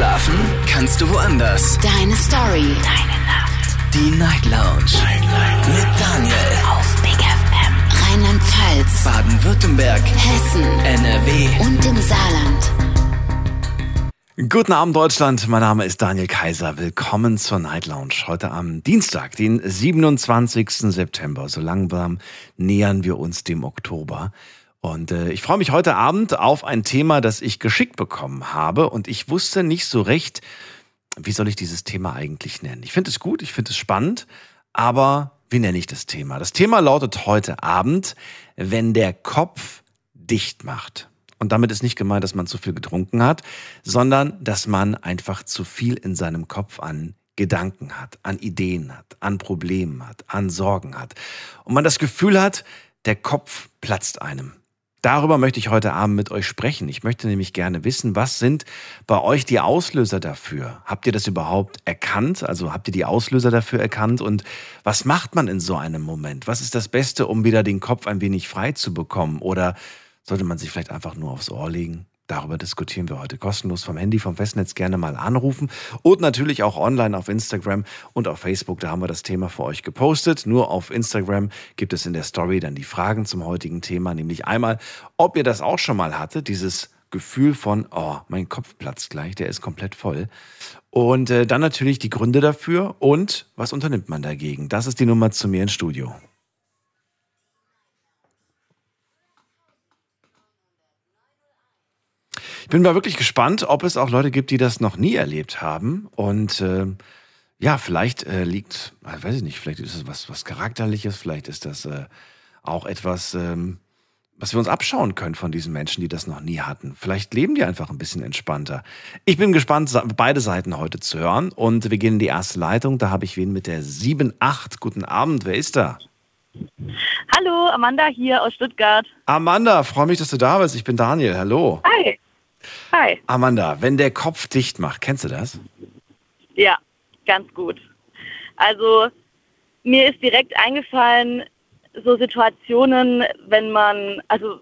Schlafen kannst du woanders. Deine Story. Deine Nacht. Die Night Lounge. Night, Night. Mit Daniel. Auf Big FM. Rheinland-Pfalz. Baden-Württemberg. Hessen. NRW. Und im Saarland. Guten Abend, Deutschland. Mein Name ist Daniel Kaiser. Willkommen zur Night Lounge. Heute am Dienstag, den 27. September. So langsam nähern wir uns dem Oktober. Und äh, ich freue mich heute Abend auf ein Thema, das ich geschickt bekommen habe. Und ich wusste nicht so recht, wie soll ich dieses Thema eigentlich nennen. Ich finde es gut, ich finde es spannend, aber wie nenne ich das Thema? Das Thema lautet heute Abend, wenn der Kopf dicht macht. Und damit ist nicht gemeint, dass man zu viel getrunken hat, sondern dass man einfach zu viel in seinem Kopf an Gedanken hat, an Ideen hat, an Problemen hat, an Sorgen hat. Und man das Gefühl hat, der Kopf platzt einem. Darüber möchte ich heute Abend mit euch sprechen. Ich möchte nämlich gerne wissen, was sind bei euch die Auslöser dafür? Habt ihr das überhaupt erkannt? Also habt ihr die Auslöser dafür erkannt? Und was macht man in so einem Moment? Was ist das Beste, um wieder den Kopf ein wenig frei zu bekommen? Oder sollte man sich vielleicht einfach nur aufs Ohr legen? Darüber diskutieren wir heute kostenlos vom Handy, vom Festnetz gerne mal anrufen und natürlich auch online auf Instagram und auf Facebook. Da haben wir das Thema für euch gepostet. Nur auf Instagram gibt es in der Story dann die Fragen zum heutigen Thema, nämlich einmal, ob ihr das auch schon mal hattet, dieses Gefühl von, oh, mein Kopf platzt gleich, der ist komplett voll. Und äh, dann natürlich die Gründe dafür und was unternimmt man dagegen? Das ist die Nummer zu mir ins Studio. Bin mal wirklich gespannt, ob es auch Leute gibt, die das noch nie erlebt haben. Und äh, ja, vielleicht äh, liegt, äh, weiß ich nicht, vielleicht ist es was, was Charakterliches, vielleicht ist das äh, auch etwas, ähm, was wir uns abschauen können von diesen Menschen, die das noch nie hatten. Vielleicht leben die einfach ein bisschen entspannter. Ich bin gespannt, beide Seiten heute zu hören. Und wir gehen in die erste Leitung. Da habe ich wen mit der 7-8. Guten Abend, wer ist da? Hallo, Amanda hier aus Stuttgart. Amanda, freue mich, dass du da bist. Ich bin Daniel. Hallo. Hi. Hi. Amanda, wenn der Kopf dicht macht, kennst du das? Ja, ganz gut. Also mir ist direkt eingefallen, so Situationen, wenn man, also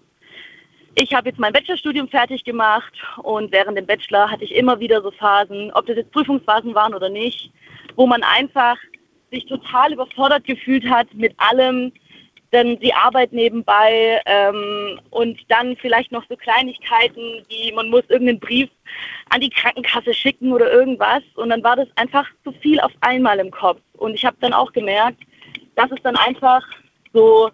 ich habe jetzt mein Bachelorstudium fertig gemacht und während dem Bachelor hatte ich immer wieder so Phasen, ob das jetzt Prüfungsphasen waren oder nicht, wo man einfach sich total überfordert gefühlt hat mit allem, dann die Arbeit nebenbei ähm, und dann vielleicht noch so Kleinigkeiten, wie man muss irgendeinen Brief an die Krankenkasse schicken oder irgendwas. Und dann war das einfach zu viel auf einmal im Kopf. Und ich habe dann auch gemerkt, dass es dann einfach so,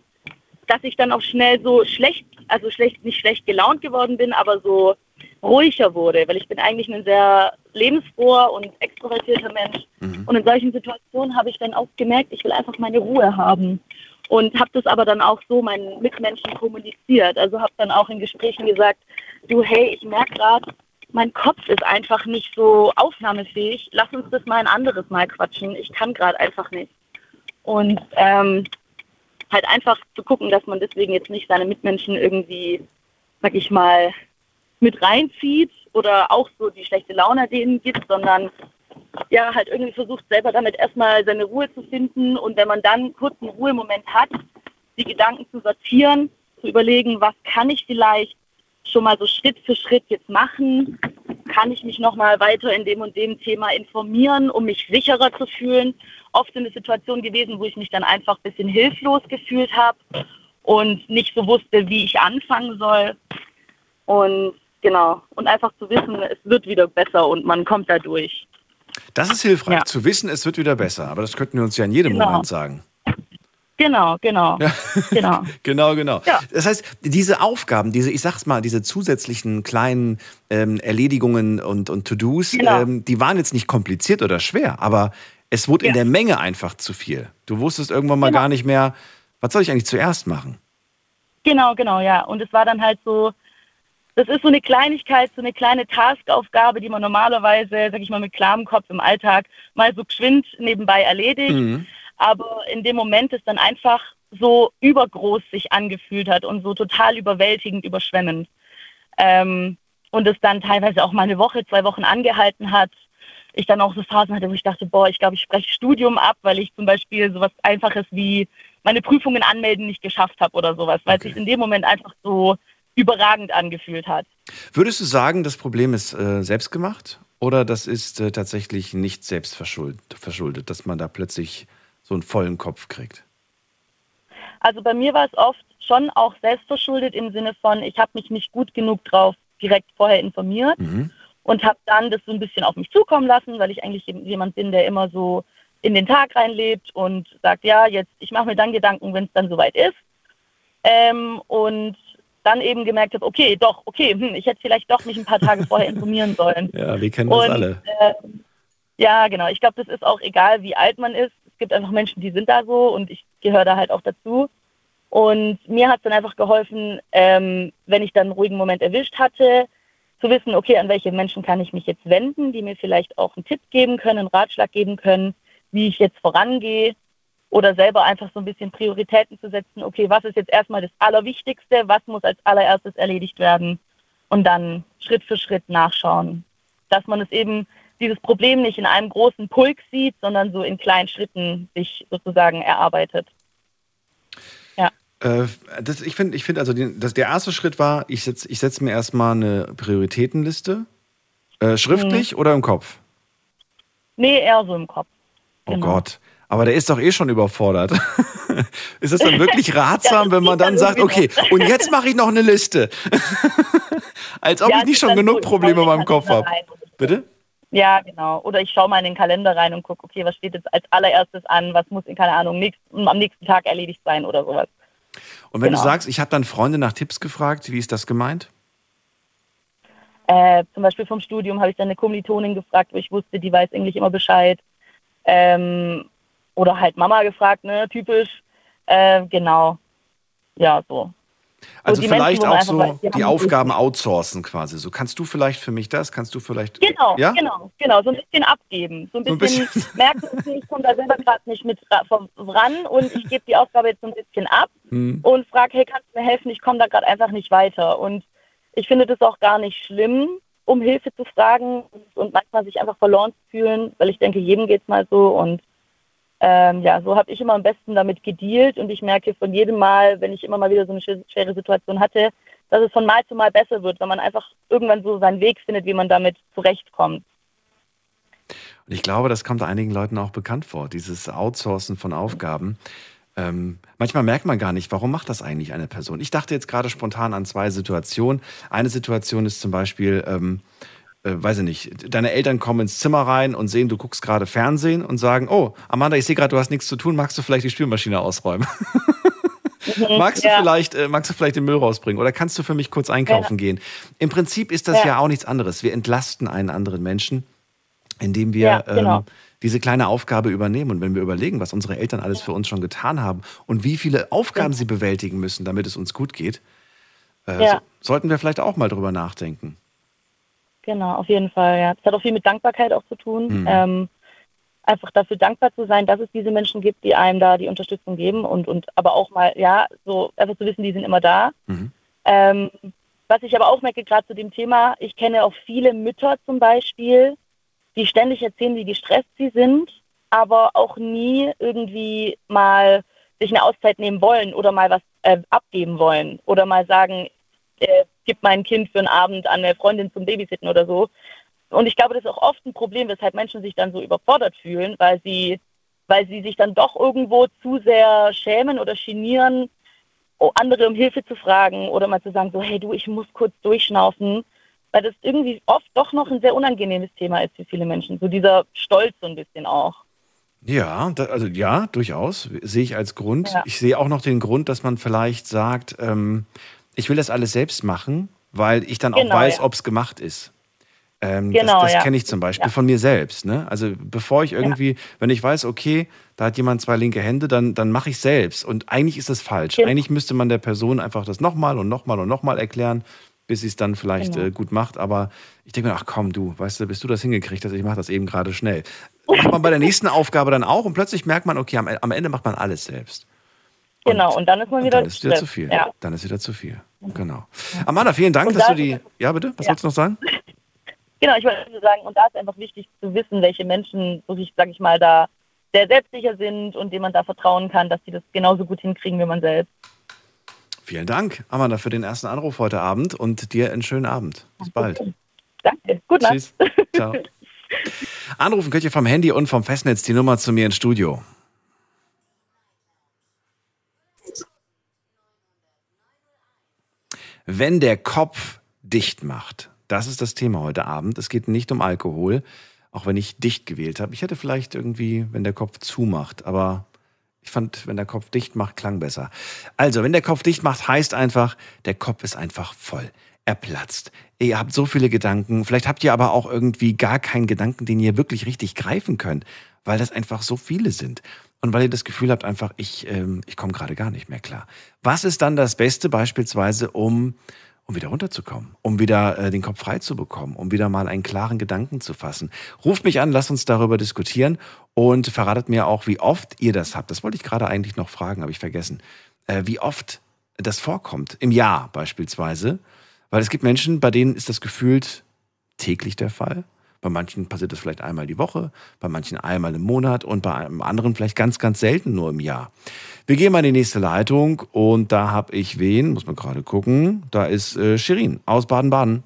dass ich dann auch schnell so schlecht, also schlecht, nicht schlecht gelaunt geworden bin, aber so ruhiger wurde, weil ich bin eigentlich ein sehr lebensfroher und extrovertierter Mensch. Mhm. Und in solchen Situationen habe ich dann auch gemerkt, ich will einfach meine Ruhe haben und habe das aber dann auch so meinen Mitmenschen kommuniziert. Also habe dann auch in Gesprächen gesagt, du, hey, ich merke gerade, mein Kopf ist einfach nicht so aufnahmefähig. Lass uns das mal ein anderes Mal quatschen. Ich kann gerade einfach nicht. Und ähm, halt einfach zu gucken, dass man deswegen jetzt nicht seine Mitmenschen irgendwie, sag ich mal, mit reinzieht oder auch so die schlechte Laune denen gibt, sondern ja, halt irgendwie versucht, selber damit erstmal seine Ruhe zu finden. Und wenn man dann kurz einen Ruhemoment hat, die Gedanken zu sortieren, zu überlegen, was kann ich vielleicht schon mal so Schritt für Schritt jetzt machen? Kann ich mich nochmal weiter in dem und dem Thema informieren, um mich sicherer zu fühlen? Oft in der Situation gewesen, wo ich mich dann einfach ein bisschen hilflos gefühlt habe und nicht so wusste, wie ich anfangen soll. Und genau, und einfach zu wissen, es wird wieder besser und man kommt da durch. Das ist hilfreich, ja. zu wissen, es wird wieder besser. Aber das könnten wir uns ja in jedem genau. Moment sagen. Genau, genau. Ja. Genau, genau. genau. Ja. Das heißt, diese Aufgaben, diese, ich sag's mal, diese zusätzlichen kleinen ähm, Erledigungen und, und To-Dos, genau. ähm, die waren jetzt nicht kompliziert oder schwer, aber es wurde ja. in der Menge einfach zu viel. Du wusstest irgendwann mal genau. gar nicht mehr, was soll ich eigentlich zuerst machen? Genau, genau, ja. Und es war dann halt so, das ist so eine Kleinigkeit, so eine kleine Taskaufgabe, die man normalerweise, sag ich mal, mit klarem Kopf im Alltag mal so geschwind nebenbei erledigt. Mhm. Aber in dem Moment ist dann einfach so übergroß sich angefühlt hat und so total überwältigend, überschwemmend. Ähm, und es dann teilweise auch mal eine Woche, zwei Wochen angehalten hat. Ich dann auch so Phasen hatte, wo ich dachte, boah, ich glaube, ich spreche Studium ab, weil ich zum Beispiel sowas Einfaches wie meine Prüfungen anmelden nicht geschafft habe oder sowas, weil okay. es sich in dem Moment einfach so überragend angefühlt hat. Würdest du sagen, das Problem ist äh, selbst gemacht Oder das ist äh, tatsächlich nicht selbst verschuldet, dass man da plötzlich so einen vollen Kopf kriegt? Also bei mir war es oft schon auch selbstverschuldet im Sinne von, ich habe mich nicht gut genug drauf direkt vorher informiert Mhm. und habe dann das so ein bisschen auf mich zukommen lassen, weil ich eigentlich jemand bin, der immer so in den Tag reinlebt und sagt, ja, jetzt, ich mache mir dann Gedanken, wenn es dann soweit ist. Ähm, und dann eben gemerkt habe, okay, doch, okay, hm, ich hätte vielleicht doch mich ein paar Tage vorher informieren sollen. Ja, wir kennen das Und, alle. Äh, ja, genau. Ich glaube, das ist auch egal, wie alt man ist. Es gibt einfach Menschen, die sind da so und ich gehöre da halt auch dazu. Und mir hat es dann einfach geholfen, ähm, wenn ich dann einen ruhigen Moment erwischt hatte, zu wissen, okay, an welche Menschen kann ich mich jetzt wenden, die mir vielleicht auch einen Tipp geben können, einen Ratschlag geben können, wie ich jetzt vorangehe oder selber einfach so ein bisschen Prioritäten zu setzen, okay, was ist jetzt erstmal das Allerwichtigste, was muss als allererstes erledigt werden und dann Schritt für Schritt nachschauen, dass man es eben dieses Problem nicht in einem großen Pulk sieht, sondern so in kleinen Schritten sich sozusagen erarbeitet. Äh, das, ich finde, ich find also, den, das, der erste Schritt war, ich setze ich setz mir erstmal eine Prioritätenliste. Äh, schriftlich Mhm. oder im Kopf? Nee, eher so im Kopf. Oh Genau. Gott. Aber der ist doch eh schon überfordert. ist es dann wirklich ratsam, wenn man dann sagt, okay, und jetzt mache ich noch eine Liste. Als ob Ja, ich nicht schon genug ich Probleme in meinem Kopf habe. Bitte? Ja, genau. Oder ich schaue mal in den Kalender rein und gucke, okay, was steht jetzt als allererstes an, was muss in, keine Ahnung, nächst, am nächsten Tag erledigt sein oder sowas. Und wenn du Genau. sagst, ich habe dann Freunde nach Tipps gefragt, wie ist das gemeint? Äh, zum Beispiel vom Studium habe ich dann eine Kommilitonin gefragt, wo ich wusste, die weiß eigentlich immer Bescheid. Ähm, oder halt Mama gefragt, ne, typisch. Äh, genau. Ja, so. Also die vielleicht Menschen, auch so weiß, die die Aufgaben outsourcen quasi. So kannst du vielleicht für mich das, kannst du vielleicht Genau, ja? genau, genau. So ein bisschen abgeben. So ein So ein bisschen, merken, okay, ich komme da selber gerade nicht mit ran und ich gebe die Aufgabe jetzt so ein bisschen ab Hm. und frage, hey, kannst du mir helfen? Ich komme da gerade einfach nicht weiter. Und ich finde das auch gar nicht schlimm, um Hilfe zu fragen und, manchmal sich einfach verloren zu fühlen, weil ich denke, jedem geht's mal so und ähm, ja, so habe ich immer am besten damit gedealt und ich merke von jedem Mal, wenn ich immer mal wieder so eine schw- schwere Situation hatte, dass es von Mal zu Mal besser wird, wenn man einfach irgendwann so seinen Weg findet, wie man damit zurechtkommt. Und ich glaube, das kommt einigen Leuten auch bekannt vor, dieses Outsourcen von Aufgaben. Ähm, manchmal merkt man gar nicht, warum macht das eigentlich eine Person. Ich dachte jetzt gerade spontan an zwei Situationen. Eine Situation ist zum Beispiel, ähm, äh, weiß ich nicht, deine Eltern kommen ins Zimmer rein und sehen, du guckst gerade Fernsehen und sagen, oh, Amanda, ich sehe gerade, du hast nichts zu tun, magst du vielleicht die Spülmaschine ausräumen? magst, du ja. vielleicht, äh, magst du vielleicht den Müll rausbringen oder kannst du für mich kurz einkaufen gehen? Im Prinzip ist das ja. Ja. auch nichts anderes. Wir entlasten einen anderen Menschen, indem wir Ja, genau. ähm, diese kleine Aufgabe übernehmen. Und wenn wir überlegen, was unsere Eltern alles für uns schon getan haben und wie viele Aufgaben sie bewältigen müssen, damit es uns gut geht, äh, Ja. so, sollten wir vielleicht auch mal drüber nachdenken. Genau, auf jeden Fall, ja. Das hat auch viel mit Dankbarkeit auch zu tun. Mhm. Ähm, einfach dafür dankbar zu sein, dass es diese Menschen gibt, die einem da die Unterstützung geben und, und aber auch mal, ja, so einfach zu wissen, die sind immer da. Mhm. Ähm, was ich aber auch merke, gerade zu dem Thema, ich kenne auch viele Mütter zum Beispiel, die ständig erzählen, wie gestresst sie sind, aber auch nie irgendwie mal sich eine Auszeit nehmen wollen oder mal was äh, abgeben wollen oder mal sagen, äh, gib mein Kind für einen Abend an eine Freundin zum Babysitten oder so. Und ich glaube, das ist auch oft ein Problem, weshalb Menschen sich dann so überfordert fühlen, weil sie, weil sie sich dann doch irgendwo zu sehr schämen oder genieren, andere um Hilfe zu fragen oder mal zu sagen, so, hey du, ich muss kurz durchschnaufen, weil das irgendwie oft doch noch ein sehr unangenehmes Thema ist für viele Menschen. So dieser Stolz so ein bisschen auch. Ja, da, also ja, durchaus. Sehe ich als Grund. Ja. Ich sehe auch noch den Grund, dass man vielleicht sagt, ähm, ich will das alles selbst machen, weil ich dann auch Genau, weiß, ja. ob es gemacht ist. Ähm, Genau, das das ja. kenne ich zum Beispiel Ja. von mir selbst. Ne? Also bevor ich irgendwie, wenn ich weiß, okay, da hat jemand zwei linke Hände, dann, dann mache ich selbst. Und eigentlich ist das falsch. Genau. Eigentlich müsste man der Person einfach das nochmal und nochmal und nochmal erklären, bis sie es dann vielleicht Genau. äh, gut macht. Aber ich denke mir, ach komm, du, weißt du, bis du das hingekriegt hast, ich mache das eben gerade schnell. Macht man bei der nächsten Aufgabe dann auch und plötzlich merkt man, okay, am, am Ende macht man alles selbst. Genau, und dann ist man wieder dann ist wieder zu viel. Ja. Dann ist wieder zu viel. Genau. Amanda, vielen Dank, Und dass da du die. Ja, bitte? Was Ja. wolltest du noch sagen? Genau, ich wollte nur sagen, und da ist einfach wichtig zu wissen, welche Menschen wirklich, sag ich mal, da sehr selbstsicher sind und denen man da vertrauen kann, dass sie das genauso gut hinkriegen wie man selbst. Vielen Dank, Amanda, für den ersten Anruf heute Abend und dir einen schönen Abend. Bis bald. Danke. Gute Nacht. Tschüss. Ciao. Anrufen könnt ihr vom Handy und vom Festnetz die Nummer zu mir ins Studio. Wenn der Kopf dicht macht, das ist das Thema heute Abend. Es geht nicht um Alkohol, auch wenn ich dicht gewählt habe. Ich hätte vielleicht irgendwie, wenn der Kopf zumacht, aber ich fand, wenn der Kopf dicht macht, klang besser. Also, wenn der Kopf dicht macht, heißt einfach, der Kopf ist einfach voll. Er platzt. Ihr habt so viele Gedanken. Vielleicht habt ihr aber auch irgendwie gar keinen Gedanken, den ihr wirklich richtig greifen könnt, weil das einfach so viele sind. Und weil ihr das Gefühl habt, einfach, ich, ähm, ich komme gerade gar nicht mehr klar. Was ist dann das Beste beispielsweise, um um wieder runterzukommen, um wieder äh, den Kopf frei zu bekommen, um wieder mal einen klaren Gedanken zu fassen. Ruft mich an, lasst uns darüber diskutieren und verratet mir auch, wie oft ihr das habt. Das wollte ich gerade eigentlich noch fragen, habe ich vergessen. Äh, wie oft das vorkommt, im Jahr beispielsweise. Weil es gibt Menschen, bei denen ist das gefühlt täglich der Fall. Bei manchen passiert das vielleicht einmal die Woche, bei manchen einmal im Monat und bei einem anderen vielleicht ganz, ganz selten nur im Jahr. Wir gehen mal in die nächste Leitung und da habe ich wen, muss man gerade gucken. Da ist äh, Shirin aus Baden-Baden.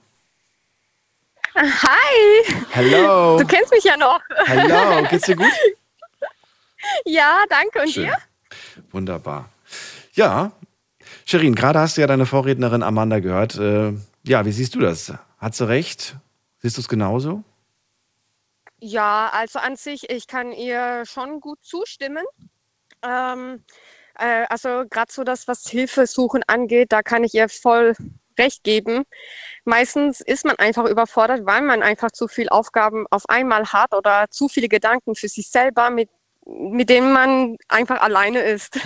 Hi! Hallo! Du kennst mich ja noch. Hallo, geht's dir gut? Ja, danke. Und Schön. dir? Wunderbar. Ja, Shirin, gerade hast du ja deine Vorrednerin Amanda gehört. Äh, ja, wie siehst du das? Hat sie recht? Siehst du es genauso? Ja, also an sich, ich kann ihr schon gut zustimmen. Ähm, äh, also gerade so das, was Hilfesuchen angeht, da kann ich ihr voll recht geben. Meistens ist man einfach überfordert, weil man einfach zu viele Aufgaben auf einmal hat oder zu viele Gedanken für sich selber, mit, mit denen man einfach alleine ist.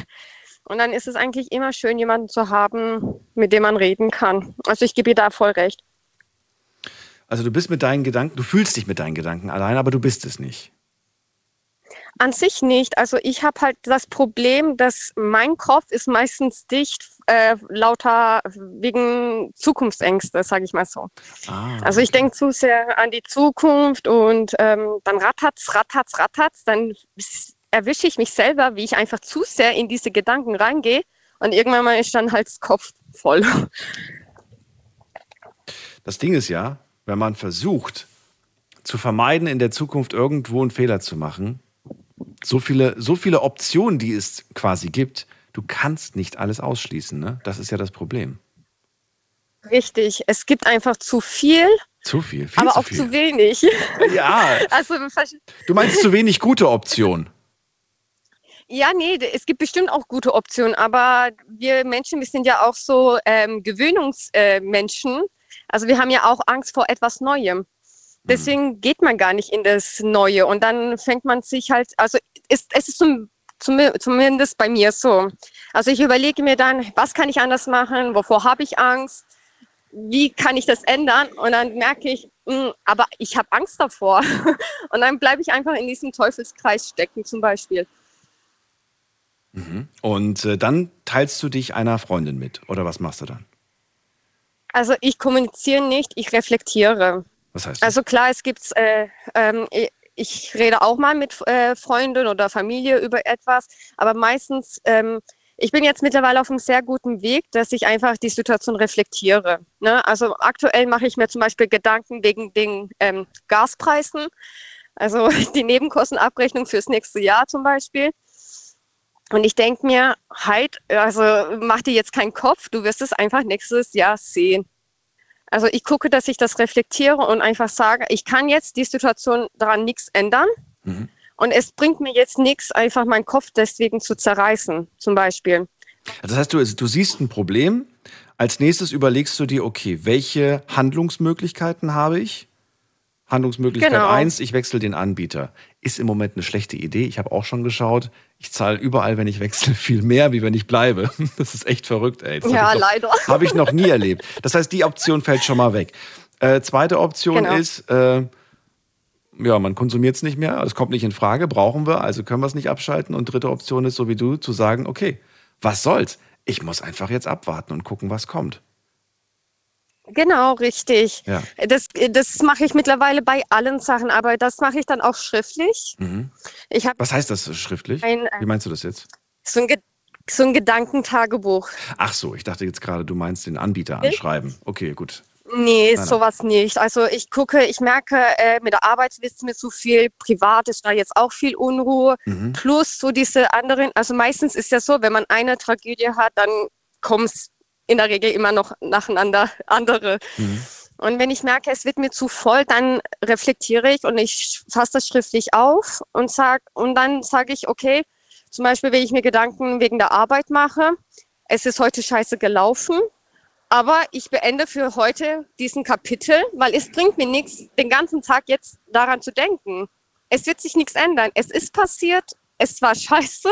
Und dann ist es eigentlich immer schön, jemanden zu haben, mit dem man reden kann. Also ich gebe ihr da voll recht. Also du bist mit deinen Gedanken, du fühlst dich mit deinen Gedanken allein, aber du bist es nicht. An sich nicht. Also ich habe halt das Problem, dass mein Kopf ist meistens dicht, äh, lauter wegen Zukunftsängste, sage ich mal so. Ah, Also ich denke zu sehr an die Zukunft und ähm, dann rattert's, rattert's, rattert's, dann erwische ich mich selber, wie ich einfach zu sehr in diese Gedanken reingehe und irgendwann mal ist dann halt das Kopf voll. Das Ding ist ja, wenn man versucht zu vermeiden, in der Zukunft irgendwo einen Fehler zu machen, so viele, so viele Optionen, die es quasi gibt, du kannst nicht alles ausschließen. Ne? Das ist ja das Problem. Richtig, es gibt einfach zu viel, Zu viel, viel aber zu auch viel. zu wenig. Ja, Also du meinst zu wenig gute Optionen. Ja, nee, es gibt bestimmt auch gute Optionen, aber wir Menschen, wir sind ja auch so ähm, Gewöhnungsmenschen. Äh. Also wir haben ja auch Angst vor etwas Neuem. Deswegen geht man gar nicht in das Neue und dann fängt man sich halt, also ist, es ist zum, zum, zumindest bei mir so. Also ich überlege mir dann, was kann ich anders machen, wovor habe ich Angst, wie kann ich das ändern und dann merke ich, mh, aber ich habe Angst davor und dann bleibe ich einfach in diesem Teufelskreis stecken zum Beispiel. Und äh, dann teilst du dich einer Freundin mit. Oder was machst du dann? Also ich kommuniziere nicht, ich reflektiere. Was heißt das? Also klar, es gibt, äh, ähm, ich- rede auch mal mit äh, Freunden oder Familie über etwas, aber meistens, ähm, ich bin jetzt mittlerweile auf einem sehr guten Weg, dass ich einfach die Situation reflektiere. Ne? Also aktuell mache ich mir zum Beispiel Gedanken wegen den ähm, Gaspreisen, also die Nebenkostenabrechnung fürs nächste Jahr zum Beispiel. Und ich denke mir, halt, also mach dir jetzt keinen Kopf, du wirst es einfach nächstes Jahr sehen. Also ich gucke, dass ich das reflektiere und einfach sage, ich kann jetzt die Situation daran nichts ändern. Mhm. Und es bringt mir jetzt nichts, einfach meinen Kopf deswegen zu zerreißen, zum Beispiel. Das heißt, du, du siehst ein Problem. Als nächstes überlegst du dir, okay, welche Handlungsmöglichkeiten habe ich? Handlungsmöglichkeit Genau. 1, ich wechsle den Anbieter. Ist im Moment eine schlechte Idee. Ich habe auch schon geschaut. Ich zahle überall, wenn ich wechsle, viel mehr, wie wenn ich bleibe. Das ist echt verrückt, ey. Das Ja, habe ich, noch- leider. Habe ich noch nie erlebt. Das heißt, die Option fällt schon mal weg. Äh, zweite Option Genau. ist, äh, ja, man konsumiert es nicht mehr, es kommt nicht in Frage, brauchen wir, also können wir es nicht abschalten. Und dritte Option ist, so wie du, zu sagen, okay, was soll's? Ich muss einfach jetzt abwarten und gucken, was kommt. Genau, richtig. Ja. Das, das mache ich mittlerweile bei allen Sachen, aber das mache ich dann auch schriftlich. Mhm. Ich Was heißt das schriftlich? ein, Wie meinst du das jetzt? so ein, Ge so ein Gedankentagebuch. Ach so, ich dachte jetzt gerade, du meinst den Anbieter anschreiben. Okay, gut. Nee, nein. sowas nicht. Also ich gucke, ich merke, äh, mit der Arbeit wird mir zu viel, privat ist da jetzt auch viel Unruhe. Mhm. Plus so diese anderen, also meistens ist ja so, wenn man eine Tragödie hat, dann kommt es in der Regel immer noch nacheinander andere. Mhm. Und wenn ich merke, es wird mir zu voll, dann reflektiere ich und ich fasse das schriftlich auf und sag, und dann sage ich, okay, zum Beispiel, wenn ich mir Gedanken wegen der Arbeit mache, es ist heute scheiße gelaufen, aber ich beende für heute diesen Kapitel, weil es bringt mir nichts, den ganzen Tag jetzt daran zu denken. Es wird sich nichts ändern. Es ist passiert, es war scheiße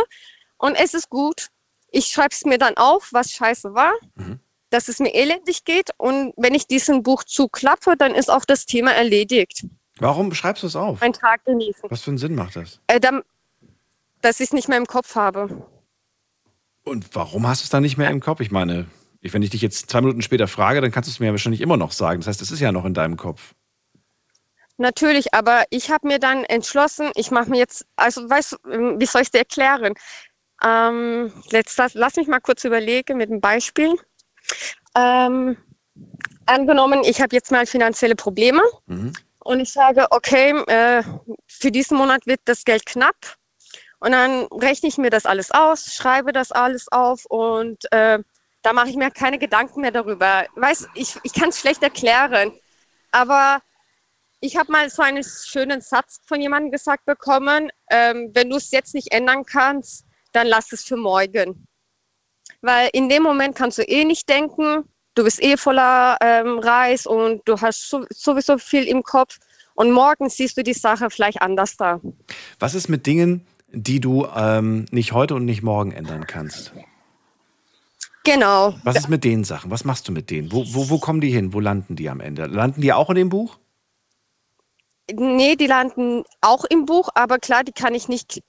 und es ist gut. Ich schreibe es mir dann auf, was scheiße war, Mhm. dass es mir elendig geht und wenn ich diesen Buch zuklappe, dann ist auch das Thema erledigt. Warum schreibst du es auf? Ein Tag genießen. Was für einen Sinn macht das? Äh, dann, dass ich es nicht mehr im Kopf habe. Und warum hast du es dann nicht mehr im Kopf? Ich meine, wenn ich dich jetzt zwei Minuten später frage, dann kannst du es mir ja wahrscheinlich immer noch sagen. Das heißt, es ist ja noch in deinem Kopf. Natürlich, aber ich habe mir dann entschlossen, ich mache mir jetzt, also weißt du, wie soll ich es dir erklären? Ähm, let's, lass, mich mal kurz überlegen mit einem Beispiel. Ähm, angenommen, ich habe jetzt mal finanzielle Probleme Mhm. und ich sage, okay, äh, für diesen Monat wird das Geld knapp. Und dann rechne ich mir das alles aus, schreibe das alles auf und äh, da mache ich mir keine Gedanken mehr darüber. Weißt, ich, ich kann es schlecht erklären, aber ich habe mal so einen schönen Satz von jemandem gesagt bekommen, ähm, wenn du es jetzt nicht ändern kannst, dann lass es für morgen. Weil in dem Moment kannst du eh nicht denken, du bist eh voller ähm, Reis und du hast so, sowieso viel im Kopf und morgen siehst du die Sache vielleicht anders da. Was ist mit Dingen, die du ähm, nicht heute und nicht morgen ändern kannst? Genau. Was ist mit den Sachen? Was machst du mit denen? Wo, wo, wo kommen die hin? Wo landen die am Ende? Landen die auch in dem Buch? Nee, die landen auch im Buch, aber klar, die kann ich nicht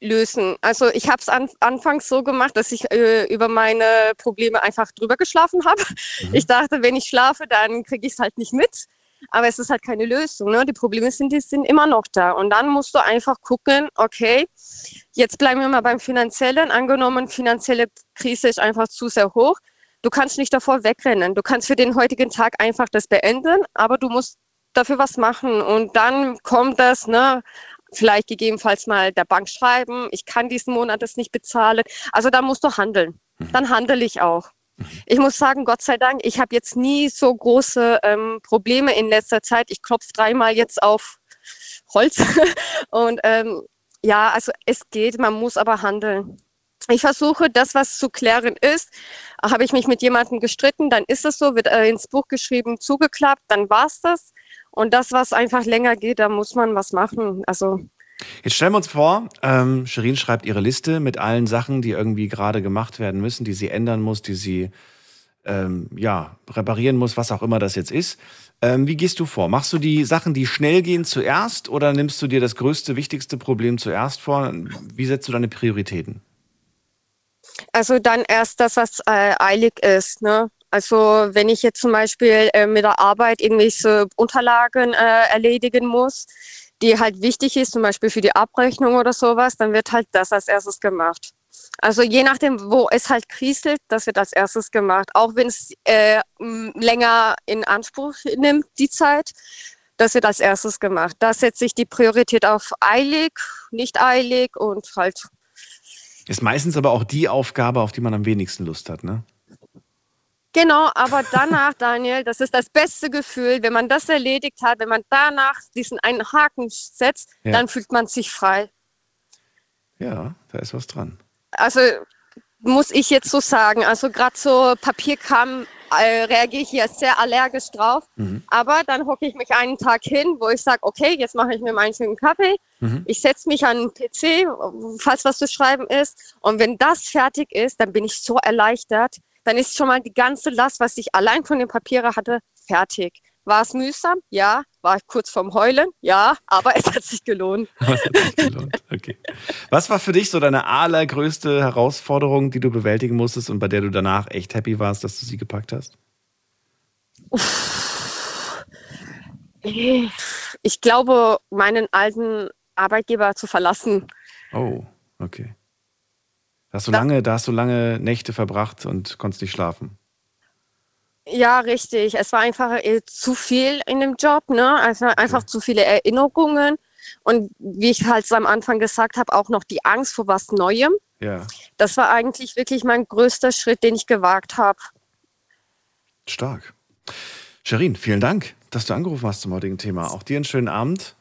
lösen. Also ich habe es an, anfangs so gemacht, dass ich äh, über meine Probleme einfach drüber geschlafen habe. Ich dachte, wenn ich schlafe, dann kriege ich es halt nicht mit. Aber es ist halt keine Lösung. Ne? Die Probleme sind, die sind immer noch da. Und dann musst du einfach gucken, okay, jetzt bleiben wir mal beim Finanziellen. Angenommen, finanzielle Krise ist einfach zu sehr hoch. Du kannst nicht davor wegrennen. Du kannst für den heutigen Tag einfach das beenden, aber du musst dafür was machen. Und dann kommt das, ne, vielleicht gegebenenfalls mal der Bank schreiben, ich kann diesen Monat das nicht bezahlen. Also da musst du handeln. Dann handle ich auch. Ich muss sagen, Gott sei Dank, ich habe jetzt nie so große ähm, Probleme in letzter Zeit. Ich klopfe dreimal jetzt auf Holz. Und ähm, ja, also es geht, man muss aber handeln. Ich versuche, das, was zu klären ist, habe ich mich mit jemandem gestritten, dann ist es so, wird äh, ins Buch geschrieben, zugeklappt, dann war es das. Und das, was einfach länger geht, da muss man was machen. Also Jetzt stellen wir uns vor, ähm, Shirin schreibt ihre Liste mit allen Sachen, die irgendwie gerade gemacht werden müssen, die sie ändern muss, die sie ähm, ja, reparieren muss, was auch immer das jetzt ist. Ähm, wie gehst du vor? Machst du die Sachen, die schnell gehen, zuerst oder nimmst du dir das größte, wichtigste Problem zuerst vor? Wie setzt du deine Prioritäten? Also dann erst das, was äh, eilig ist. Ne? Also wenn ich jetzt zum Beispiel äh, mit der Arbeit irgendwelche Unterlagen äh, erledigen muss, die halt wichtig ist, zum Beispiel für die Abrechnung oder sowas, dann wird halt das als erstes gemacht. Also je nachdem, wo es halt kriselt, das wird als erstes gemacht. Auch wenn es äh, länger in Anspruch nimmt, die Zeit, das wird als erstes gemacht. Da setze ich die Priorität auf eilig, nicht eilig und halt Ist meistens aber auch die Aufgabe, auf die man am wenigsten Lust hat, ne? Genau, aber danach, Daniel, das ist das beste Gefühl, wenn man das erledigt hat, wenn man danach diesen einen Haken setzt, Ja. dann fühlt man sich frei. Ja, da ist was dran. Also muss ich jetzt so sagen, also gerade so Papierkram äh, reagiere ich hier sehr allergisch drauf, Mhm. aber dann hocke ich mich einen Tag hin, wo ich sage, okay, jetzt mache ich mir meinen schönen Kaffee, Mhm. ich setze mich an den PC, falls was zu schreiben ist und wenn das fertig ist, dann bin ich so erleichtert, dann ist schon mal die ganze Last, was ich allein von den Papieren hatte, fertig. War es mühsam? Ja. War ich kurz vorm Heulen? Ja. Aber es hat sich gelohnt. Was hat sich gelohnt? Okay. Was war für dich so deine allergrößte Herausforderung, die du bewältigen musstest und bei der du danach echt happy warst, dass du sie gepackt hast? Ich glaube, meinen alten Arbeitgeber zu verlassen. Oh, okay. Da hast du lange, da hast du lange Nächte verbracht und konntest nicht schlafen. Ja, richtig. Es war einfach äh, zu viel in dem Job, ne? Also einfach zu viele Erinnerungen. Und wie ich halt am Anfang gesagt habe, auch noch die Angst vor was Neuem. Ja, Das war eigentlich wirklich mein größter Schritt, den ich gewagt habe. stark. Sherin, vielen Dank, dass du angerufen hast zum heutigen Thema. Auch dir einen schönen Abend.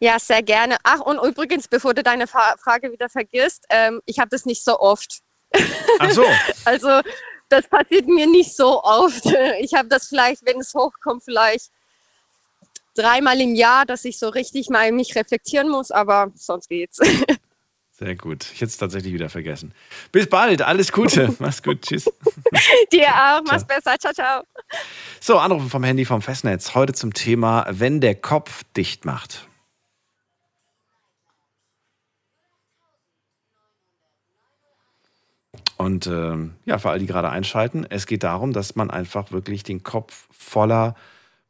Ja, sehr gerne. Ach, und übrigens, bevor du deine Fa Frage wieder vergisst, ähm, ich habe das nicht so oft. Ach so, Also das passiert mir nicht so oft. Ich habe das vielleicht, wenn es hochkommt, vielleicht dreimal im Jahr, dass ich so richtig mal mich reflektieren muss, aber sonst geht's. sehr gut. Ich hätte es tatsächlich wieder vergessen. Bis bald, alles Gute. Mach's gut, tschüss. Dir auch, mach's besser. Ciao, ciao. So, Anrufen vom Handy vom Festnetz. Heute zum Thema, wenn der Kopf dicht macht. Und ähm, ja, für all die gerade einschalten, es geht darum, dass man einfach wirklich den Kopf voller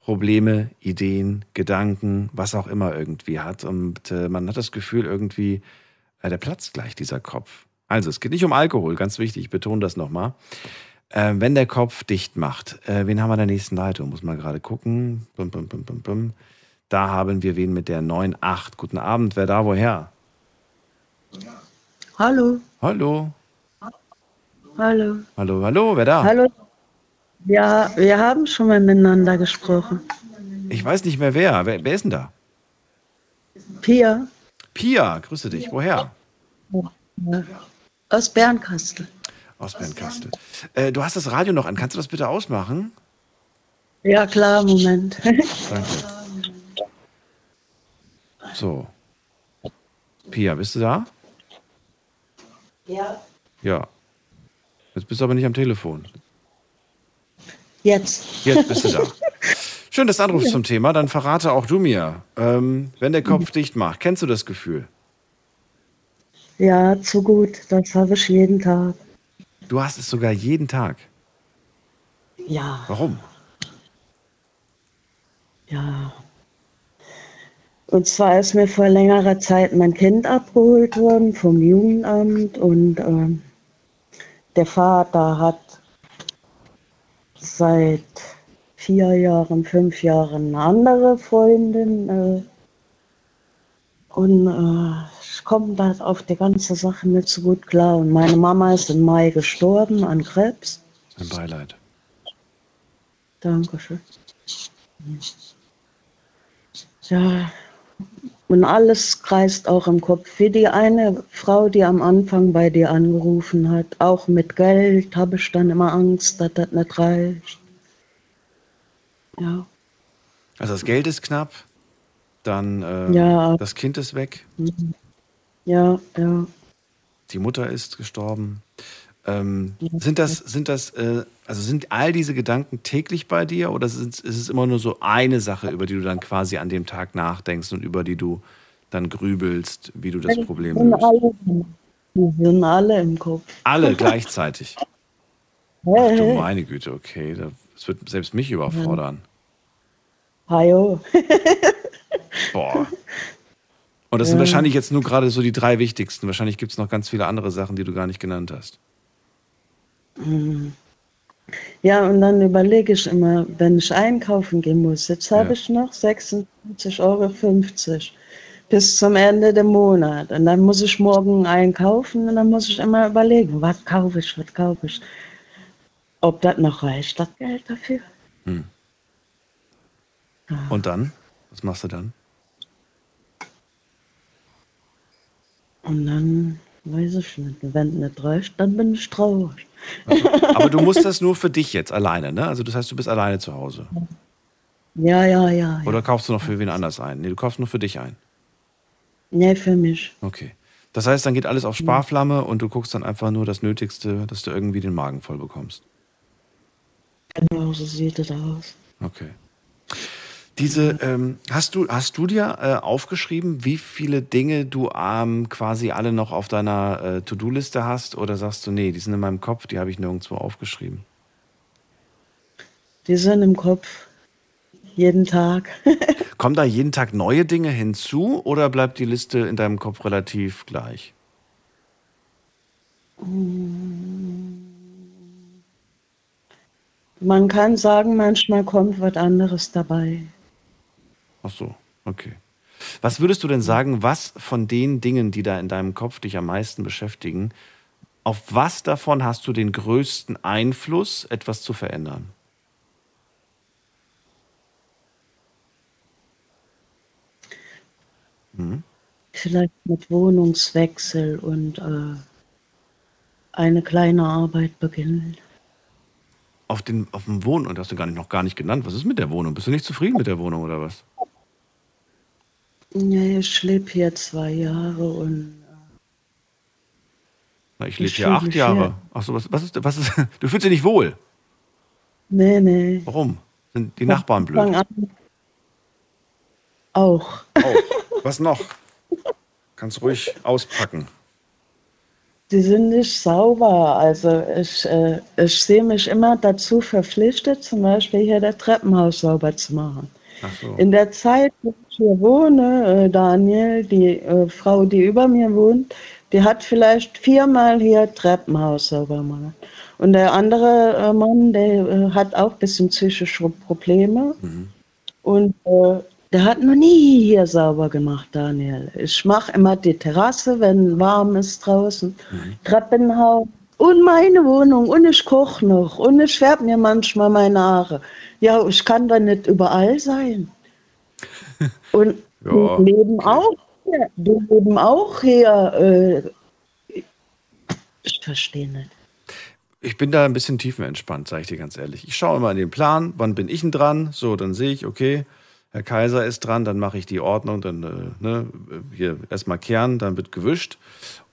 Probleme, Ideen, Gedanken, was auch immer irgendwie hat. Und äh, man hat das Gefühl irgendwie, äh, der platzt gleich, dieser Kopf. Also, es geht nicht um Alkohol, ganz wichtig, ich betone das nochmal. Äh, wenn der Kopf dicht macht, äh, wen haben wir in der nächsten Leitung? Muss mal gerade gucken. Bum, bum, bum, bum, bum. Da haben wir wen mit der 9.8. Guten Abend, wer da, woher? Hallo, Hallo, hallo, hallo, hallo, wer da? hallo. Ja, wir haben schon mal miteinander gesprochen. Ich weiß nicht mehr wer. Wer, wer ist denn da? Pia Pia, grüße dich. Woher? aus Bernkastel. Aus Bernkastel. Äh, du hast das Radio noch an. Kannst du das bitte ausmachen? Ja, klar, Moment. Danke. So. Pia, bist du da? Ja. Ja. Jetzt bist du aber nicht am Telefon. Jetzt. Jetzt bist du da. Schön, dass du anrufst zum Thema. Dann verrate auch du mir, ähm, wenn der Kopf dicht macht. Kennst du das Gefühl? Ja, zu gut. Das habe ich jeden Tag. Du hast es sogar jeden Tag. Ja, Warum? ja. Und zwar ist mir vor längerer Zeit mein Kind abgeholt worden vom Jugendamt und ähm, der Vater hat seit vier Jahren, fünf Jahren eine andere Freundin. Äh, und äh, ich komme da auf die ganze Sache nicht so gut klar. Und meine Mama ist im Mai gestorben an Krebs. Ein Beileid. Dankeschön. Ja, und alles kreist auch im Kopf. Wie die eine Frau, die am Anfang bei dir angerufen hat, auch mit Geld habe ich dann immer Angst, dass das nicht reicht. Ja, Also das Geld ist knapp, dann ähm, Ja. das Kind ist weg, ja, ja. die Mutter ist gestorben. Ähm, sind das, sind das, äh, also sind all diese Gedanken täglich bei dir oder ist es immer nur so eine Sache, über die du dann quasi an dem Tag nachdenkst und über die du dann grübelst, wie du das Problem sind löst? alle, die sind alle im Kopf. Alle gleichzeitig. Ach du meine Güte, okay. Das wird selbst mich überfordern. Hajo. Boah. Und das sind wahrscheinlich jetzt nur gerade so die drei wichtigsten. Wahrscheinlich gibt es noch ganz viele andere Sachen, die du gar nicht genannt hast. Ja, und dann überlege ich immer, wenn ich einkaufen gehen muss, jetzt habe Ja. ich noch 56,50 Euro bis zum Ende des Monats. Und dann muss ich morgen einkaufen und dann muss ich immer überlegen, was kaufe ich, was kaufe ich. Ob das noch reicht, das Geld dafür. Und dann? Was machst du dann? Und dann weiß ich nicht, wenn es nicht reicht, dann bin ich traurig. Aber du musst das nur für dich jetzt alleine, ne? Also das heißt, du bist alleine zu Hause. Ja, ja, ja. Oder kaufst du noch für wen anders ein? Nee, du kaufst nur für dich ein. Nee, für mich. Okay. Das heißt, dann geht alles auf Sparflamme und du guckst dann einfach nur das Nötigste, dass du irgendwie den Magen voll bekommst. Genau so sieht es aus. Okay. Diese, ähm, hast du, hast du dir äh, aufgeschrieben, wie viele Dinge du ähm, quasi alle noch auf deiner äh, To-Do-Liste hast? Oder sagst du, nee, die sind in meinem Kopf, die habe ich nirgendwo aufgeschrieben? Die sind im Kopf. Jeden Tag. Kommen da jeden Tag neue Dinge hinzu oder bleibt die Liste in deinem Kopf relativ gleich? Man kann sagen, manchmal kommt was anderes dabei. Ach so, okay. Was würdest du denn sagen, was von den Dingen, die da in deinem Kopf dich am meisten beschäftigen, auf was davon hast du den größten Einfluss, etwas zu verändern? Hm? Vielleicht mit Wohnungswechsel und äh, eine kleine Arbeit beginnen. Auf, den, auf dem Wohnen, hast du gar nicht, noch gar nicht genannt. Was ist mit der Wohnung? Bist du nicht zufrieden mit der Wohnung oder was? Ja, ich lebe hier zwei Jahre und. Äh, Na, ich lebe hier acht Jahre. Achso, was, was, ist, was ist. Du fühlst dich nicht wohl? Nee, nee. Warum? Sind die Nachbarn blöd? Auch. Auch. Was noch? Kannst ruhig auspacken. Die sind nicht sauber. Also ich, äh, ich sehe mich immer dazu verpflichtet, zum Beispiel hier das Treppenhaus sauber zu machen. So. In der Zeit, wo hier wohne, äh, Daniel, die äh, Frau, die über mir wohnt, die hat vielleicht viermal hier Treppenhaus sauber gemacht. Und der andere äh, Mann, der äh, hat auch ein bisschen psychische Probleme. Mhm. Und der hat noch nie hier sauber gemacht, Daniel. Ich mache immer die Terrasse, wenn warm ist draußen, mhm. Treppenhaus und meine Wohnung und ich koche noch und ich färbe mir manchmal meine Haare. Ja, ich kann da nicht überall sein. Und ja, die leben okay. auch hier. Die leben auch hier. Äh, ich verstehe nicht. Ich bin da ein bisschen tiefenentspannt, sage ich dir ganz ehrlich. Ich schaue immer in den Plan, wann bin ich denn dran? So, dann sehe ich, okay, Herr Kaiser ist dran, dann mache ich die Ordnung, dann äh, ne, hier erstmal kehren, dann wird gewischt.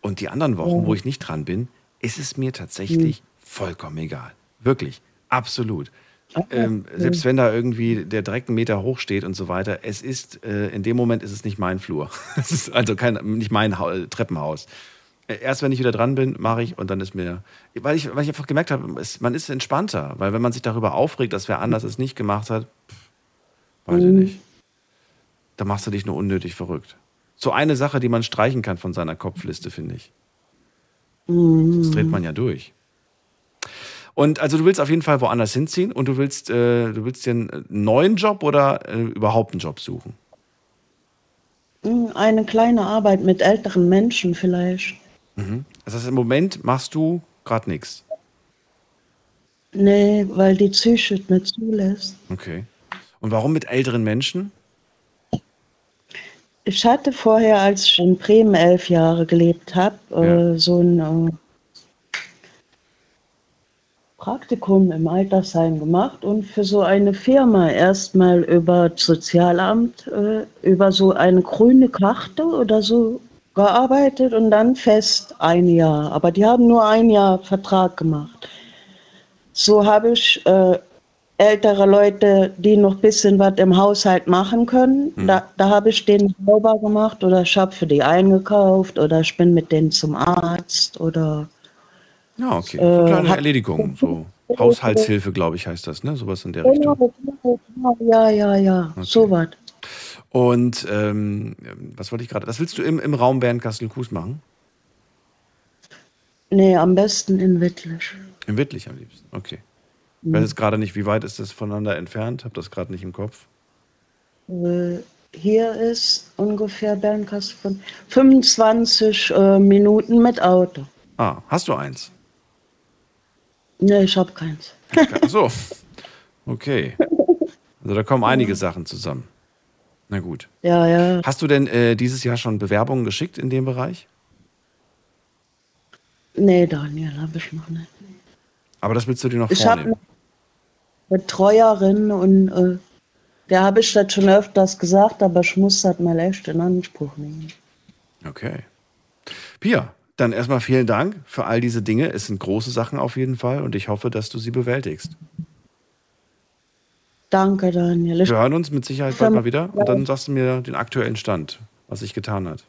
Und die anderen Wochen, ja. wo ich nicht dran bin, ist es mir tatsächlich mhm. vollkommen egal. Wirklich, absolut. Ähm, selbst wenn da irgendwie der Dreck einen Meter hoch steht und so weiter, es ist, äh, in dem Moment ist es nicht mein Flur. es ist also kein, nicht mein ha Treppenhaus. Äh, erst wenn ich wieder dran bin, mache ich und dann ist mir, weil ich, weil ich einfach gemerkt habe, es, man ist entspannter, weil wenn man sich darüber aufregt, dass wer anders es nicht gemacht hat, Weiß mhm. ich nicht. Da machst du dich nur unnötig verrückt. So eine Sache, die man streichen kann von seiner Kopfliste, finde ich. Mhm. Das dreht man ja durch. Und also du willst auf jeden Fall woanders hinziehen und du willst, äh, du willst dir einen neuen Job oder äh, überhaupt einen Job suchen? Mhm, eine kleine Arbeit mit älteren Menschen vielleicht. Mhm. Das heißt, im Moment machst du gerade nichts. Nee, weil die Psyche nicht zulässt. Okay. Und warum mit älteren Menschen? Ich hatte vorher, als ich in Bremen elf Jahre gelebt habe, äh, ja. äh, so ein äh, Praktikum im Altersheim gemacht und für so eine Firma erstmal über das Sozialamt, äh, über so eine grüne Karte oder so gearbeitet und dann fest ein Jahr. Aber die haben nur ein Jahr Vertrag gemacht. So habe ich äh, ältere Leute, die noch ein bisschen was im Haushalt machen können. Mhm. Da, da habe ich denen sauber gemacht oder ich habe für die eingekauft oder ich bin mit denen zum Arzt oder. Ja, okay. So kleine äh, Erledigung, so Haushaltshilfe, glaube ich, heißt das, ne? Sowas in der Richtung. Ja, ja, ja, okay. sowas. Und ähm, was wollte ich gerade? Was willst du im, im Raum Bernkastel-Kues machen? Nee, am besten in Wittlich. In Wittlich am liebsten, okay. Ich weiß jetzt gerade nicht, wie weit ist das voneinander entfernt? Habe das gerade nicht im Kopf. Äh, hier ist ungefähr Bernkast von 25 äh, Minuten mit Auto. Ah, hast du eins? Nee, ich habe keins. Ach so. Okay. Also da kommen einige Sachen zusammen. Na gut. Ja, ja. Hast du denn äh, dieses Jahr schon Bewerbungen geschickt in dem Bereich? Nee, Daniel, habe ich noch nicht. Aber das willst du dir noch ich vornehmen? Betreuerin und äh, der habe ich das schon öfters gesagt, aber ich muss das mal echt in Anspruch nehmen. Okay. Pia, dann erstmal vielen Dank für all diese Dinge. Es sind große Sachen auf jeden Fall und ich hoffe, dass du sie bewältigst. Danke, Daniel. Wir hören uns mit Sicherheit bald mal wieder und dann sagst du mir den aktuellen Stand, was sich getan hat.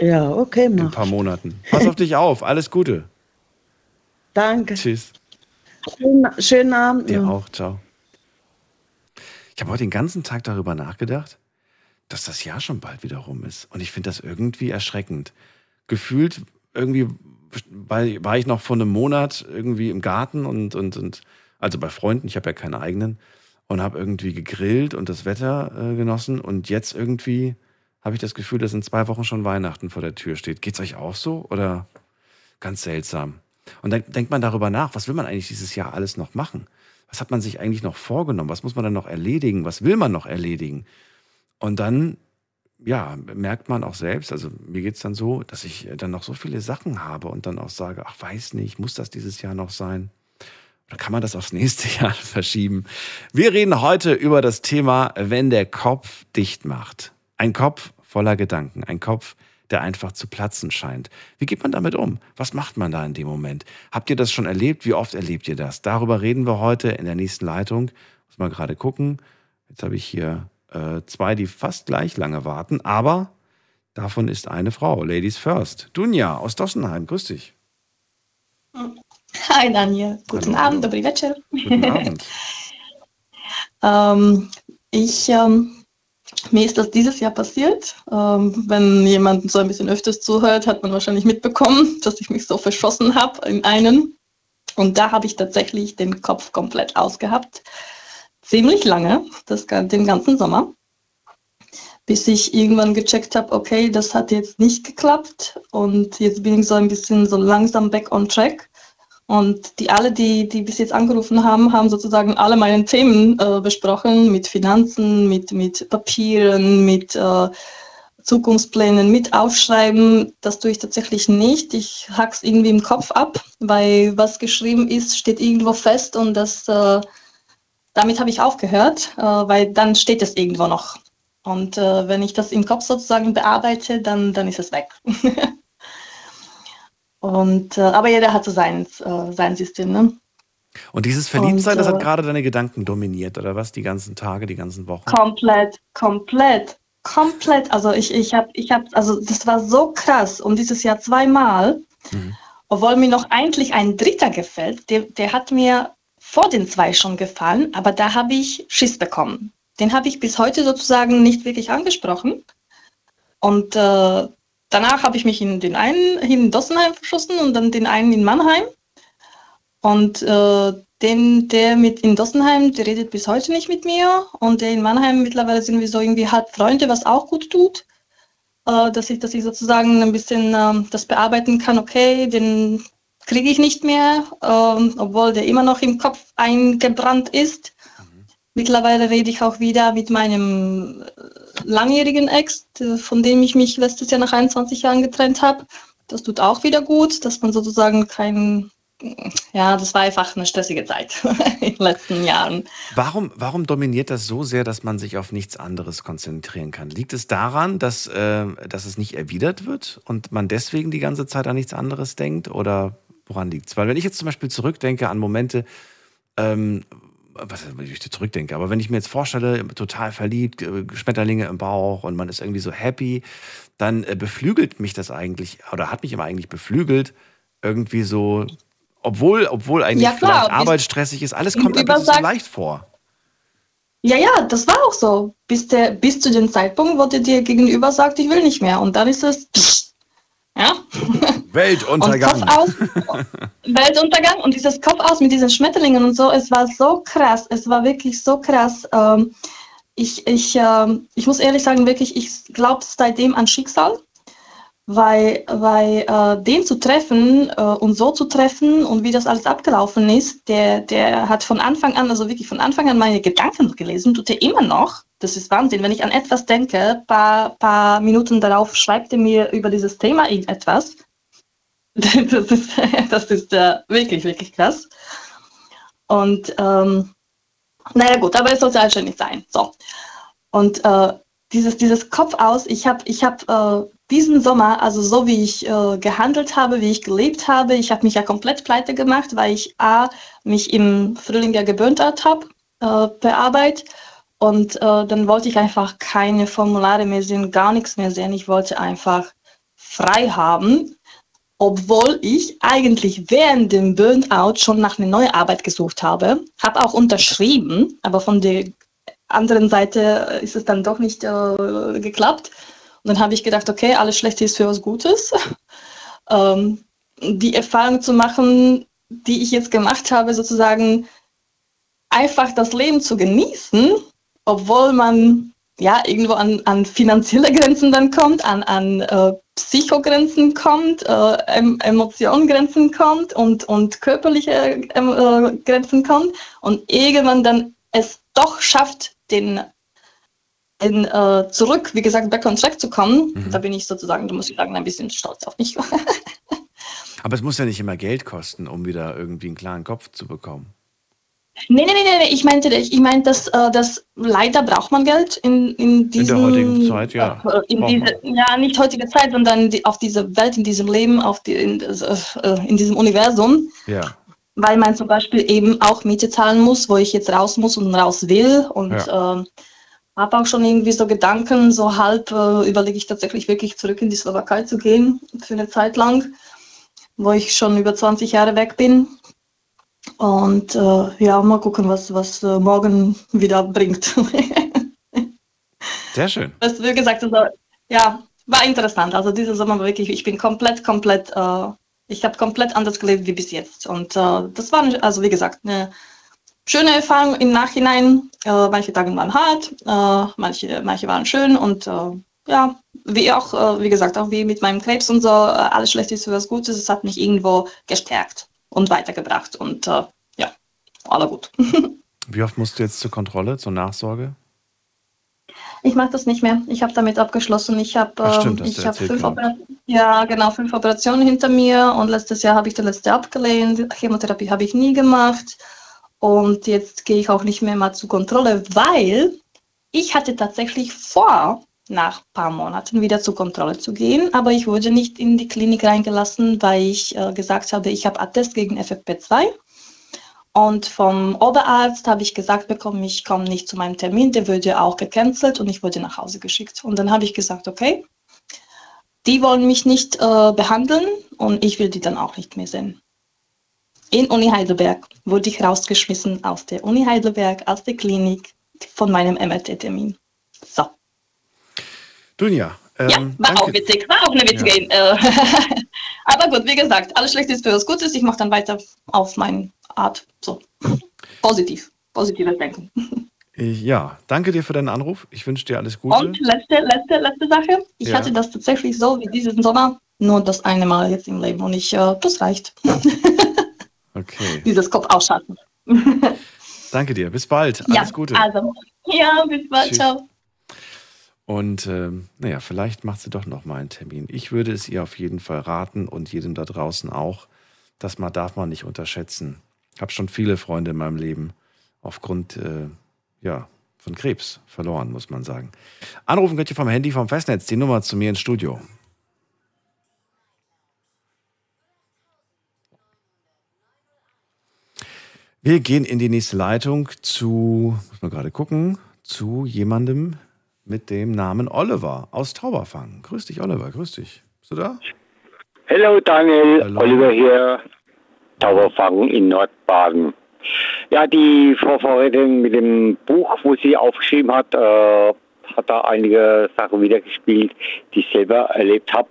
Ja, okay, mach. In ein paar Monaten. Pass auf dich auf. Alles Gute. Danke. Tschüss. Schönen, schönen Abend. Dir auch. Ciao. Ich habe heute den ganzen Tag darüber nachgedacht, dass das Jahr schon bald wieder rum ist. Und ich finde das irgendwie erschreckend. Gefühlt irgendwie war ich noch vor einem Monat irgendwie im Garten und, und, und Also bei Freunden, ich habe ja keine eigenen. Und habe irgendwie gegrillt und das Wetter äh, genossen. Und jetzt irgendwie habe ich das Gefühl, dass in zwei Wochen schon Weihnachten vor der Tür steht. Geht's euch auch so? Oder ganz seltsam? Und dann denkt man darüber nach, was will man eigentlich dieses Jahr alles noch machen? Was hat man sich eigentlich noch vorgenommen? Was muss man dann noch erledigen? Was will man noch erledigen? Und dann, ja, merkt man auch selbst, also mir geht's dann so, dass ich dann noch so viele Sachen habe und dann auch sage, ach, weiß nicht, muss das dieses Jahr noch sein? Oder kann man das aufs nächste Jahr verschieben? Wir reden heute über das Thema, wenn der Kopf dicht macht. Ein Kopf voller Gedanken, ein Kopf, der einfach zu platzen scheint. Wie geht man damit um? Was macht man da in dem Moment? Habt ihr das schon erlebt? Wie oft erlebt ihr das? Darüber reden wir heute in der nächsten Leitung. Muss mal gerade gucken. Jetzt habe ich hier äh, zwei, die fast gleich lange warten, aber davon ist eine Frau. Ladies first. Dunja aus Dossenheim, grüß dich. Hi Daniel, guten Hallo. Abend, dobry wieczór. Guten Abend. ähm, ich, ähm, mir ist das dieses Jahr passiert. Ähm, wenn jemand so ein bisschen öfters zuhört, hat man wahrscheinlich mitbekommen, dass ich mich so verschossen habe in einen. Und da habe ich tatsächlich den Kopf komplett ausgehabt. Ziemlich lange, das, den ganzen Sommer. Bis ich irgendwann gecheckt habe, okay, das hat jetzt nicht geklappt. Und jetzt bin ich so ein bisschen so langsam back on track. Und die alle, die, die bis jetzt angerufen haben, haben sozusagen alle meine Themen äh, besprochen, mit Finanzen, mit, mit Papieren, mit äh, Zukunftsplänen, mit Aufschreiben. Das tue ich tatsächlich nicht. Ich hack's irgendwie im Kopf ab, weil was geschrieben ist, steht irgendwo fest und das, äh, damit habe ich aufgehört, äh, weil dann steht es irgendwo noch. Und äh, wenn ich das im Kopf sozusagen bearbeite, dann, dann ist es weg. Und, äh, aber jeder hat so sein, äh, sein System. Ne? Und dieses Verliebtsein, Und, das hat äh, gerade deine Gedanken dominiert, oder was? Die ganzen Tage, die ganzen Wochen? Komplett, komplett, komplett. Also ich, ich habe, ich hab, also das war so krass. Und dieses Jahr zweimal, Mhm. obwohl mir noch eigentlich ein dritter gefällt, der, der hat mir vor den zwei schon gefallen, aber da habe ich Schiss bekommen. Den habe ich bis heute sozusagen nicht wirklich angesprochen. Und äh, danach habe ich mich in den einen in Dossenheim verschossen und dann den einen in Mannheim. Und äh, den, der mit in Dossenheim, der redet bis heute nicht mit mir. Und der in Mannheim mittlerweile sind wir so irgendwie halb Freunde, was auch gut tut. Äh, dass, ich, dass ich sozusagen ein bisschen ähm, das bearbeiten kann, okay, den kriege ich nicht mehr, ähm, obwohl der immer noch im Kopf eingebrannt ist. Mittlerweile rede ich auch wieder mit meinem äh, langjährigen Ex, der- von dem ich mich letztes Jahr nach 21 Jahren getrennt habe. Das tut auch wieder gut, dass man sozusagen kein, ja, das war einfach eine stressige Zeit in den letzten Jahren. Warum, warum dominiert das so sehr, dass man sich auf nichts anderes konzentrieren kann? Liegt es daran, dass, äh, dass es nicht erwidert wird und man deswegen die ganze Zeit an nichts anderes denkt? Oder woran liegt es? Weil wenn ich jetzt zum Beispiel zurückdenke an Momente, ähm, was wenn ich zurückdenke, aber wenn ich mir jetzt vorstelle, total verliebt, äh, Schmetterlinge im Bauch und man ist irgendwie so happy, dann äh, beflügelt mich das eigentlich, oder hat mich immer eigentlich beflügelt, irgendwie so, obwohl, obwohl eigentlich Ja, klar, vielleicht Arbeit stressig ist, alles kommt einfach so leicht vor. Ja, ja, das war auch so. Bis, der, bis zu dem Zeitpunkt, wo der dir gegenüber sagt, ich will nicht mehr. Und dann ist es, ja, und Weltuntergang. Kopf aus, Weltuntergang und dieses Kopf aus mit diesen Schmetterlingen und so, es war so krass, es war wirklich so krass. Ähm, ich, ich, ähm, ich muss ehrlich sagen, wirklich, ich glaube seitdem an Schicksal, weil, weil äh, den zu treffen äh, und so zu treffen und wie das alles abgelaufen ist, der, der hat von Anfang an, also wirklich von Anfang an meine Gedanken gelesen, tut er immer noch. Das ist Wahnsinn. Wenn ich an etwas denke, paar, paar Minuten darauf schreibt er mir über dieses Thema irgendetwas. Das ist, das ist äh, wirklich, wirklich krass. Und ähm, naja gut, aber es sollte also nicht sein. So. Und äh, dieses, dieses Kopf aus, ich habe ich hab, äh, diesen Sommer, also so wie ich äh, gehandelt habe, wie ich gelebt habe, ich habe mich ja komplett pleite gemacht, weil ich A, mich im Frühling ja gewöhnt habe äh, per Arbeit. Und äh, dann wollte ich einfach keine Formulare mehr sehen, gar nichts mehr sehen. Ich wollte einfach frei haben, obwohl ich eigentlich während dem Burnout schon nach einer neuen Arbeit gesucht habe, habe auch unterschrieben, aber von der anderen Seite ist es dann doch nicht äh, geklappt. Und dann habe ich gedacht, okay, alles Schlechte ist für was Gutes. ähm, die Erfahrung zu machen, die ich jetzt gemacht habe, sozusagen einfach das Leben zu genießen, obwohl man ja irgendwo an, an finanzielle Grenzen dann kommt, an, an äh, Psychogrenzen kommt, äh, Emotionengrenzen kommt und, und körperliche äh, Grenzen kommt und irgendwann dann es doch schafft, den, den äh, zurück, wie gesagt, back on track zu kommen. Mhm. Da bin ich sozusagen, da muss ich sagen, ein bisschen stolz auf mich. Aber es muss ja nicht immer Geld kosten, um wieder irgendwie einen klaren Kopf zu bekommen. Nee, nee, nee, nee, ich meinte, ich, ich meinte, dass, äh, dass leider braucht man Geld in, in diesem... In der heutigen Zeit, ja. Äh, in diese, ja, nicht heutige Zeit, sondern auf dieser Welt, in diesem Leben, auf die, in, äh, in diesem Universum. Ja. Weil man zum Beispiel eben auch Miete zahlen muss, wo ich jetzt raus muss und raus will. Und ja. äh, habe auch schon irgendwie so Gedanken, so halb äh, überlege ich tatsächlich wirklich zurück in die Slowakei zu gehen für eine Zeit lang, wo ich schon über 20 Jahre weg bin. Und äh, ja, mal gucken, was, was äh, morgen wieder bringt. Sehr schön. Was, wie gesagt, also, ja, war interessant. Also dieser Sommer war wirklich, ich bin komplett, komplett, äh, ich habe komplett anders gelebt wie bis jetzt. Und äh, das war, also wie gesagt, eine schöne Erfahrung im Nachhinein. Äh, manche Tage waren hart, äh, manche, manche waren schön und ja, wie auch, wie gesagt, auch wie mit meinem Krebs und so, alles schlecht ist für was Gutes, es hat mich irgendwo gestärkt und weitergebracht. Und äh, ja, aller gut. Wie oft musst du jetzt zur Kontrolle, zur Nachsorge? Ich mache das nicht mehr. Ich habe damit abgeschlossen. Ich habe äh, hab fünf, ja, genau, fünf Operationen hinter mir und letztes Jahr habe ich die letzte abgelehnt. Chemotherapie habe ich nie gemacht. Und jetzt gehe ich auch nicht mehr mal zur Kontrolle, weil ich hatte tatsächlich vor, nach ein paar Monaten wieder zur Kontrolle zu gehen. Aber ich wurde nicht in die Klinik reingelassen, weil ich äh, gesagt habe, ich habe Attest gegen FFP2. Und vom Oberarzt habe ich gesagt bekommen, ich komme nicht zu meinem Termin, der würde auch gecancelt und ich wurde nach Hause geschickt. Und dann habe ich gesagt, okay, die wollen mich nicht äh, behandeln und ich will die dann auch nicht mehr sehen. In Uni Heidelberg wurde ich rausgeschmissen aus der Uni Heidelberg, aus der Klinik von meinem MRT-Termin. So. Dunja. Ähm, ja, war danke. auch witzig. War auch eine witzige. Ja. Äh, aber gut, wie gesagt, alles Schlechte ist für was Gutes. Ich mache dann weiter auf meine Art. So. Positiv. Positives Denken. Ja, danke dir für deinen Anruf. Ich wünsche dir alles Gute. Und letzte, letzte, letzte Sache. Ich ja. hatte das tatsächlich so wie diesen Sommer, nur das eine Mal jetzt im Leben. Und ich, äh, das reicht. Okay. Dieses Kopf ausschalten. danke dir. Bis bald. Alles ja, Gute. Also, ja, bis bald. Tschüss. Ciao. Und äh, naja, vielleicht macht sie doch noch mal einen Termin. Ich würde es ihr auf jeden Fall raten und jedem da draußen auch. Das man, darf man nicht unterschätzen. Ich habe schon viele Freunde in meinem Leben aufgrund äh, ja, von Krebs verloren, muss man sagen. Anrufen könnt ihr vom Handy vom Festnetz, die Nummer zu mir ins Studio. Wir gehen in die nächste Leitung zu, muss man gerade gucken, zu jemandem, mit dem Namen Oliver aus Tauberfang. Grüß dich, Oliver, grüß dich. Bist du da? Hallo Daniel, Hello. Oliver hier, Tauberfang in Nordbaden. Ja, die Vorvorrednerin mit dem Buch, wo sie aufgeschrieben hat, äh, hat da einige Sachen wiedergespielt, die ich selber erlebt habe.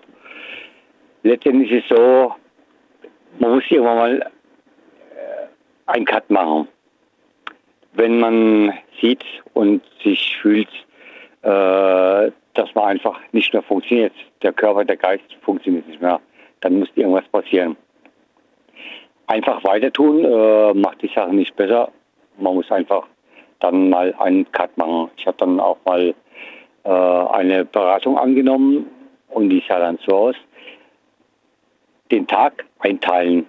Letztendlich ist es so, man muss irgendwann mal einen Cut machen. Wenn man sieht und sich fühlt, äh, dass man einfach nicht mehr funktioniert. Der Körper, der Geist funktioniert nicht mehr. Dann muss irgendwas passieren. Einfach weiter tun äh, macht die Sache nicht besser. Man muss einfach dann mal einen Cut machen. Ich habe dann auch mal äh, eine Beratung angenommen und die sah dann so aus. Den Tag einteilen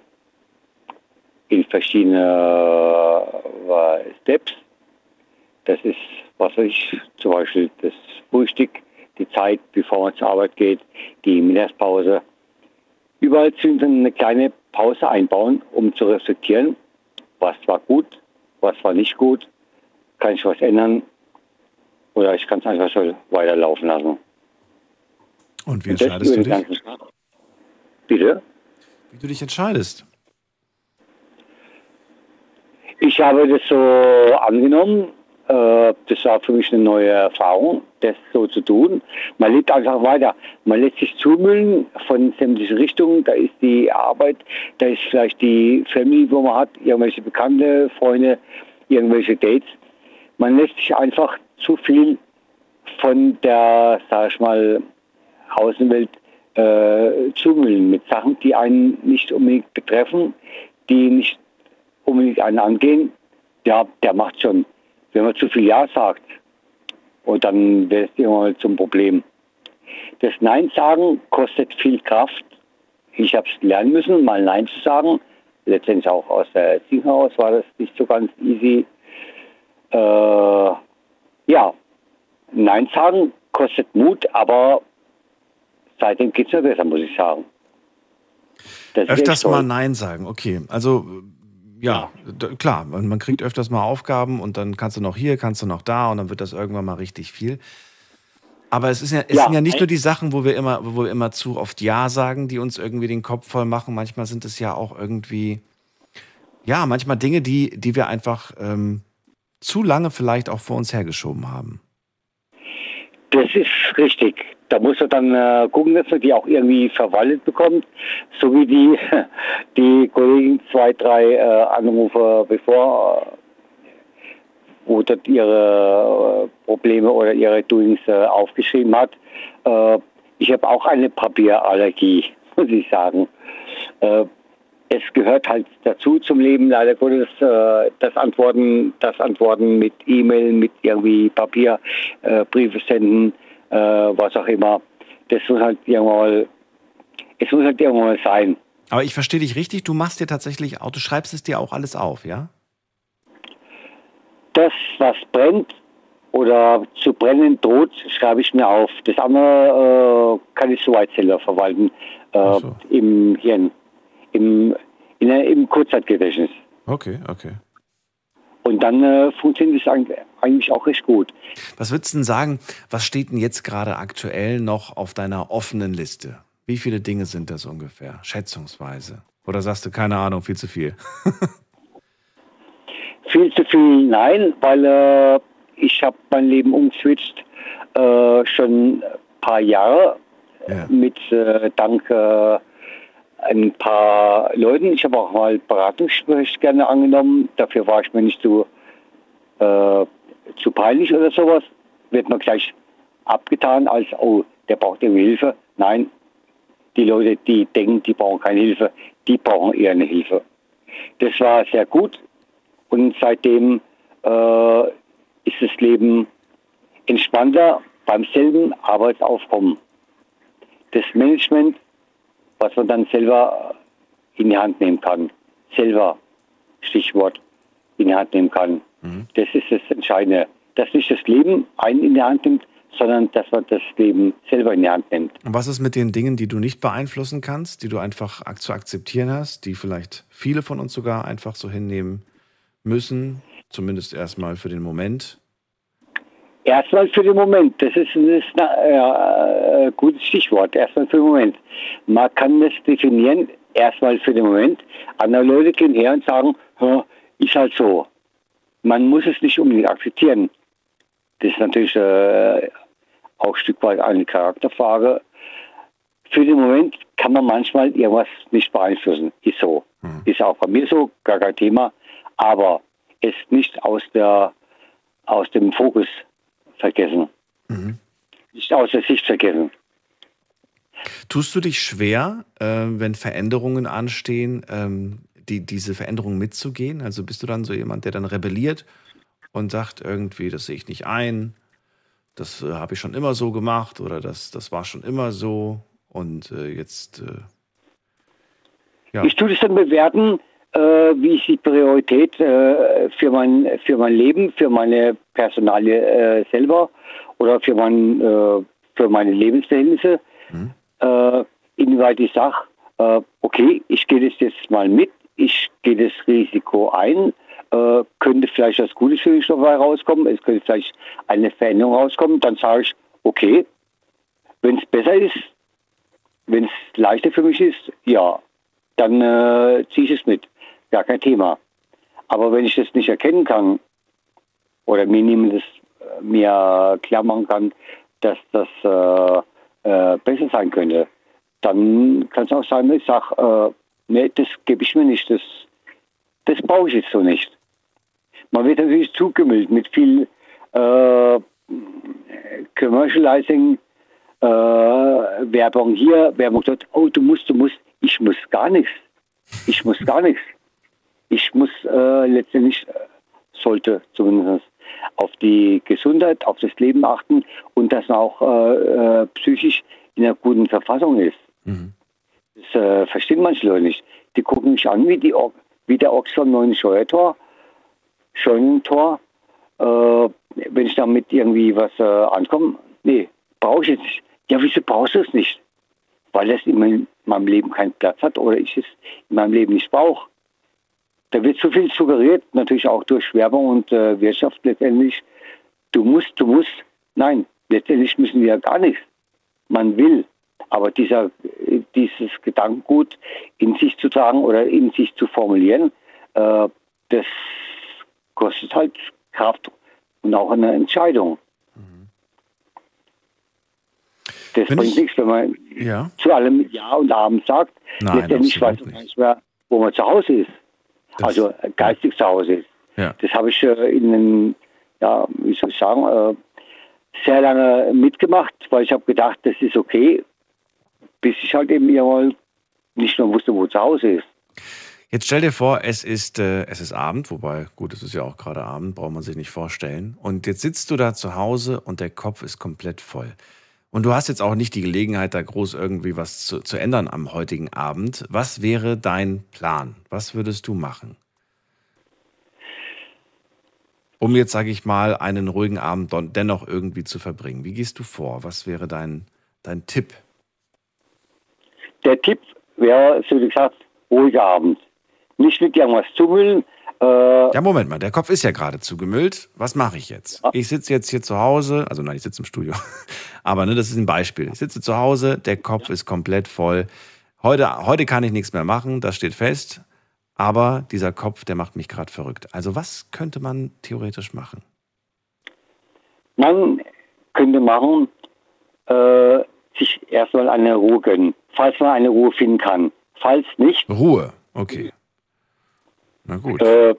in verschiedene äh, Steps. Das ist was ich, zum Beispiel das Frühstück, die Zeit, bevor man zur Arbeit geht, die Mittagspause. Überall eine kleine Pause einbauen, um zu reflektieren, was war gut, was war nicht gut, kann ich was ändern oder ich kann es einfach so weiterlaufen lassen. Und wie entscheidest Und du dich? Bitte? Wie du dich entscheidest? Ich habe das so angenommen, äh, das war für mich eine neue Erfahrung, das so zu tun. Man lebt einfach weiter. Man lässt sich zumüllen von sämtlichen Richtungen. Da ist die Arbeit, da ist vielleicht die Family, wo man hat, irgendwelche Bekannte, Freunde, irgendwelche Dates. Man lässt sich einfach zu viel von der, sag ich mal, Außenwelt äh, zumüllen mit Sachen, die einen nicht unbedingt betreffen, die nicht unbedingt einen angehen. Ja, der macht schon. Wenn man zu viel Ja sagt, und dann wird es irgendwann zum Problem. Das Nein sagen kostet viel Kraft. Ich habe es lernen müssen, mal Nein zu sagen. Letztendlich auch aus der Erziehung heraus war das nicht so ganz easy. Äh, ja, Nein sagen kostet Mut, aber seitdem geht es ja besser, muss ich sagen. Das öfters mal Nein sagen, okay. Also ja, klar, man kriegt öfters mal Aufgaben und dann kannst du noch hier, kannst du noch da und dann wird das irgendwann mal richtig viel. Aber es, ist ja, es ja, sind ja nicht nur die Sachen, wo wir immer, wo wir immer zu oft Ja sagen, die uns irgendwie den Kopf voll machen. Manchmal sind es ja auch irgendwie, ja, manchmal Dinge, die, die wir einfach ähm, zu lange vielleicht auch vor uns hergeschoben haben. Das ist richtig. Da muss er dann äh, gucken, dass er die auch irgendwie verwaltet bekommt, so wie die, die Kollegen zwei, drei äh, Anrufe bevor äh, wo dort ihre äh, Probleme oder ihre Doings äh, aufgeschrieben hat. Äh, ich habe auch eine Papierallergie, muss ich sagen. es gehört halt dazu zum Leben, leider Gottes, das Antworten, das Antworten mit E-Mail, mit irgendwie Papier, Briefe senden, was auch immer. Das muss halt irgendwann mal, es muss halt irgendwann mal sein. Aber ich verstehe dich richtig, du machst dir tatsächlich auch, du schreibst es dir auch alles auf, ja? das, was brennt oder zu brennen droht, schreibe ich mir auf. Das andere äh, kann ich soweit selber verwalten äh, so. im Hirn, im, in, im Kurzzeitgedächtnis. Okay, okay. Und dann äh, funktioniert es eigentlich auch recht gut. Was würdest du denn sagen, was steht denn jetzt gerade aktuell noch auf deiner offenen Liste? Wie viele Dinge sind das ungefähr, schätzungsweise? Oder sagst du, keine Ahnung, viel zu viel? Viel zu viel nein, weil äh, ich habe mein Leben umgeswitcht äh, schon ein paar Jahre ja. mit äh, dank äh, ein paar Leuten. Ich habe auch mal Beratungsgespräche gerne angenommen. Dafür war ich mir nicht zu, äh, zu peinlich oder sowas. Wird man gleich abgetan als, oh, der braucht irgendwie Hilfe. Nein, die Leute, die denken, die brauchen keine Hilfe, die brauchen eher eine Hilfe. Das war sehr gut. Und seitdem äh, ist das Leben entspannter beim selben Arbeitsaufkommen. Das Management, was man dann selber in die Hand nehmen kann, selber, Stichwort, in die Hand nehmen kann, mhm. das ist das Entscheidende. Dass nicht das Leben einen in die Hand nimmt, sondern dass man das Leben selber in die Hand nimmt. Und was ist mit den Dingen, die du nicht beeinflussen kannst, die du einfach zu akzeptieren hast, die vielleicht viele von uns sogar einfach so hinnehmen, müssen, zumindest erstmal für den Moment? Erstmal für den Moment, das ist, ein ja, äh, gutes Stichwort, erstmal für den Moment. Man kann das definieren, erstmal für den Moment. Andere Leute gehen her und sagen, ist halt so. Man muss es nicht unbedingt akzeptieren. Das ist natürlich äh, auch ein Stück weit eine Charakterfrage. Für den Moment kann man manchmal irgendwas nicht beeinflussen. Ist so. Hm. Ist auch bei mir so, gar kein Thema aber es nicht aus, der, aus dem Fokus vergessen. Mhm. Nicht aus der Sicht vergessen. Tust du dich schwer, äh, wenn Veränderungen anstehen, ähm, die, diese Veränderungen mitzugehen? Also bist du dann so jemand, der dann rebelliert und sagt irgendwie, das sehe ich nicht ein, das äh, habe ich schon immer so gemacht oder das, das war schon immer so und äh, jetzt. Äh, ja. Ich tue das dann bewerten, wie ich die Priorität äh, für, mein, für mein Leben, für meine Personalie äh, selber oder für, mein, äh, für meine Lebensverhältnisse, mhm. Äh, inwieweit ich sage, äh, okay, ich gehe das jetzt mal mit, ich gehe das Risiko ein, könnte vielleicht was Gutes für mich dabei rauskommen, es könnte vielleicht eine Veränderung rauskommen, dann sage ich, okay, wenn es besser ist, wenn es leichter für mich ist, ja, dann äh, ziehe ich es mit gar kein Thema. Aber wenn ich das nicht erkennen kann oder mir das äh, mir klar machen kann, dass das äh, äh, besser sein könnte, dann kann es auch sein, dass ich sage, äh, nee, das gebe ich mir nicht, das, das brauche ich jetzt so nicht. Man wird natürlich zugemüllt mit viel äh, Commercializing, äh, Werbung hier, Werbung dort. Oh, du musst, du musst. Ich muss gar nichts. Ich muss gar nichts. Ich muss äh, letztendlich, äh, sollte zumindest auf die Gesundheit, auf das Leben achten und dass man auch äh, äh, psychisch in einer guten Verfassung ist. Mhm. Das äh, verstehen manche Leute nicht. Die gucken mich an wie, die, wie der Ochs vom neuen Steuertor, Scheunentor. Äh, wenn ich damit irgendwie was ankomme, nee, brauche ich jetzt nicht. Ja, wieso brauchst du es nicht? Weil es in meinem Leben keinen Platz hat oder ich es in meinem Leben nicht brauche. Da wird so viel suggeriert, natürlich auch durch Werbung und äh, Wirtschaft letztendlich. Du musst, du musst. Nein, letztendlich müssen wir ja gar nichts. Man will. Aber dieser, dieses Gedankengut in sich zu tragen oder in sich zu formulieren, äh, das kostet halt Kraft und auch eine Entscheidung. Mhm. Das wenn bringt ich, nichts, wenn man ja. zu allem Ja und Abend sagt. Nein, letztendlich weiß man nicht mehr, wo man zu Hause ist das also geistig zu Hause ist. Ja. Das habe ich äh, in einem, ja, wie soll ich sagen, äh, sehr lange mitgemacht, weil ich habe gedacht, das ist okay, bis ich halt eben mal nicht mehr wusste, wo zu Hause ist. Jetzt stell dir vor, es ist, äh, es ist Abend, wobei, gut, es ist ja auch gerade Abend, braucht man sich nicht vorstellen. Und jetzt sitzt du da zu Hause und der Kopf ist komplett voll. Und du hast jetzt auch nicht die Gelegenheit, da groß irgendwie was zu, zu ändern am heutigen Abend. Was wäre dein Plan? Was würdest du machen? Um jetzt, sage ich mal, einen ruhigen Abend dennoch irgendwie zu verbringen. Wie gehst du vor? Was wäre dein, dein Tipp? Der Tipp wäre, so wie gesagt, ruhiger Abend. Nicht mit irgendwas zumüllen, ja, Moment mal, der Kopf ist ja gerade zugemüllt. Was mache ich jetzt? Ja. Ich sitze jetzt hier zu Hause, also nein, ich sitze im Studio. Aber ne, das ist ein Beispiel. Ich sitze zu Hause, der Kopf ja. ist komplett voll. Heute, heute kann ich nichts mehr machen, das steht fest. Aber dieser Kopf, der macht mich gerade verrückt. Also was könnte man theoretisch machen? Man könnte machen, äh, sich erstmal eine Ruhe gönnen, falls man eine Ruhe finden kann. Falls nicht. Ruhe, okay. Na gut. Äh,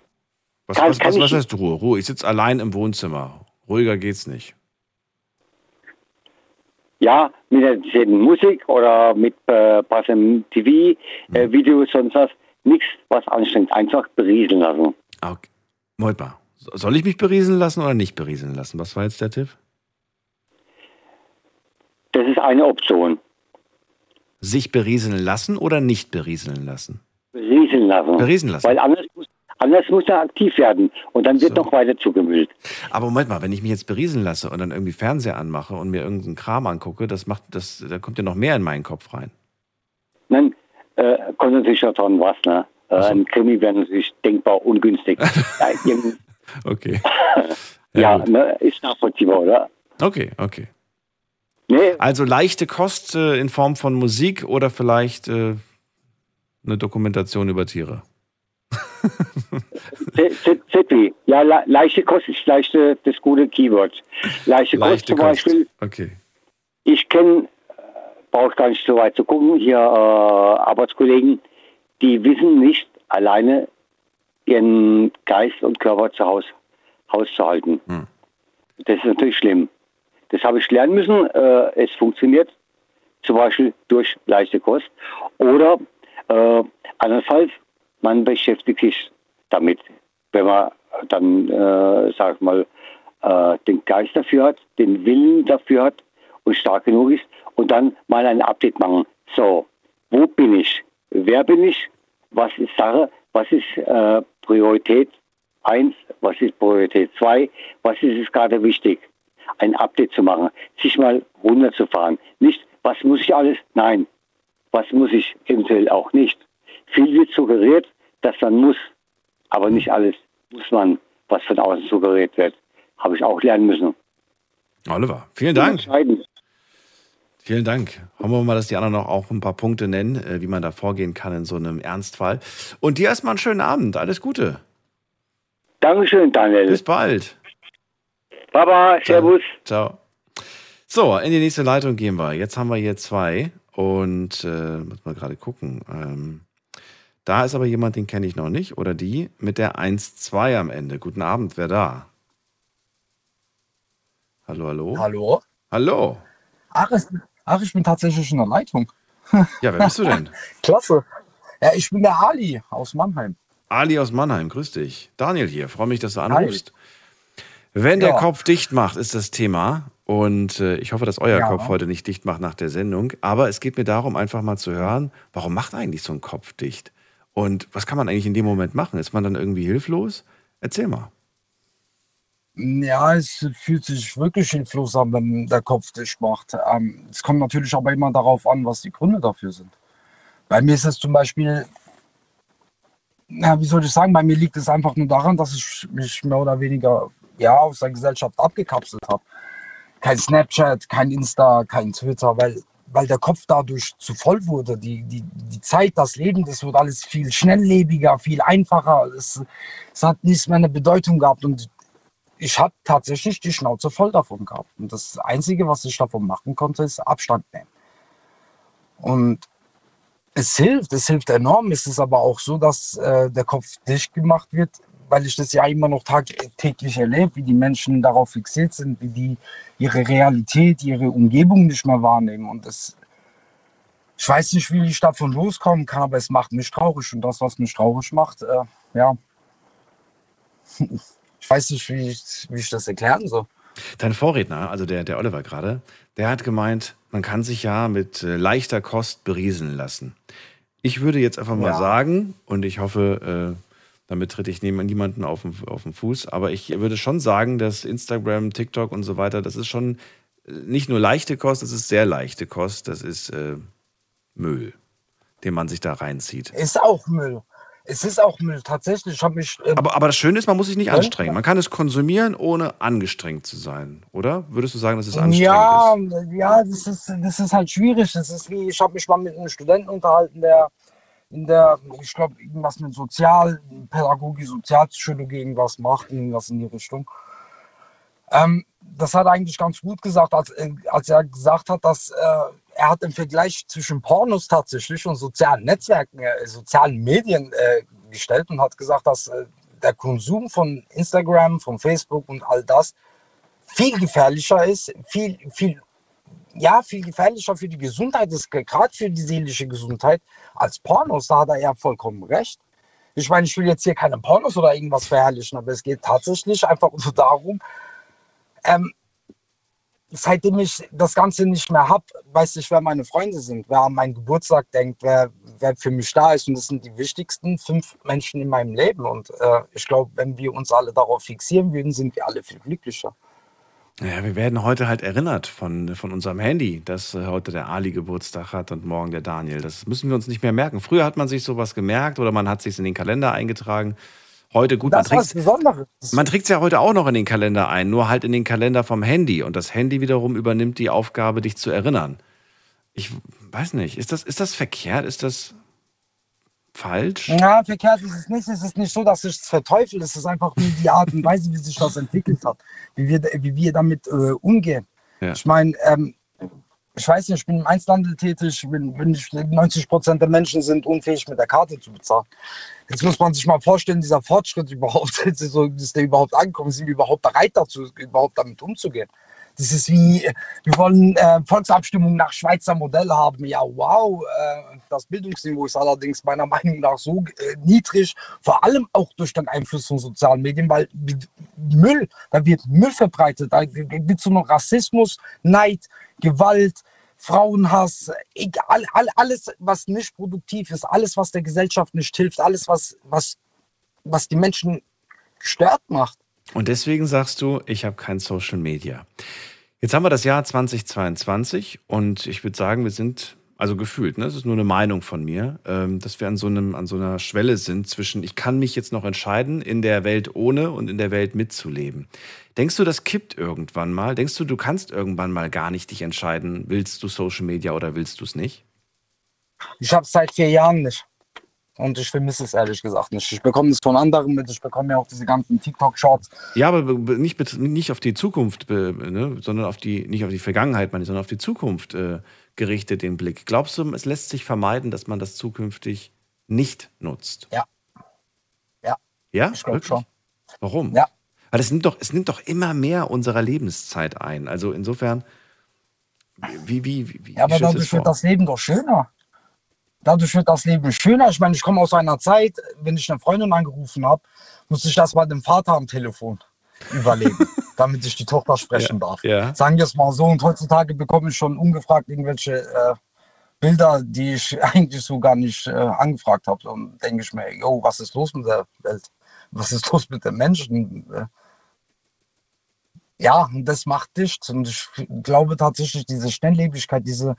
was, kann, was, was, was heißt Ruhe? Ruhe. Ich sitze allein im Wohnzimmer. Ruhiger geht's nicht. Ja, mit der Musik oder mit äh, passendem TV, äh, hm. Was. Nichts, was anstrengt. Einfach berieseln lassen. Okay. Mal. Soll ich mich berieseln lassen oder nicht berieseln lassen? Was war jetzt der Tipp? Das ist eine Option. Sich berieseln lassen oder nicht berieseln lassen? Berieseln lassen. Berieseln lassen. Weil anders Anders muss er aktiv werden und dann wird so. noch weiter zugemüllt. Aber Moment mal, wenn ich mich jetzt berieseln lasse und dann irgendwie Fernseher anmache und mir irgendeinen Kram angucke, das macht, das, da kommt ja noch mehr in meinen Kopf rein. Nein, äh, kommt natürlich schon was, ne? Äh, so. Ein Krimi wäre natürlich denkbar ungünstig. okay. ja, ja ne, ist nachvollziehbar, oder? Okay, okay. Nee. Also leichte Kost äh, in Form von Musik oder vielleicht äh, eine Dokumentation über Tiere. Zippy. Ja, le leichte Kost ist leichte, das gute Keyword. Leichte, Kost zum Beispiel. Okay. Ich kenne, brauche gar nicht so weit zu gucken, hier äh, Arbeitskollegen, die wissen nicht alleine ihren Geist und Körper zu Hause Haus zu halten. Hm. Das ist natürlich schlimm. Das habe ich lernen müssen. Äh, es funktioniert zum Beispiel durch leichte Kost. Oder äh, andernfalls man beschäftigt sich damit, wenn man dann, äh, sag mal, äh, den Geist dafür hat, den Willen dafür hat und stark genug ist und dann mal ein Update machen. So, wo bin ich? Wer bin ich? Was ist Sache? Was ist äh, Priorität 1? Was ist Priorität 2? Was ist es gerade wichtig? Ein Update zu machen, sich mal runterzufahren. Nicht, was muss ich alles? Nein, was muss ich eventuell auch nicht. Viel wird suggeriert, dass man muss, aber nicht alles muss man, was von außen suggeriert wird. Habe ich auch lernen müssen. Oliver, vielen Dank. Vielen Dank. Hoffen wir mal, dass die anderen noch auch ein paar Punkte nennen, äh, wie man da vorgehen kann in so einem Ernstfall. Und dir erstmal einen schönen Abend. Alles Gute. Dankeschön, Daniel. Bis bald. Baba, Servus. Ciao. So, in die nächste Leitung gehen wir. Jetzt haben wir hier zwei und äh, muss mal gerade gucken. Ähm, Da ist aber jemand, den kenne ich noch nicht. Oder die mit der 1-2 am Ende. Guten Abend, wer da? Hallo, hallo. Hallo. Hallo. Ach, ich, ach, ich bin tatsächlich in der Leitung. Ja, wer bist du denn? Klasse. Ja, ich bin der Ali aus Mannheim. Ali aus Mannheim, grüß dich. Daniel hier, freue mich, dass du anrufst. Hi. Wenn der ja. Kopf dicht macht, ist das Thema. Und äh, ich hoffe, dass euer ja. Kopf heute nicht dicht macht nach der Sendung. Aber es geht mir darum, einfach mal zu hören, warum macht eigentlich so ein Kopf dicht? Und was kann man eigentlich in dem Moment machen? Ist man dann irgendwie hilflos? Erzähl mal. Ja, es fühlt sich wirklich hilflos an, wenn der Kopf dicht macht. Ähm, es kommt natürlich aber immer darauf an, was die Gründe dafür sind. Bei mir ist es zum Beispiel, ja, wie soll ich sagen, bei mir liegt es einfach nur daran, dass ich mich mehr oder weniger ja, aus der Gesellschaft abgekapselt habe. Kein Snapchat, kein Insta, kein Twitter, weil, weil der Kopf dadurch zu voll wurde. Die, die, die Zeit, das Leben, das wird alles viel schnelllebiger, viel einfacher. Es, es hat nichts mehr eine Bedeutung gehabt und ich habe tatsächlich die Schnauze voll davon gehabt. Und das Einzige, was ich davon machen konnte, ist Abstand nehmen. Und es hilft, es hilft enorm. Es ist aber auch so, dass äh, der Kopf dicht gemacht wird, weil ich das ja immer noch tagtäglich erlebe, wie die Menschen darauf fixiert sind, wie die ihre Realität, ihre Umgebung nicht mehr wahrnehmen. Und das, ich weiß nicht, wie ich davon loskommen kann, aber es macht mich traurig. Und das, was mich traurig macht, äh, ja, ich weiß nicht, wie ich, wie ich das erklären soll. Dein Vorredner, also der, der Oliver gerade, der hat gemeint, man kann sich ja mit äh, leichter Kost berieseln lassen. Ich würde jetzt einfach mal ja. sagen, und ich hoffe, äh, damit tritt ich niemanden auf den, auf den Fuß, aber ich würde schon sagen, dass Instagram, TikTok und so weiter, das ist schon äh, nicht nur leichte Kost, das ist sehr leichte Kost, das ist äh, Müll, den man sich da reinzieht. Ist auch Müll. Es ist auch Müll, tatsächlich. Ich mich, ähm, aber, aber das Schöne ist, man muss sich nicht anstrengen. Man kann es konsumieren, ohne angestrengt zu sein, oder? Würdest du sagen, dass es anstrengend ja, ist? Ja, das ist, das ist halt schwierig. Das ist wie, ich habe mich mal mit einem Studenten unterhalten, der in der, ich glaube, irgendwas mit Sozialpädagogik, Sozialpsychologie irgendwas macht, irgendwas in die Richtung. Ähm, das hat er eigentlich ganz gut gesagt, als, als er gesagt hat, dass äh, er hat den Vergleich zwischen Pornos tatsächlich und sozialen Netzwerken, äh, sozialen Medien äh, gestellt und hat gesagt, dass äh, der Konsum von Instagram, von Facebook und all das viel gefährlicher ist, viel, viel, ja, viel gefährlicher für die Gesundheit ist, gerade für die seelische Gesundheit, als Pornos. Da hat er ja vollkommen recht. Ich meine, ich will jetzt hier keine Pornos oder irgendwas verherrlichen, aber es geht tatsächlich einfach nur darum, ähm, seitdem ich das Ganze nicht mehr habe, weiß ich, wer meine Freunde sind, wer an meinen Geburtstag denkt, wer, wer für mich da ist. Und das sind die wichtigsten fünf Menschen in meinem Leben. Und äh, ich glaube, wenn wir uns alle darauf fixieren würden, sind wir alle viel glücklicher. Ja, wir werden heute halt erinnert von, von unserem Handy, dass äh, heute der Ali Geburtstag hat und morgen der Daniel. Das müssen wir uns nicht mehr merken. Früher hat man sich sowas gemerkt oder man hat sich in den Kalender eingetragen. Heute gut, das man trägt man trägt es ja heute auch noch in den Kalender ein, nur halt in den Kalender vom Handy und das Handy wiederum übernimmt die Aufgabe, dich zu erinnern. Ich weiß nicht, ist das, ist das verkehrt? Ist das falsch? Ja, verkehrt ist es nicht. Es ist nicht so, dass ich es verteufel. Es ist einfach nur die Art und Weise, wie sich das entwickelt hat, wie wir, wie wir damit äh, umgehen. Ja. Ich meine, ähm, ich weiß nicht, ich bin im Einzelhandel tätig, bin, bin ich, 90 Prozent der Menschen sind unfähig, mit der Karte zu bezahlen. Jetzt muss man sich mal vorstellen, dieser Fortschritt überhaupt, so, ist der überhaupt angekommen, sind wir überhaupt bereit dazu, überhaupt damit umzugehen? Das ist wie, wir wollen äh, Volksabstimmung nach Schweizer Modell haben. Ja, wow. Äh, das Bildungsniveau ist allerdings meiner Meinung nach so äh, niedrig, vor allem auch durch den Einfluss von sozialen Medien, weil Müll, da wird Müll verbreitet, da gibt es so noch Rassismus, Neid, Gewalt, Frauenhass, egal, alles, was nicht produktiv ist, alles, was der Gesellschaft nicht hilft, alles, was, was, was die Menschen gestört macht. Und deswegen sagst du, ich habe kein Social Media. Jetzt haben wir das Jahr 2022 und ich würde sagen, wir sind, also gefühlt, ne, das ist nur eine Meinung von mir, ähm, dass wir an so, einem, an so einer Schwelle sind zwischen, ich kann mich jetzt noch entscheiden, in der Welt ohne und in der Welt mitzuleben. Denkst du, das kippt irgendwann mal? Denkst du, du kannst irgendwann mal gar nicht dich entscheiden, willst du Social Media oder willst du es nicht? Ich habe es seit vier Jahren nicht. Und ich vermisse es ehrlich gesagt nicht. Ich bekomme es von anderen mit, ich bekomme ja auch diese ganzen TikTok-Shorts. Ja, aber nicht, nicht auf die Zukunft, ne, sondern auf die, nicht auf die Vergangenheit, meine, sondern auf die Zukunft äh, gerichtet den Blick. Glaubst du, es lässt sich vermeiden, dass man das zukünftig nicht nutzt. Ja. Ja. Ja? Ich glaube schon. Warum? Ja. Weil es nimmt, doch, es nimmt doch immer mehr unserer Lebenszeit ein. Also insofern, wie, wie, wie, wie Ja, aber dadurch wird das Leben doch schöner. Dadurch wird das Leben schöner. Ich meine, ich komme aus einer Zeit, wenn ich eine Freundin angerufen habe, musste ich das mal dem Vater am Telefon überlegen, damit ich die Tochter sprechen Ja, darf. ja. Sagen wir es mal so. Und heutzutage bekomme ich schon ungefragt irgendwelche äh, Bilder, die ich eigentlich so gar nicht äh, angefragt habe. Und denke ich mir, yo, was ist los mit der Welt? Was ist los mit den Menschen? Äh, ja, und das macht dicht. Und ich glaube tatsächlich, diese Schnelllebigkeit, diese,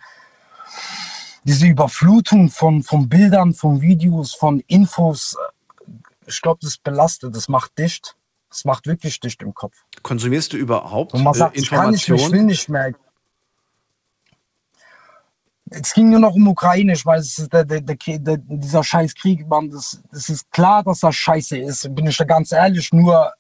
diese Überflutung von, von Bildern, von Videos, von Infos, äh, ich glaube, das belastet, das macht dicht. Das macht wirklich dicht im Kopf. Konsumierst du überhaupt Und man äh, sagt, ich kann nicht ich will Informationen? nicht mehr. Es ging nur noch um Ukraine. Ich weiß, der, der, der, dieser scheiß Krieg, Mann, das, das ist klar, dass das scheiße ist. Bin ich da ganz ehrlich, nur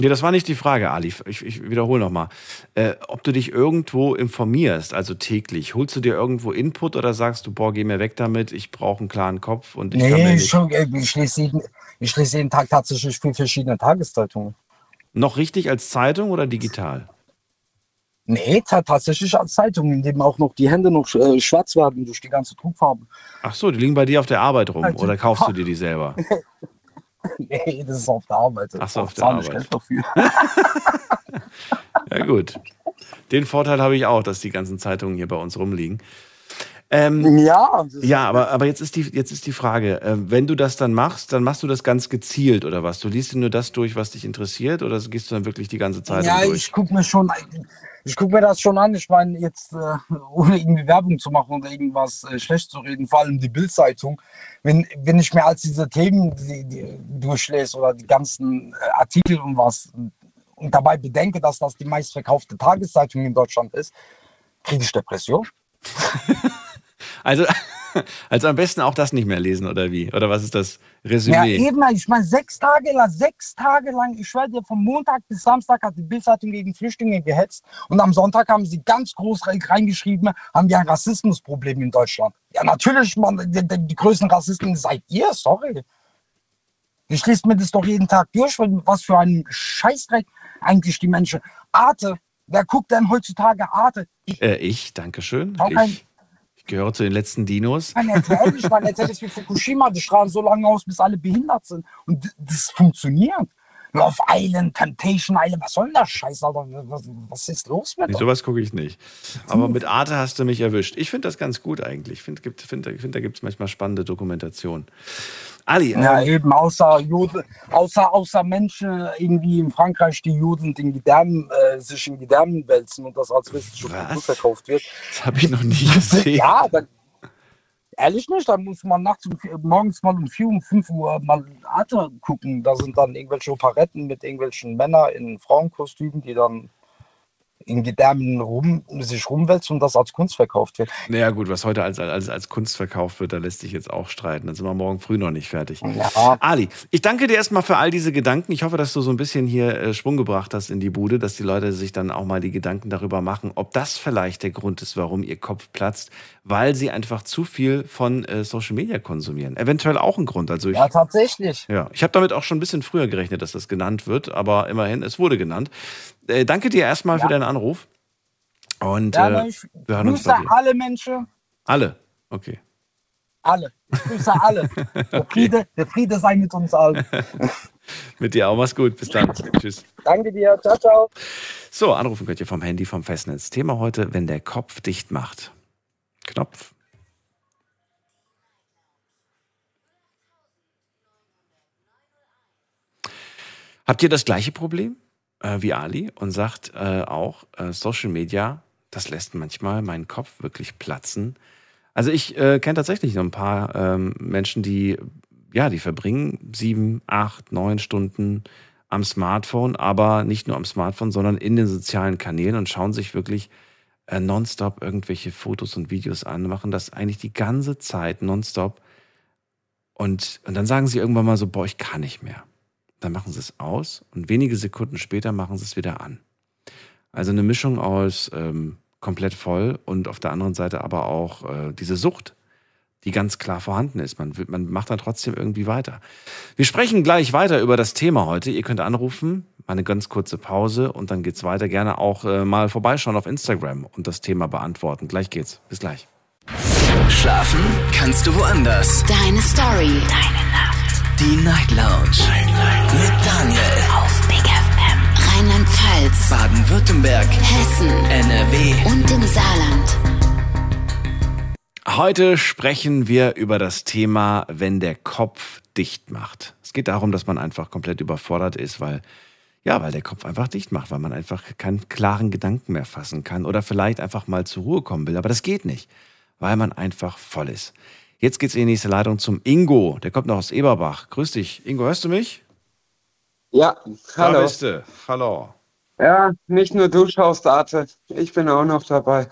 Nee, das war nicht die Frage, Ali. Ich, ich wiederhole nochmal. Äh, ob du dich irgendwo informierst, also täglich, holst du dir irgendwo Input oder sagst du, boah, geh mir weg damit, ich brauche einen klaren Kopf und ich kann mir Nee, nicht. schon, äh, ich, lese jeden, ich lese jeden Tag tatsächlich vier verschiedene Tageszeitungen. Noch richtig als Zeitung oder digital? Nee, ta- tatsächlich als Zeitung, in dem auch noch die Hände noch äh, schwarz werden durch die ganze Druckfarbe. Ach so, die liegen bei dir auf der Arbeit rum Also- oder kaufst du dir die selber? nee, das ist auf der Arbeit. Ach so, auf der Arbeit. Dafür. Ja, gut. Den Vorteil habe ich auch, dass die ganzen Zeitungen hier bei uns rumliegen. Ähm, ja, ja, aber, aber jetzt, ist die, jetzt ist die Frage, äh, wenn du das dann machst, dann machst du das ganz gezielt oder was? Du liest dir nur das durch, was dich interessiert oder gehst du dann wirklich die ganze Zeitung Ja, durch? ich gucke mir schon, ich gucke mir das schon an. Ich meine, jetzt äh, ohne irgendwie Werbung zu machen oder irgendwas äh, schlecht zu reden, vor allem die Bildzeitung. Wenn, wenn ich mir als diese Themen die, die durchlese oder die ganzen äh, Artikel und was und dabei bedenke, dass das die meistverkaufte Tageszeitung in Deutschland ist, kriege ich Depression. Also, also am besten auch das nicht mehr lesen oder wie? Oder was ist das Ja, Resümee? eben, ich meine, sechs Tage lang, sechs Tage lang, ich schwöre dir, von Montag bis Samstag hat die Bildzeitung gegen Flüchtlinge gehetzt und am Sonntag haben sie ganz groß re- reingeschrieben, haben wir ein Rassismusproblem in Deutschland. Ja, natürlich, man, die, die, größten Rassisten seid ihr, sorry. Ich lese mir das doch jeden Tag durch, was für ein Scheißdreck eigentlich die Menschen. Arte, wer guckt denn heutzutage Arte? Ich Äh, ich, danke schön. Ein- Ich, ich gehöre zu den letzten Dinos. kann erzählen, ich meine, erzähl es wie Fukushima, die strahlen so lange aus, bis alle behindert sind. Und das funktioniert. Love Island, Temptation Island, was soll denn das Scheiß, Alter? Was, was ist los mit Nee, sowas gucke ich nicht. Aber mit Arte hast du mich erwischt. Ich finde das ganz gut eigentlich. Ich finde, gibt, find, find, da gibt es manchmal spannende Dokumentationen. Ali, Ja, ähm, eben, außer, Juden, außer, außer Menschen irgendwie in Frankreich, die Juden den Gedärmen, äh, sich in Gedärmen wälzen und das als? Produkt verkauft wird. das habe ich noch nie gesehen. Ja, dann, ehrlich nicht, dann muss man nachts um, morgens mal um 4 um 5 Uhr mal Arte gucken. Da sind dann irgendwelche Operetten mit irgendwelchen Männern in Frauenkostümen, die dann in Gedärmen rum, sich rumwälzen und das als Kunst verkauft wird. Naja, gut, was heute als, als, als Kunst verkauft wird, da lässt sich jetzt auch streiten. Da sind wir morgen früh noch nicht fertig. Ja. Ali, ich danke dir erstmal für all diese Gedanken. Ich hoffe, dass du so ein bisschen hier äh, Schwung gebracht hast in die Bude, dass die Leute sich dann auch mal die Gedanken darüber machen, ob das vielleicht der Grund ist, warum ihr Kopf platzt, weil sie einfach zu viel von äh, Social Media konsumieren. Eventuell auch ein Grund. Also ich, Ja, tatsächlich. Ja, ich habe damit auch schon ein bisschen früher gerechnet, dass das genannt wird, aber immerhin, es wurde genannt. Äh, danke dir erstmal für deinen Anruf. Und Ja, äh, wir hören uns grüße bei dir. alle Menschen, Alle. Okay. alle. Ich grüße alle. Der, Friede, der Friede sei mit uns allen. Mit dir auch. Mach's gut. Bis dann. Tschüss. Danke dir. Ciao, ciao. So, anrufen könnt ihr vom Handy, vom Festnetz. Thema heute, wenn der Kopf dicht macht. Knopf. Habt ihr das gleiche Problem äh, wie Ali und sagt äh, auch, äh, Social Media, das lässt manchmal meinen Kopf wirklich platzen. Also ich äh, kenne tatsächlich noch ein paar ähm, Menschen, die, ja, die verbringen sieben, acht, neun Stunden am Smartphone, aber nicht nur am Smartphone, sondern in den sozialen Kanälen und schauen sich wirklich äh, nonstop irgendwelche Fotos und Videos an, machen das eigentlich die ganze Zeit nonstop. Und, und dann sagen sie irgendwann mal so, boah, ich kann nicht mehr. Dann machen sie es aus und wenige Sekunden später machen sie es wieder an. Also eine Mischung aus ähm, komplett voll und auf der anderen Seite aber auch äh, diese Sucht die ganz klar vorhanden ist. Man, man macht dann trotzdem irgendwie weiter. Wir sprechen gleich weiter über das Thema heute. Ihr könnt anrufen, eine ganz kurze Pause und dann geht's weiter. Gerne auch äh, mal vorbeischauen auf Instagram und das Thema beantworten. Gleich geht's. Bis gleich. Schlafen kannst du woanders. Deine Story. Deine. Die Night Lounge. Night, Night. Mit Daniel. Auf Big FM. Rheinland-Pfalz. Baden-Württemberg. Hessen. NRW. Und im Saarland. Heute sprechen wir über das Thema, wenn der Kopf dicht macht. Es geht darum, dass man einfach komplett überfordert ist, weil ja, weil der Kopf einfach dicht macht, weil man einfach keinen klaren Gedanken mehr fassen kann oder vielleicht einfach mal zur Ruhe kommen will. Aber das geht nicht, weil man einfach voll ist. Jetzt geht's in die nächste Leitung zum Ingo. Der kommt noch aus Eberbach. Grüß dich. Ingo, hörst du mich? Ja, hallo. Da bist du. Hallo. Ja, nicht nur du schaust Arte. Ich bin auch noch dabei.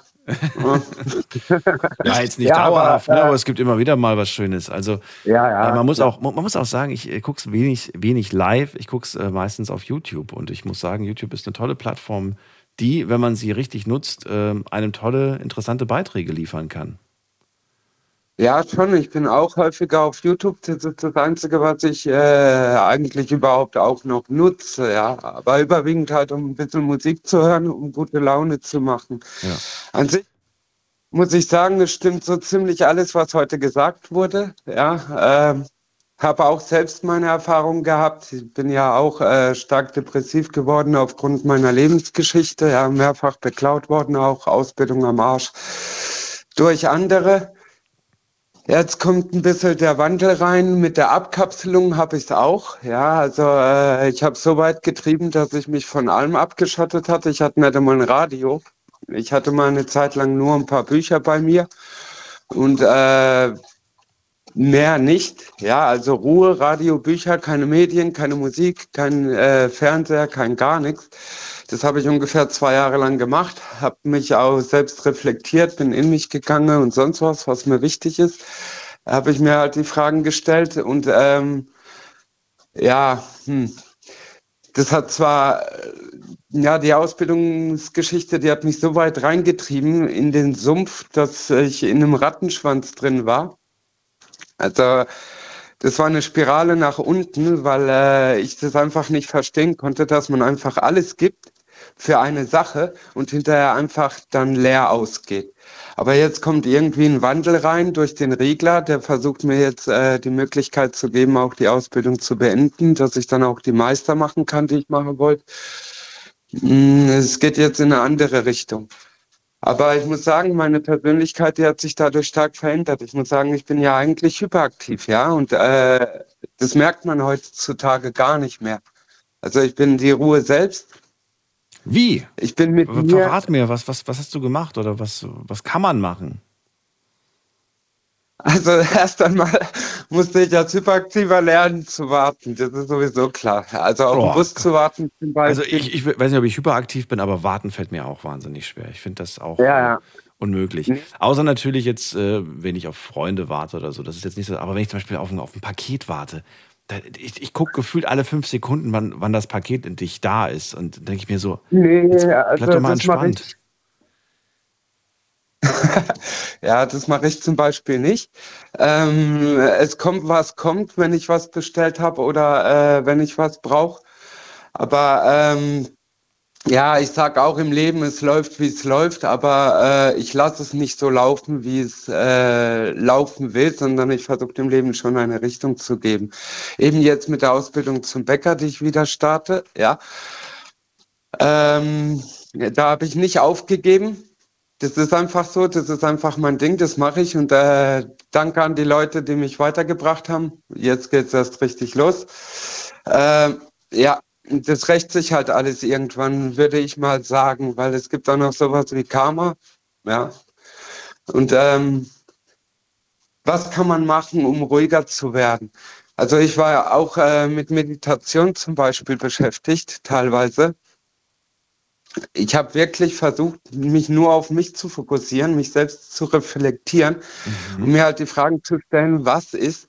ja, jetzt nicht ja, dauerhaft, aber, ne, aber es gibt immer wieder mal was Schönes. Also ja, ja, äh, man muss auch, man muss auch sagen, ich äh, gucke es wenig, wenig live, ich gucke es äh, meistens auf YouTube und ich muss sagen, YouTube ist eine tolle Plattform, die, wenn man sie richtig nutzt, äh, einem tolle, interessante Beiträge liefern kann. Ja, schon. Ich bin auch häufiger auf YouTube. Das ist das Einzige, was ich äh, eigentlich überhaupt auch noch nutze. Ja, aber überwiegend halt, um ein bisschen Musik zu hören, um gute Laune zu machen. Ja. An sich muss ich sagen, es stimmt so ziemlich alles, was heute gesagt wurde. Ja, ähm, habe auch selbst meine Erfahrungen gehabt. Ich bin ja auch äh, stark depressiv geworden aufgrund meiner Lebensgeschichte. Ja, mehrfach beklaut worden, auch Ausbildung am Arsch durch andere. Jetzt kommt ein bisschen der Wandel rein. Mit der Abkapselung habe ich es auch. Ja, also äh, ich habe so weit getrieben, dass ich mich von allem abgeschottet hatte. Ich hatte nicht einmal ein Radio. Ich hatte mal eine Zeit lang nur ein paar Bücher bei mir und äh, mehr nicht. Ja, also Ruhe, Radio, Bücher, keine Medien, keine Musik, kein äh, Fernseher, kein gar nichts. Das habe ich ungefähr zwei Jahre lang gemacht, habe mich auch selbst reflektiert, bin in mich gegangen und sonst was, was mir wichtig ist. Habe ich mir halt die Fragen gestellt und ähm, ja, hm, das hat zwar, ja, die Ausbildungsgeschichte, die hat mich so weit reingetrieben in den Sumpf, dass ich in einem Rattenschwanz drin war. Also das war eine Spirale nach unten, weil äh, ich das einfach nicht verstehen konnte, dass man einfach alles gibt für eine Sache und hinterher einfach dann leer ausgeht. Aber jetzt kommt irgendwie ein Wandel rein durch den Regler, der versucht mir jetzt äh, die Möglichkeit zu geben, auch die Ausbildung zu beenden, dass ich dann auch die Meister machen kann, die ich machen wollte. Mm, es geht jetzt in eine andere Richtung. Aber ich muss sagen, meine Persönlichkeit, die hat sich dadurch stark verändert. Ich muss sagen, ich bin ja eigentlich hyperaktiv, ja, und äh, das merkt man heutzutage gar nicht mehr. Also ich bin die Ruhe selbst wie? Ich bin mit Verrat mir, was, was, was hast du gemacht oder was, was kann man machen? Also erst einmal musste ich als Hyperaktiver lernen zu warten. Das ist sowieso klar. Also auf den Bus zu warten zum Beispiel. Also ich, ich weiß nicht, ob ich hyperaktiv bin, aber warten fällt mir auch wahnsinnig schwer. Ich finde das auch ja, ja. unmöglich. Mhm. Außer natürlich jetzt, äh, wenn ich auf Freunde warte oder so. Das ist jetzt nicht so. Aber wenn ich zum Beispiel auf ein, auf ein Paket warte, ich, ich gucke gefühlt alle fünf Sekunden, wann, wann das Paket endlich da ist. Und dann denke ich mir so, nee, also bleib doch mal entspannt. ja, das mache ich zum Beispiel nicht. Ähm, es kommt, was kommt, wenn ich was bestellt habe oder äh, wenn ich was brauche. Aber ähm, ja, ich sag auch im Leben, es läuft, wie es läuft, aber äh, ich lasse es nicht so laufen, wie es äh, laufen will, sondern ich versuche dem Leben schon eine Richtung zu geben. Eben jetzt mit der Ausbildung zum Bäcker, die ich wieder starte, ja. Ähm, da habe ich nicht aufgegeben. Das ist einfach so, das ist einfach mein Ding, das mache ich und äh, danke an die Leute, die mich weitergebracht haben. Jetzt geht es erst richtig los. Äh, ja, das rächt sich halt alles irgendwann, würde ich mal sagen, weil es gibt auch noch sowas wie Karma. Ja. Und ähm, was kann man machen, um ruhiger zu werden? Also ich war ja auch äh, mit Meditation zum Beispiel beschäftigt, teilweise. Ich habe wirklich versucht, mich nur auf mich zu fokussieren, mich selbst zu reflektieren mhm. und mir halt die Fragen zu stellen, was ist,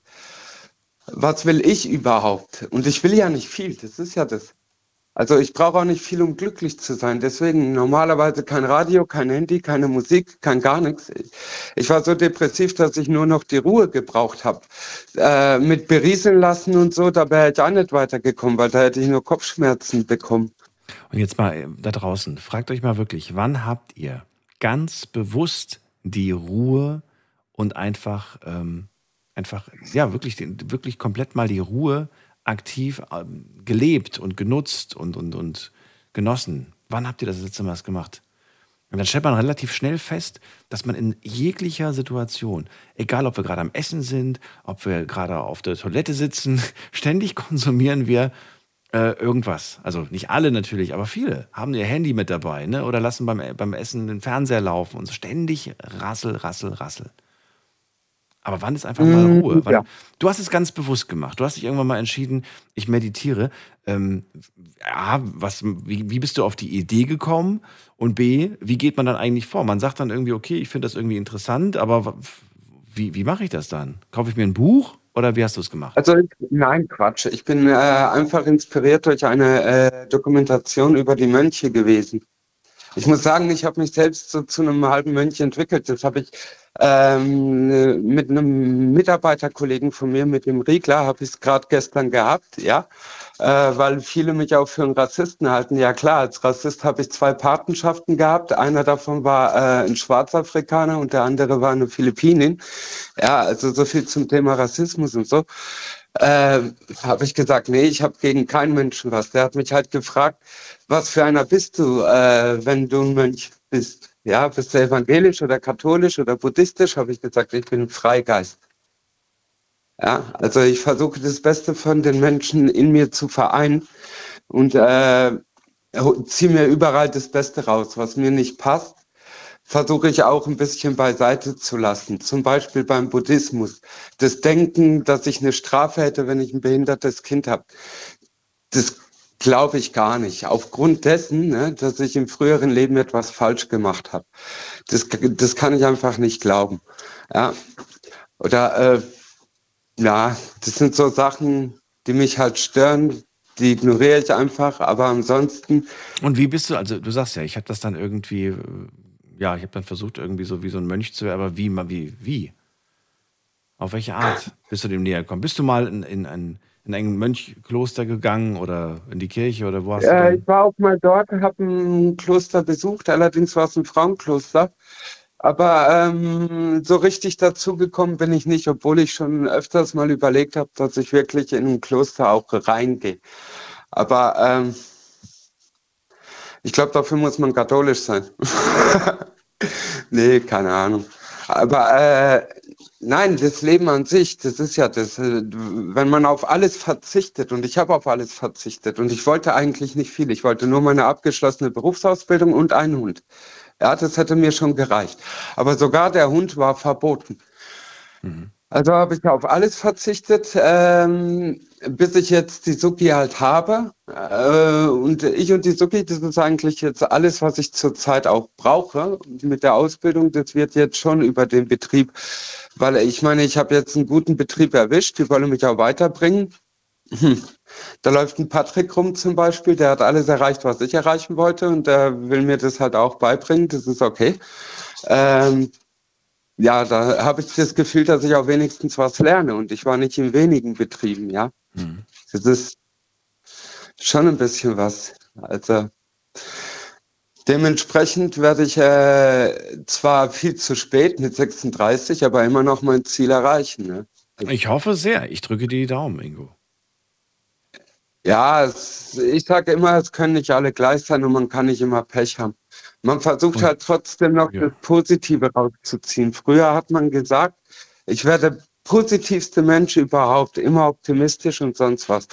was will ich überhaupt? Und ich will ja nicht viel, das ist ja das. Also ich brauche auch nicht viel, um glücklich zu sein. Deswegen normalerweise kein Radio, kein Handy, keine Musik, kein gar nichts. Ich war so depressiv, dass ich nur noch die Ruhe gebraucht habe. Äh, mit berieseln lassen und so, da wäre ich auch nicht weitergekommen, weil da hätte ich nur Kopfschmerzen bekommen. Und jetzt mal äh, da draußen, fragt euch mal wirklich, wann habt ihr ganz bewusst die Ruhe und einfach, ähm, einfach, ja, wirklich, wirklich komplett mal die Ruhe aktiv ähm, gelebt und genutzt und, und, und genossen? Wann habt ihr das letzte Mal gemacht? Und dann stellt man relativ schnell fest, dass man in jeglicher Situation, egal ob wir gerade am Essen sind, ob wir gerade auf der Toilette sitzen, ständig konsumieren wir äh, irgendwas. Also nicht alle natürlich, aber viele haben ihr Handy mit dabei ne? oder lassen beim, beim Essen den Fernseher laufen und so ständig rassel, rassel, rassel. Aber wann ist einfach mal mm, Ruhe? Wann, ja. Du hast es ganz bewusst gemacht. Du hast dich irgendwann mal entschieden, ich meditiere. Ähm, A, was, wie, wie bist du auf die Idee gekommen? Und B, wie geht man dann eigentlich vor? Man sagt dann irgendwie, okay, ich finde das irgendwie interessant, aber wie, wie mache ich das dann? Kaufe ich mir ein Buch oder wie hast du es gemacht? Also nein, Quatsch. Ich bin äh, einfach inspiriert durch eine äh, Dokumentation über die Mönche gewesen. Ich muss sagen, ich habe mich selbst so zu einem halben Mönch entwickelt. Das habe ich ähm, mit einem Mitarbeiterkollegen von mir, mit dem Riegler, habe ich es gerade gestern gehabt, ja, äh, weil viele mich auch für einen Rassisten halten. Ja klar, als Rassist habe ich zwei Patenschaften gehabt. Einer davon war äh, ein Schwarzafrikaner und der andere war eine Philippinin. Ja, also so viel zum Thema Rassismus und so. Äh, habe ich gesagt, nee, ich habe gegen keinen Menschen was. Der hat mich halt gefragt, was für einer bist du, äh, wenn du ein Mönch bist? Ja, bist du evangelisch oder katholisch oder buddhistisch? Habe ich gesagt, ich bin Freigeist. Ja, also ich versuche das Beste von den Menschen in mir zu vereinen und äh, ziehe mir überall das Beste raus. Was mir nicht passt, versuche ich auch ein bisschen beiseite zu lassen. Zum Beispiel beim Buddhismus. Das Denken, dass ich eine Strafe hätte, wenn ich ein behindertes Kind habe. Das Glaube ich gar nicht. Aufgrund dessen, ne, dass ich im früheren Leben etwas falsch gemacht habe. Das, das kann ich einfach nicht glauben. Ja. Oder äh, ja, das sind so Sachen, die mich halt stören, die ignoriere ich einfach, aber ansonsten. Und wie bist du, also du sagst ja, ich habe das dann irgendwie, ja, ich habe dann versucht, irgendwie so wie so ein Mönch zu werden, aber wie, wie, wie? Auf welche Art bist du dem näher gekommen? Bist du mal in, in ein in ein Mönchkloster gegangen oder in die Kirche oder wo hast ja, du? Ich war auch mal dort, habe ein Kloster besucht, allerdings war es ein Frauenkloster. Aber ähm, so richtig dazugekommen bin ich nicht, obwohl ich schon öfters mal überlegt habe, dass ich wirklich in ein Kloster auch reingehe. Aber ähm, ich glaube, dafür muss man katholisch sein. nee, keine Ahnung. Aber äh, Nein, das Leben an sich, das ist ja das, äh, wenn man auf alles verzichtet und ich habe auf alles verzichtet und ich wollte eigentlich nicht viel. Ich wollte nur meine abgeschlossene Berufsausbildung und einen Hund. Ja, das hätte mir schon gereicht. Aber sogar der Hund war verboten. Mhm. Also habe ich auf alles verzichtet, ähm, bis ich jetzt die Suki halt habe. Äh, und ich und die Suki, das ist eigentlich jetzt alles, was ich zurzeit auch brauche. Mit der Ausbildung, das wird jetzt schon über den Betrieb, weil ich meine, ich habe jetzt einen guten Betrieb erwischt, die wollen mich auch weiterbringen. Da läuft ein Patrick rum zum Beispiel, der hat alles erreicht, was ich erreichen wollte und der will mir das halt auch beibringen, das ist okay. Ähm, ja, da habe ich das Gefühl, dass ich auch wenigstens was lerne und ich war nicht in wenigen Betrieben, ja. Mhm. Das ist schon ein bisschen was. Also dementsprechend werde ich äh, zwar viel zu spät mit 36, aber immer noch mein Ziel erreichen. Ne? Also, ich hoffe sehr. Ich drücke dir die Daumen, Ingo. Ja, es, ich sage immer, es können nicht alle gleich sein und man kann nicht immer Pech haben. Man versucht halt trotzdem noch ja. das Positive rauszuziehen. Früher hat man gesagt, ich werde positivste Mensch überhaupt, immer optimistisch und sonst was.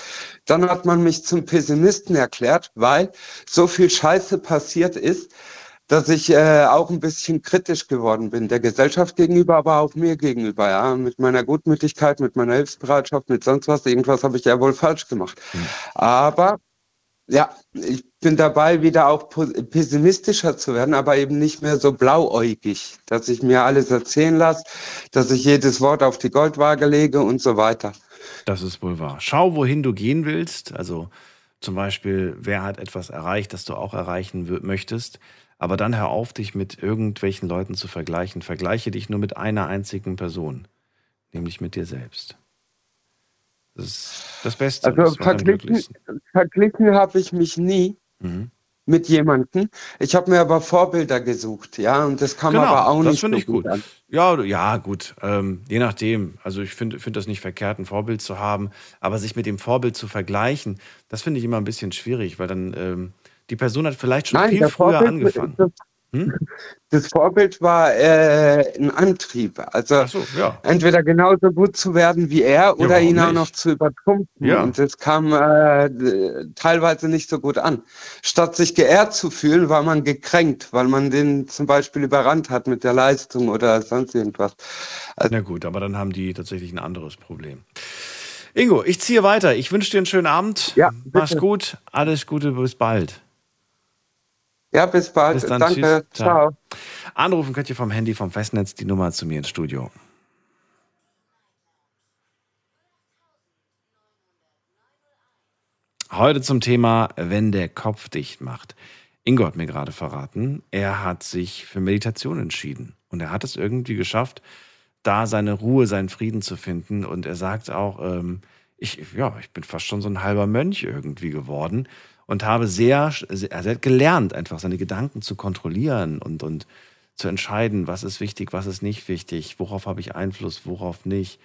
Dann hat man mich zum Pessimisten erklärt, weil so viel Scheiße passiert ist, dass ich äh, auch ein bisschen kritisch geworden bin, der Gesellschaft gegenüber, aber auch mir gegenüber, ja, mit meiner Gutmütigkeit, mit meiner Hilfsbereitschaft, mit sonst was, irgendwas habe ich ja wohl falsch gemacht. Mhm. Aber ja, ich bin dabei, wieder auch pessimistischer zu werden, aber eben nicht mehr so blauäugig, dass ich mir alles erzählen lasse, dass ich jedes Wort auf die Goldwaage lege und so weiter. Das ist wohl wahr. Schau, wohin du gehen willst. Also Zum Beispiel, wer hat etwas erreicht, das du auch erreichen möchtest. Aber dann hör auf, dich mit irgendwelchen Leuten zu vergleichen. Vergleiche dich nur mit einer einzigen Person, nämlich mit dir selbst. Das ist das Beste. Also verglichen, verglichen habe ich mich nie. Mhm mit jemandem. Ich habe mir aber Vorbilder gesucht, ja, und das kann genau, man aber auch das nicht. Das finde so ich gut. gut ja, ja, gut. Ähm, je nachdem. Also ich finde find das nicht verkehrt, ein Vorbild zu haben, aber sich mit dem Vorbild zu vergleichen, das finde ich immer ein bisschen schwierig, weil dann ähm, die Person hat vielleicht schon Nein, viel früher Vorbild, angefangen. Das, hm? Das Vorbild war äh, ein Antrieb. Also so, ja. entweder genauso gut zu werden wie er oder ja, ihn auch noch zu übertrumpfen. Ja. Und das kam äh, teilweise nicht so gut an. Statt sich geehrt zu fühlen, war man gekränkt, weil man den zum Beispiel überrannt hat mit der Leistung oder sonst irgendwas. Also, Na gut, aber dann haben die tatsächlich ein anderes Problem. Ingo, ich ziehe weiter. Ich wünsche dir einen schönen Abend. Ja, Mach's gut. Alles Gute, bis bald. Ja, bis bald. Bis dann, Danke. Tschüss. Ciao. Anrufen könnt ihr vom Handy vom Festnetz die Nummer zu mir ins Studio. Heute zum Thema, wenn der Kopf dicht macht. Ingo hat mir gerade verraten, er hat sich für Meditation entschieden. Und er hat es irgendwie geschafft, da seine Ruhe, seinen Frieden zu finden. Und er sagt auch, ähm, ich, ja, ich bin fast schon so ein halber Mönch irgendwie geworden und habe sehr, sehr, sehr gelernt, einfach seine Gedanken zu kontrollieren und, und zu entscheiden, was ist wichtig, was ist nicht wichtig, worauf habe ich Einfluss, worauf nicht.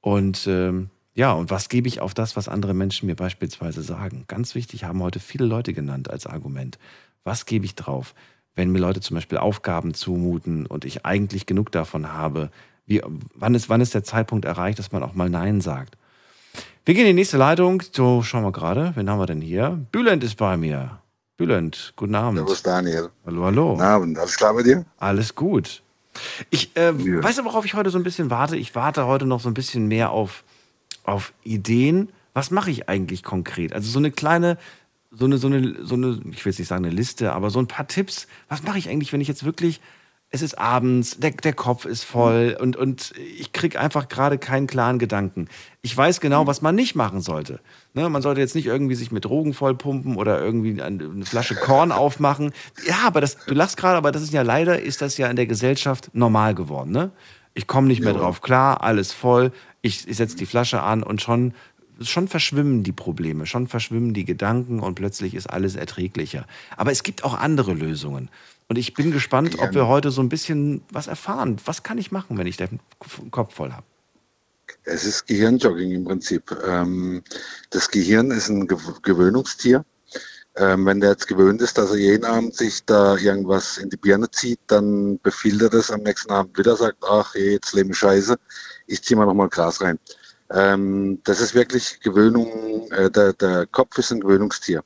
Und ähm, ja, und was gebe ich auf das, was andere Menschen mir beispielsweise sagen? Ganz wichtig, haben heute viele Leute genannt als Argument. Was gebe ich drauf? Wenn mir Leute zum Beispiel Aufgaben zumuten und ich eigentlich genug davon habe, wie, wann, ist, wann ist der Zeitpunkt erreicht, dass man auch mal Nein sagt? Wir gehen in die nächste Leitung. So, schauen wir gerade. Wen haben wir denn hier? Bülent ist bei mir. Bülent, guten Abend. Servus Daniel. Hallo, hallo. Guten Abend. Alles klar bei dir? Alles gut. Ich äh, ja. weiß aber, worauf ich heute so ein bisschen warte. Ich warte heute noch so ein bisschen mehr auf, auf Ideen. Was mache ich eigentlich konkret? Also so eine kleine, so eine, so eine, so eine, ich will jetzt nicht sagen eine Liste, aber so ein paar Tipps. Was mache ich eigentlich, wenn ich jetzt wirklich es ist abends, der, der Kopf ist voll und, und ich kriege einfach gerade keinen klaren Gedanken. Ich weiß genau, was man nicht machen sollte. Ne, man sollte jetzt nicht irgendwie sich mit Drogen vollpumpen oder irgendwie eine Flasche Korn aufmachen. Ja, aber das, du lachst gerade, aber das ist ja leider, ist das ja in der Gesellschaft normal geworden. Ne? Ich komme nicht mehr ja. drauf klar, alles voll, ich, ich setze die Flasche an und schon schon verschwimmen die Probleme, schon verschwimmen die Gedanken und plötzlich ist alles erträglicher. Aber es gibt auch andere Lösungen. Und ich bin gespannt, ob wir heute so ein bisschen was erfahren. Was kann ich machen, wenn ich den Kopf voll habe? Es ist Gehirnjogging im Prinzip. Ähm, das Gehirn ist ein Gewöhnungstier. Ähm, wenn der jetzt gewöhnt ist, dass er jeden Abend sich da irgendwas in die Birne zieht, dann befiehlt er das am nächsten Abend wieder, sagt, ach, jetzt lebe ich scheiße, ich ziehe mal nochmal Gras rein. Ähm, das ist wirklich Gewöhnung, äh, der, der Kopf ist ein Gewöhnungstier.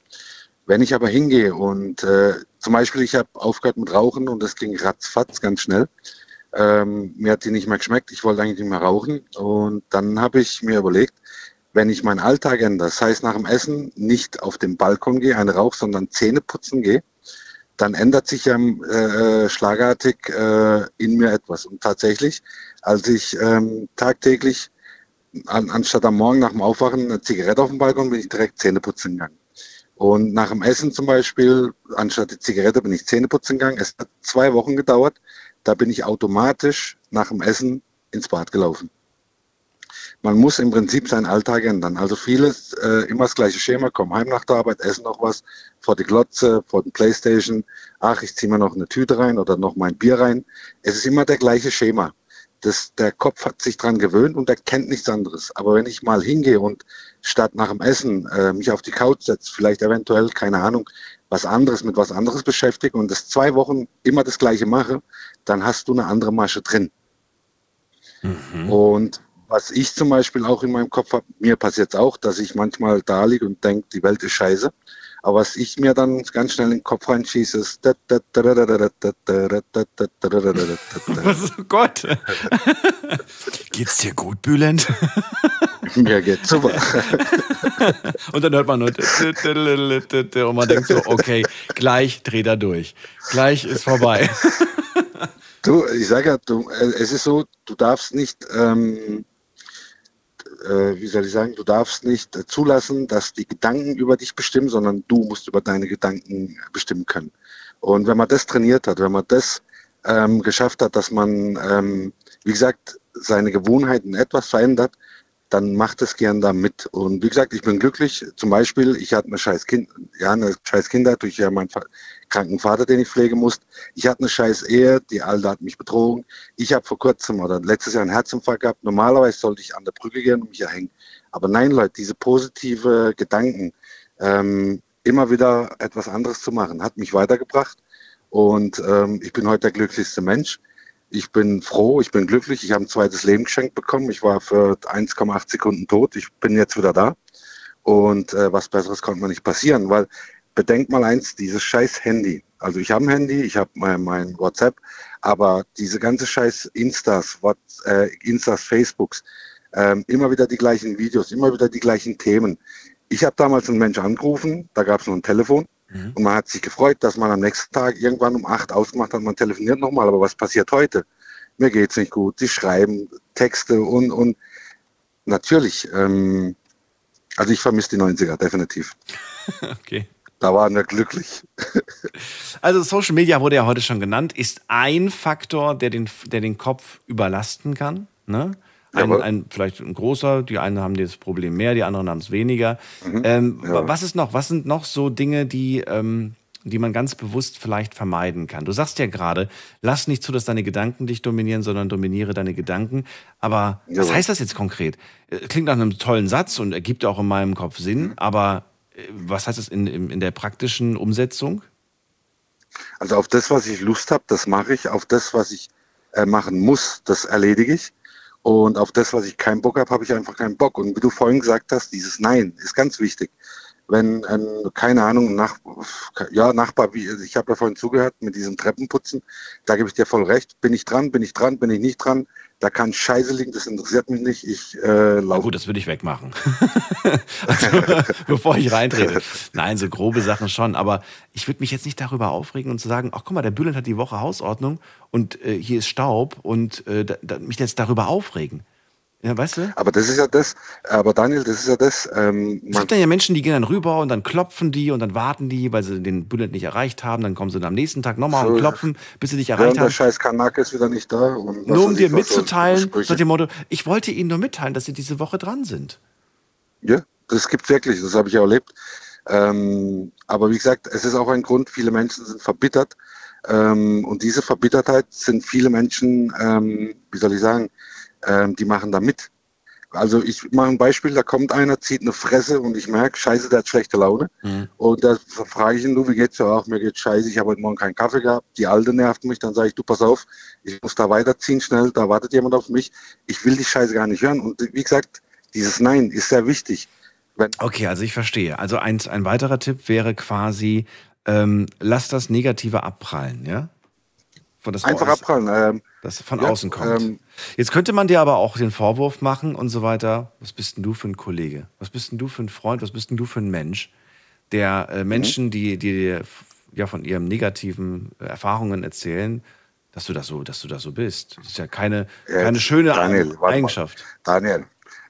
Wenn ich aber hingehe und äh, zum Beispiel, ich habe aufgehört mit Rauchen und das ging ratzfatz ganz schnell. Ähm, mir hat die nicht mehr geschmeckt, ich wollte eigentlich nicht mehr rauchen. Und dann habe ich mir überlegt, wenn ich meinen Alltag ändere, das heißt nach dem Essen nicht auf den Balkon gehe, einen Rauch, sondern Zähne putzen gehe, dann ändert sich ja äh, schlagartig äh, in mir etwas. Und tatsächlich, als ich ähm, tagtäglich, an, anstatt am Morgen nach dem Aufwachen eine Zigarette auf dem Balkon, bin ich direkt Zähne putzen gegangen. Und nach dem Essen zum Beispiel, anstatt die Zigarette, bin ich Zähneputzen gegangen. Es hat zwei Wochen gedauert. Da bin ich automatisch nach dem Essen ins Bad gelaufen. Man muss im Prinzip seinen Alltag ändern. Also vieles, äh, immer das gleiche Schema, komm heim nach der Arbeit, essen noch was, vor die Glotze, vor den Playstation, ach, ich ziehe mir noch eine Tüte rein oder noch mein Bier rein. Es ist immer der gleiche Schema. Das, der Kopf hat sich dran gewöhnt und er kennt nichts anderes. Aber wenn ich mal hingehe und statt nach dem Essen äh, mich auf die Couch setze, vielleicht eventuell, keine Ahnung, was anderes mit was anderes beschäftige und das zwei Wochen immer das gleiche mache, dann hast du eine andere Masche drin. Mhm. Und was ich zum Beispiel auch in meinem Kopf habe, mir passiert es auch, dass ich manchmal da liege und denke, die Welt ist scheiße. Aber was ich mir dann ganz schnell in den Kopf reinschieße, ist. Was, oh Gott. Geht's dir gut, Bülent? Mir geht's super. Und dann hört man nur. Und man denkt so, okay, gleich dreht er durch. Gleich ist vorbei. Du, ich sage ja, du, es ist so, du darfst nicht. Ähm, äh, wie soll ich sagen, du darfst nicht äh, zulassen, dass die Gedanken über dich bestimmen, sondern du musst über deine Gedanken bestimmen können. Und wenn man das trainiert hat, wenn man das ähm, geschafft hat, dass man, ähm, wie gesagt, seine Gewohnheiten etwas verändert, dann macht es gern da mit. Und wie gesagt, ich bin glücklich. Zum Beispiel, ich hatte eine scheiß Kind, ja, eine scheiß Kindheit durch ja meinen kranken Vater, den ich pflegen musste. Ich hatte eine scheiß Ehe, die Alte hat mich betrogen. Ich habe vor kurzem oder letztes Jahr einen Herzinfarkt gehabt. Normalerweise sollte ich an der Brücke gehen und mich erhängen. Aber nein, Leute, diese positive Gedanken, ähm, immer wieder etwas anderes zu machen, hat mich weitergebracht. Und ähm, ich bin heute der glücklichste Mensch. Ich bin froh, ich bin glücklich. Ich habe ein zweites Leben geschenkt bekommen. Ich war für 1,8 Sekunden tot. Ich bin jetzt wieder da. Und äh, was Besseres konnte mir nicht passieren, weil bedenkt mal eins, dieses scheiß Handy. Also ich habe ein Handy, ich habe mein, mein, WhatsApp, aber diese ganze scheiß Instas, What, äh, Instas, Facebooks, ähm, immer wieder die gleichen Videos, immer wieder die gleichen Themen. Ich habe damals einen Mensch angerufen, da gab es noch ein Telefon mhm. und man hat sich gefreut, dass man am nächsten Tag irgendwann um acht ausgemacht hat, man telefoniert nochmal, aber was passiert heute? Mir geht's nicht gut, sie schreiben Texte und, und natürlich, ähm, also ich vermisse die 90er, definitiv. okay. Da waren wir glücklich. Also Social Media wurde ja heute schon genannt, ist ein Faktor, der den, der den Kopf überlasten kann. Ne? Ein, ein, vielleicht ein großer, die einen haben das Problem mehr, die anderen haben es weniger. Mhm. Ähm, was ist noch? Was sind noch so Dinge, die, ähm, die man ganz bewusst vielleicht vermeiden kann? Du sagst ja gerade, lass nicht zu, dass deine Gedanken dich dominieren, sondern dominiere deine Gedanken. Aber Jawohl. was heißt das jetzt konkret? Äh, klingt nach einem tollen Satz und ergibt auch in meinem Kopf Sinn, mhm. aber was heißt das in, in der praktischen Umsetzung? Also auf das, was ich Lust habe, das mache ich. Auf das, was ich äh, machen muss, das erledige ich. Und auf das, was ich keinen Bock habe, habe ich einfach keinen Bock. Und wie du vorhin gesagt hast, dieses Nein ist ganz wichtig. Wenn, ähm, keine Ahnung, nach, ja, Nachbar, wie, ich habe ja vorhin zugehört mit diesem Treppenputzen, da gebe ich dir voll recht. Bin ich dran, bin ich dran, bin ich nicht dran, da kann Scheiße liegen, das interessiert mich nicht. Ich äh, laufe. Na gut, das würde ich wegmachen. also, bevor ich reintrete. Nein, so grobe Sachen schon. Aber ich würde mich jetzt nicht darüber aufregen und zu sagen, ach guck mal, der Bülent hat die Woche Hausordnung und äh, hier ist Staub und äh, da, da, mich jetzt darüber aufregen. Ja, weißt du? Aber das ist ja das, aber Daniel, das ist ja das. Ähm, es gibt dann ja Menschen, die gehen dann rüber und dann klopfen die und dann warten die, weil sie den Bullet nicht erreicht haben. Dann kommen sie dann am nächsten Tag nochmal so, und klopfen, bis sie dich erreicht haben. Der scheiß Kanak ist wieder nicht da. nur um dir mitzuteilen, nach dem Motto, ich wollte ihnen nur mitteilen, dass sie diese Woche dran sind. Ja, das gibt wirklich, das habe ich ja erlebt. Ähm, aber wie gesagt, es ist auch ein Grund, viele Menschen sind verbittert. Ähm, und diese Verbittertheit sind viele Menschen, ähm, wie soll ich sagen, ähm, die machen da mit. Also ich mache ein Beispiel, da kommt einer, zieht eine Fresse und ich merke, scheiße, der hat schlechte Laune. Mhm. Und da frage ich ihn, du, wie geht's dir? Auch mir geht's scheiße, ich habe heute Morgen keinen Kaffee gehabt, die Alte nervt mich, dann sage ich, du, pass auf, ich muss da weiterziehen schnell, da wartet jemand auf mich, ich will die Scheiße gar nicht hören. Und wie gesagt, dieses Nein ist sehr wichtig. Wenn okay, also ich verstehe. Also ein, ein weiterer Tipp wäre quasi, ähm, lass das Negative abprallen, ja? Von das Einfach abprallen. Ähm, das von ja, außen kommt. Ähm, Jetzt könnte man dir aber auch den Vorwurf machen und so weiter. Was bist denn du für ein Kollege? Was bist denn du für ein Freund? Was bist denn du für ein Mensch, der äh, mhm. Menschen, die, die ja von ihren negativen äh, Erfahrungen erzählen, dass du das so, dass du das so bist. Das ist ja keine, ja, keine schöne Daniel, Eigenschaft. Daniel,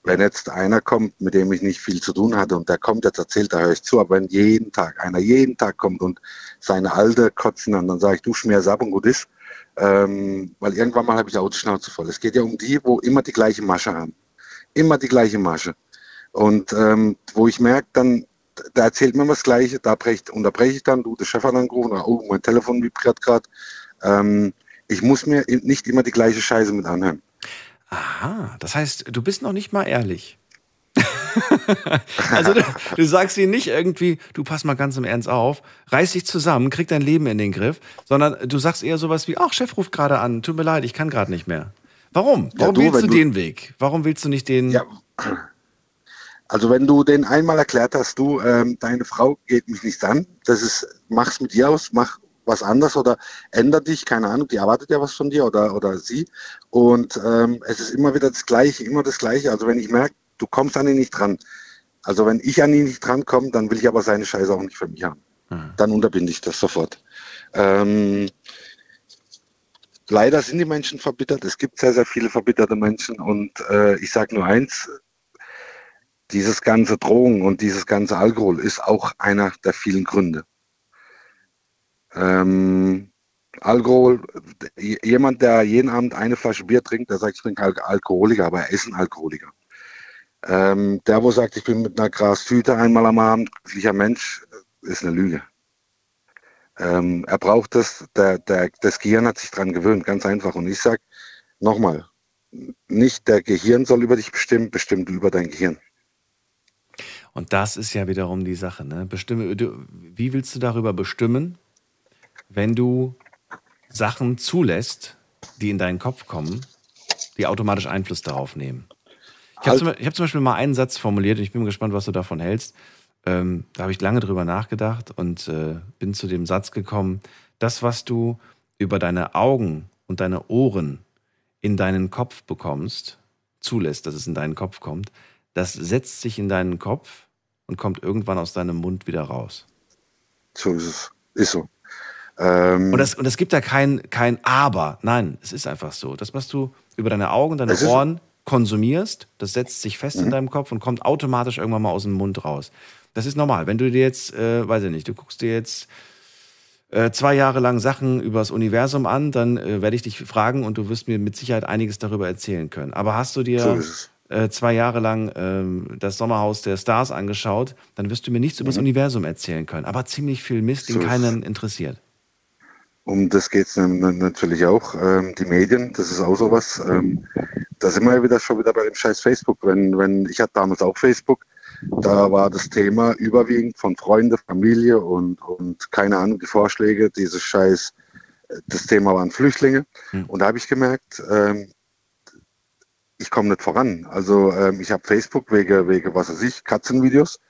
wenn jetzt einer kommt, mit dem ich nicht viel zu tun hatte und der kommt jetzt erzählt, da höre ich zu, aber wenn jeden Tag, einer jeden Tag kommt und seine Alte kotzen an, dann sage ich, du schmierst ab und gut ist, ähm, weil irgendwann mal habe ich auch die Schnauze voll. Es geht ja um die, wo immer die gleiche Masche haben. Immer die gleiche Masche. Und ähm, wo ich merke, dann, da erzählt man das Gleiche, da brecht, unterbreche ich dann, du, der Chef hat angerufen, oder, oh, mein Telefon vibriert gerade. Ähm, ich muss mir nicht immer die gleiche Scheiße mit anhören. Aha, das heißt, du bist noch nicht mal ehrlich. also du, du, sagst ihnen nicht irgendwie, du pass mal ganz im Ernst auf, reiß dich zusammen, krieg dein Leben in den Griff, sondern du sagst eher sowas wie, ach, Chef ruft gerade an, tut mir leid, ich kann gerade nicht mehr. Warum? Warum ja, du, willst du den Weg? Warum willst du nicht den... Ja. Also wenn du den einmal erklärt hast, du, ähm, deine Frau geht mich nicht an, das ist, mach's mit dir aus, mach was anderes oder änder dich, keine Ahnung, die erwartet ja was von dir oder, oder sie. Und ähm, es ist immer wieder das Gleiche, immer das Gleiche. Also wenn ich merke, du kommst an ihn nicht dran. Also wenn ich an ihn nicht drankomme, dann will ich aber seine Scheiße auch nicht für mich haben. Mhm. Dann unterbinde ich das sofort. Ähm, leider sind die Menschen verbittert. Es gibt sehr, sehr viele verbitterte Menschen und äh, ich sage nur eins, dieses ganze Drogen und dieses ganze Alkohol ist auch einer der vielen Gründe. Ähm, Alkohol, jemand, der jeden Abend eine Flasche Bier trinkt, der sagt, ich bin Al Alkoholiker, aber er ist ein Alkoholiker. Ähm, der, wo sagt, ich bin mit einer Grastüte einmal am Abend glücklicher Mensch, ist eine Lüge. Ähm, er braucht das, der, der, das Gehirn hat sich daran gewöhnt, ganz einfach. Und ich sage nochmal, nicht der Gehirn soll über dich bestimmen, bestimmt über dein Gehirn. Und das ist ja wiederum die Sache. Ne? Bestimme, du, wie willst du darüber bestimmen, wenn du Sachen zulässt, die in deinen Kopf kommen, die automatisch Einfluss darauf nehmen? Ich habe zum, hab zum, Beispiel mal einen Satz formuliert und ich bin gespannt, was du davon hältst. Ähm, da habe ich lange drüber nachgedacht und äh, bin zu dem Satz gekommen, das, was du über deine Augen und deine Ohren in deinen Kopf bekommst, zulässt, dass es in deinen Kopf kommt, das setzt sich in deinen Kopf und kommt irgendwann aus deinem Mund wieder raus. So ist es. Ist so. Ähm und, es und gibt da kein, kein Aber. Nein, es ist einfach so. Das, was du über deine Augen, deine Ohren konsumierst, das setzt sich fest mhm. in deinem Kopf und kommt automatisch irgendwann mal aus dem Mund raus. Das ist normal. Wenn du dir jetzt, äh, weiß ich nicht, du guckst dir jetzt äh, zwei Jahre lang Sachen über das Universum an, dann äh, werde ich dich fragen und du wirst mir mit Sicherheit einiges darüber erzählen können. Aber hast du dir so äh, zwei Jahre lang ähm, das Sommerhaus der Stars angeschaut, dann wirst du mir nichts mhm. über das Universum erzählen können. Aber ziemlich viel Mist, den so keinen interessiert. Um das geht es natürlich auch. Ähm, die Medien, das ist auch sowas. Ähm, da sind wir ja wieder schon wieder bei dem scheiß Facebook. Wenn, wenn, ich hatte damals auch Facebook, da war das Thema überwiegend von Freunden, Familie und, und keine Ahnung, die Vorschläge, dieses Scheiß, das Thema waren Flüchtlinge. Mhm. Und da habe ich gemerkt, ähm, ich komme nicht voran. Also ähm, ich habe Facebook wegen, wegen, was weiß ich, Katzenvideos.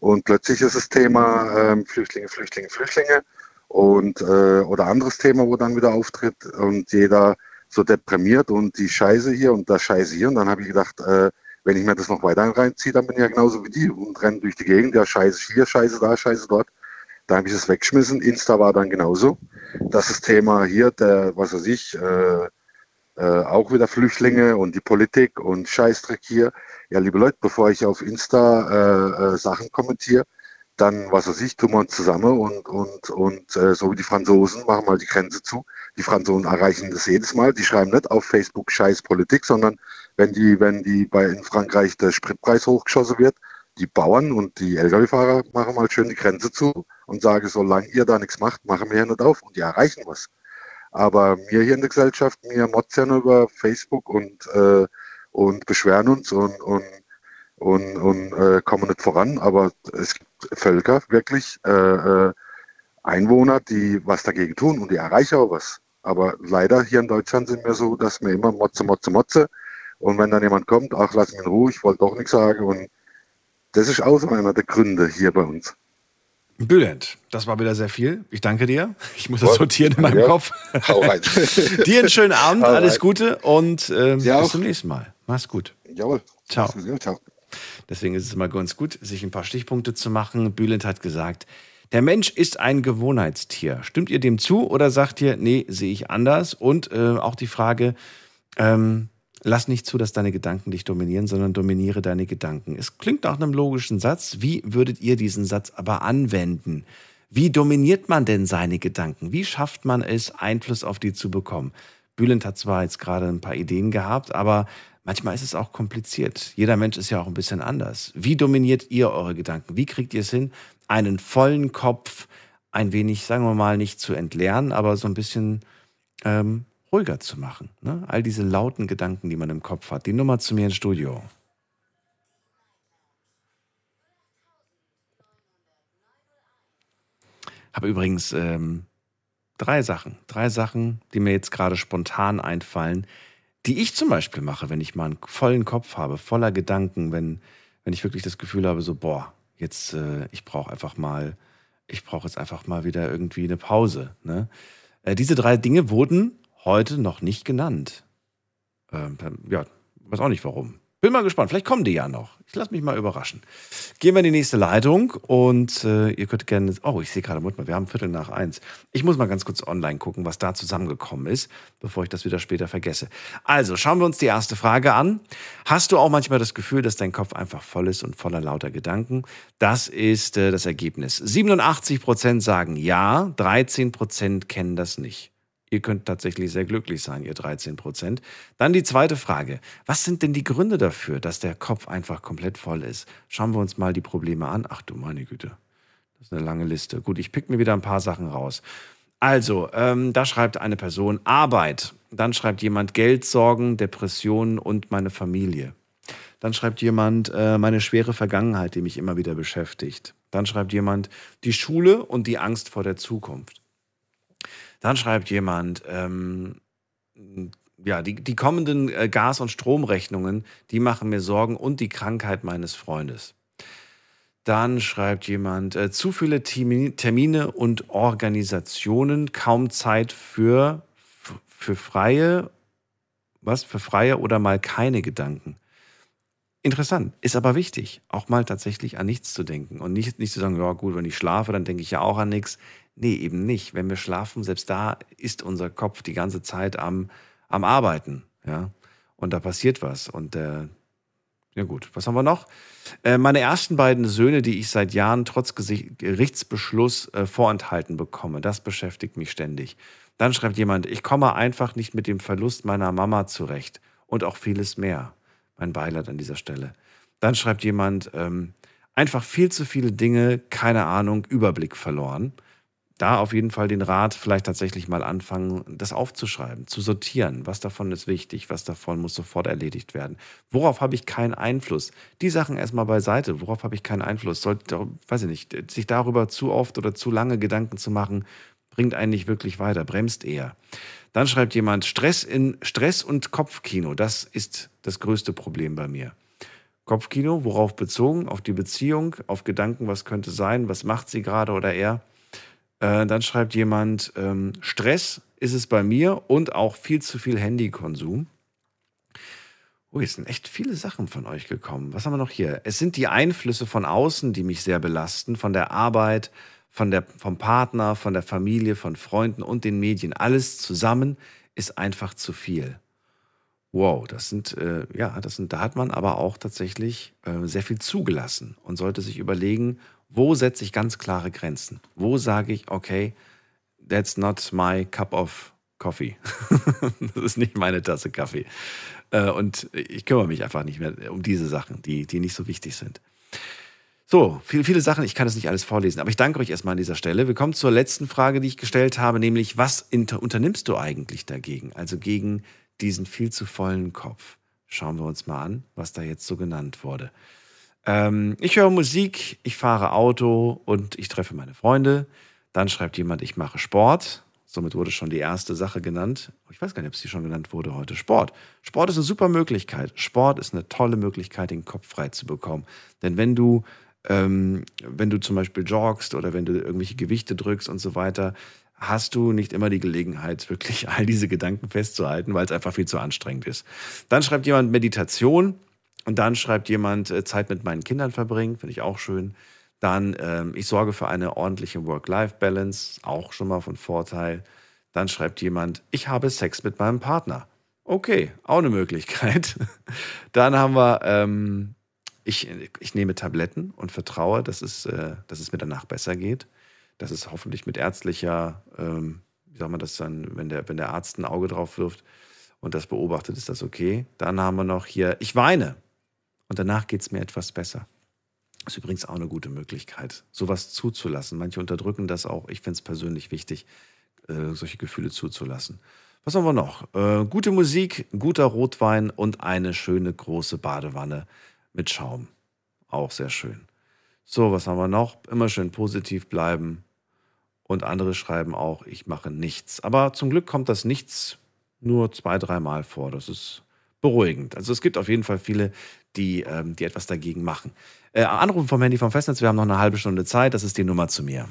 Und plötzlich ist das Thema ähm, Flüchtlinge, Flüchtlinge, Flüchtlinge und äh, oder anderes Thema, wo dann wieder auftritt und jeder so deprimiert und die Scheiße hier und das Scheiße hier. Und dann habe ich gedacht, äh, wenn ich mir das noch weiter reinziehe, dann bin ich ja genauso wie die und renne durch die Gegend, ja, scheiße hier, scheiße da, scheiße dort. Da habe ich es weggeschmissen. Insta war dann genauso. Das ist Thema hier, der, was weiß ich, äh, äh, auch wieder Flüchtlinge und die Politik und Scheißdreck hier. Ja, liebe Leute, bevor ich auf Insta äh, äh, Sachen kommentiere, dann, was weiß ich, tun wir uns zusammen und, und, und äh, so wie die Franzosen machen mal die Grenze zu. Die Franzosen erreichen das jedes Mal. Die schreiben nicht auf Facebook Scheiß Politik, sondern wenn die, wenn die bei in Frankreich der Spritpreis hochgeschossen wird, die Bauern und die Lkw-Fahrer machen mal schön die Grenze zu und sagen, solange ihr da nichts macht, machen wir hier nicht auf und die erreichen was. Aber wir hier in der Gesellschaft, wir motzen über Facebook und, äh, und beschweren uns und, und, und, und äh, kommen nicht voran. Aber es gibt Völker, wirklich äh, äh, Einwohner, die was dagegen tun und die erreichen auch was. Aber leider hier in Deutschland sind wir so, dass wir immer Motze, Motze, Motze und wenn dann jemand kommt, ach, lass mich in Ruhe, ich wollte doch nichts sagen. Und das ist auch so einer der Gründe hier bei uns. Bülent, das war wieder sehr viel. Ich danke dir. Ich muss das sortieren in meinem ja. Kopf. Hau rein. dir einen schönen Abend, alles. Gute und ähm, bis zum nächsten Mal. Mach's gut. Jawohl. Ciao. Ciao. Deswegen ist es immer ganz gut, sich ein paar Stichpunkte zu machen. Bülent hat gesagt, der Mensch ist ein Gewohnheitstier. Stimmt ihr dem zu oder sagt ihr, nee, sehe ich anders? Und äh, auch die Frage, ähm, Lass nicht zu, dass deine Gedanken dich dominieren, sondern dominiere deine Gedanken. Es klingt nach einem logischen Satz. Wie würdet ihr diesen Satz aber anwenden? Wie dominiert man denn seine Gedanken? Wie schafft man es, Einfluss auf die zu bekommen? Bülent hat zwar jetzt gerade ein paar Ideen gehabt, aber manchmal ist es auch kompliziert. Jeder Mensch ist ja auch ein bisschen anders. Wie dominiert ihr eure Gedanken? Wie kriegt ihr es hin, einen vollen Kopf ein wenig, sagen wir mal, nicht zu entleeren, aber so ein bisschen ähm, ruhiger zu machen. Ne? All diese lauten Gedanken, die man im Kopf hat. Die Nummer zu mir ins Studio. Habe übrigens ähm, drei Sachen, drei Sachen, die mir jetzt gerade spontan einfallen, die ich zum Beispiel mache, wenn ich mal einen vollen Kopf habe, voller Gedanken, wenn, wenn ich wirklich das Gefühl habe, so, boah, jetzt, äh, ich brauche einfach mal, ich brauche jetzt einfach mal wieder irgendwie eine Pause. Ne? Äh, diese drei Dinge wurden heute noch nicht genannt. Ähm, ja, weiß auch nicht warum. Bin mal gespannt. Vielleicht kommen die ja noch. Ich lasse mich mal überraschen. Gehen wir in die nächste Leitung und äh, ihr könnt gerne. Oh, ich sehe gerade, mal, wir haben Viertel nach eins. Ich muss mal ganz kurz online gucken, was da zusammengekommen ist, bevor ich das wieder später vergesse. Also, schauen wir uns die erste Frage an. Hast du auch manchmal das Gefühl, dass dein Kopf einfach voll ist und voller lauter Gedanken? Das ist äh, das Ergebnis. 87 Prozent sagen ja, 13 Prozent kennen das nicht. Ihr könnt tatsächlich sehr glücklich sein, ihr 13 Prozent. Dann die zweite Frage. Was sind denn die Gründe dafür, dass der Kopf einfach komplett voll ist? Schauen wir uns mal die Probleme an. Ach du meine Güte. Das ist eine lange Liste. Gut, ich pick mir wieder ein paar Sachen raus. Also, ähm, da schreibt eine Person Arbeit. Dann schreibt jemand Geld, Sorgen, Depressionen und meine Familie. Dann schreibt jemand äh, meine schwere Vergangenheit, die mich immer wieder beschäftigt. Dann schreibt jemand die Schule und die Angst vor der Zukunft. Dann schreibt jemand, ähm, ja, die, die kommenden äh, Gas- und Stromrechnungen, die machen mir Sorgen und die Krankheit meines Freundes. Dann schreibt jemand, äh, zu viele Termine und Organisationen, kaum Zeit für, für freie, was, für freie oder mal keine Gedanken. Interessant, ist aber wichtig, auch mal tatsächlich an nichts zu denken und nicht, nicht zu sagen, ja gut, wenn ich schlafe, dann denke ich ja auch an nichts. Nee, eben nicht. Wenn wir schlafen, selbst da ist unser Kopf die ganze Zeit am, am Arbeiten. Ja? Und da passiert was. Und äh, ja gut, was haben wir noch? Äh, meine ersten beiden Söhne, die ich seit Jahren trotz Gerichtsbeschluss äh, vorenthalten bekomme, das beschäftigt mich ständig. Dann schreibt jemand, ich komme einfach nicht mit dem Verlust meiner Mama zurecht und auch vieles mehr. Mein Beileid an dieser Stelle. Dann schreibt jemand, ähm, einfach viel zu viele Dinge, keine Ahnung, Überblick verloren da auf jeden Fall den Rat, vielleicht tatsächlich mal anfangen, das aufzuschreiben, zu sortieren. Was davon ist wichtig, was davon muss sofort erledigt werden. Worauf habe ich keinen Einfluss? Die Sachen erstmal beiseite. Worauf habe ich keinen Einfluss? Sollte, weiß ich nicht, sich darüber zu oft oder zu lange Gedanken zu machen, bringt einen nicht wirklich weiter, bremst eher. Dann schreibt jemand, Stress in Stress und Kopfkino, das ist das größte Problem bei mir. Kopfkino, worauf bezogen? Auf die Beziehung, auf Gedanken, was könnte sein, was macht sie gerade oder er? Äh, dann schreibt jemand, ähm, Stress ist es bei mir und auch viel zu viel Handykonsum. Oh, jetzt sind echt viele Sachen von euch gekommen. Was haben wir noch hier? Es sind die Einflüsse von außen, die mich sehr belasten, von der Arbeit, von der, vom Partner, von der Familie, von Freunden und den Medien. Alles zusammen ist einfach zu viel. Wow, das sind, äh, ja, das sind, da hat man aber auch tatsächlich äh, sehr viel zugelassen und sollte sich überlegen, wo setze ich ganz klare Grenzen? Wo sage ich, okay, that's not my cup of coffee. das ist nicht meine Tasse Kaffee. Äh, und ich kümmere mich einfach nicht mehr um diese Sachen, die, die nicht so wichtig sind. So, viele, viele Sachen, ich kann das nicht alles vorlesen, aber ich danke euch erstmal an dieser Stelle. Wir kommen zur letzten Frage, die ich gestellt habe, nämlich, was unternimmst du eigentlich dagegen? Also gegen diesen viel zu vollen Kopf. Schauen wir uns mal an, was da jetzt so genannt wurde. Ähm, ich höre Musik, ich fahre Auto und ich treffe meine Freunde. Dann schreibt jemand, ich mache Sport. Somit wurde schon die erste Sache genannt. Ich weiß gar nicht, ob sie schon genannt wurde heute. Sport. Sport ist eine super Möglichkeit. Sport ist eine tolle Möglichkeit, den Kopf frei zu bekommen. Denn wenn du, ähm, wenn du zum Beispiel joggst oder wenn du irgendwelche Gewichte drückst und so weiter, hast du nicht immer die Gelegenheit, wirklich all diese Gedanken festzuhalten, weil es einfach viel zu anstrengend ist. Dann schreibt jemand Meditation. Und dann schreibt jemand, äh, Zeit mit meinen Kindern verbringen, finde ich auch schön. Dann, ähm, ich sorge für eine ordentliche Work-Life-Balance, auch schon mal von Vorteil. Dann schreibt jemand, ich habe Sex mit meinem Partner. Okay, auch eine Möglichkeit. Dann haben wir, ähm, ich, ich nehme Tabletten und vertraue, dass es, äh, dass es mir danach besser geht. Das ist hoffentlich mit ärztlicher, ähm, wie sagt man das dann, wenn der, wenn der Arzt ein Auge drauf wirft und das beobachtet, ist das okay. Dann haben wir noch hier, ich weine und danach geht es mir etwas besser. Ist übrigens auch eine gute Möglichkeit, sowas zuzulassen. Manche unterdrücken das auch. Ich finde es persönlich wichtig, äh, solche Gefühle zuzulassen. Was haben wir noch? Äh, gute Musik, guter Rotwein und eine schöne große Badewanne mit Schaum. Auch sehr schön. So, was haben wir noch? Immer schön positiv bleiben. Und andere schreiben auch, ich mache nichts. Aber zum Glück kommt das Nichts nur zwei, dreimal vor. Das ist beruhigend. Also es gibt auf jeden Fall viele, die, ähm, die etwas dagegen machen. Äh, Anrufen vom Handy vom Festnetz, wir haben noch eine halbe Stunde Zeit, das ist die Nummer zu mir.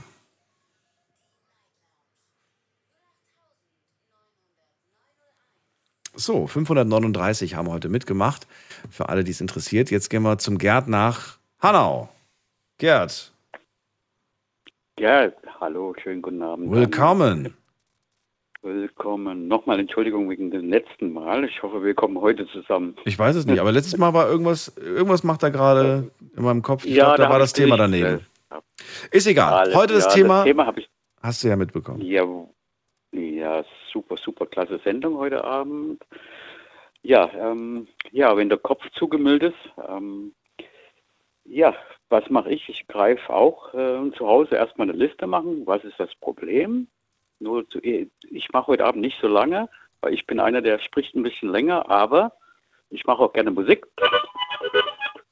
So, 539 haben heute mitgemacht. Für alle, die es interessiert. Jetzt gehen wir zum Gerd nach Hanau. Gerd. Gerd, hallo, schönen guten Abend. Willkommen. Willkommen. Nochmal Entschuldigung wegen dem letzten Mal. Ich hoffe, wir kommen heute zusammen. Ich weiß es nicht, aber letztes Mal war irgendwas, irgendwas macht er gerade in meinem Kopf. Ich ja, glaube, da, da war das Thema daneben. Ist egal. Alles, heute das ja, Thema. Das Thema ich, hast du ja mitbekommen. Ja, ja, super, super klasse Sendung heute Abend. Ja, ähm, ja, wenn der Kopf zugemüllt ist, ähm, ja, was mache ich? Ich greife auch äh, zu Hause erstmal eine Liste machen. Was ist das Problem? Nur zu, ich mache heute Abend nicht so lange, weil ich bin einer, der spricht ein bisschen länger, aber ich mache auch gerne Musik.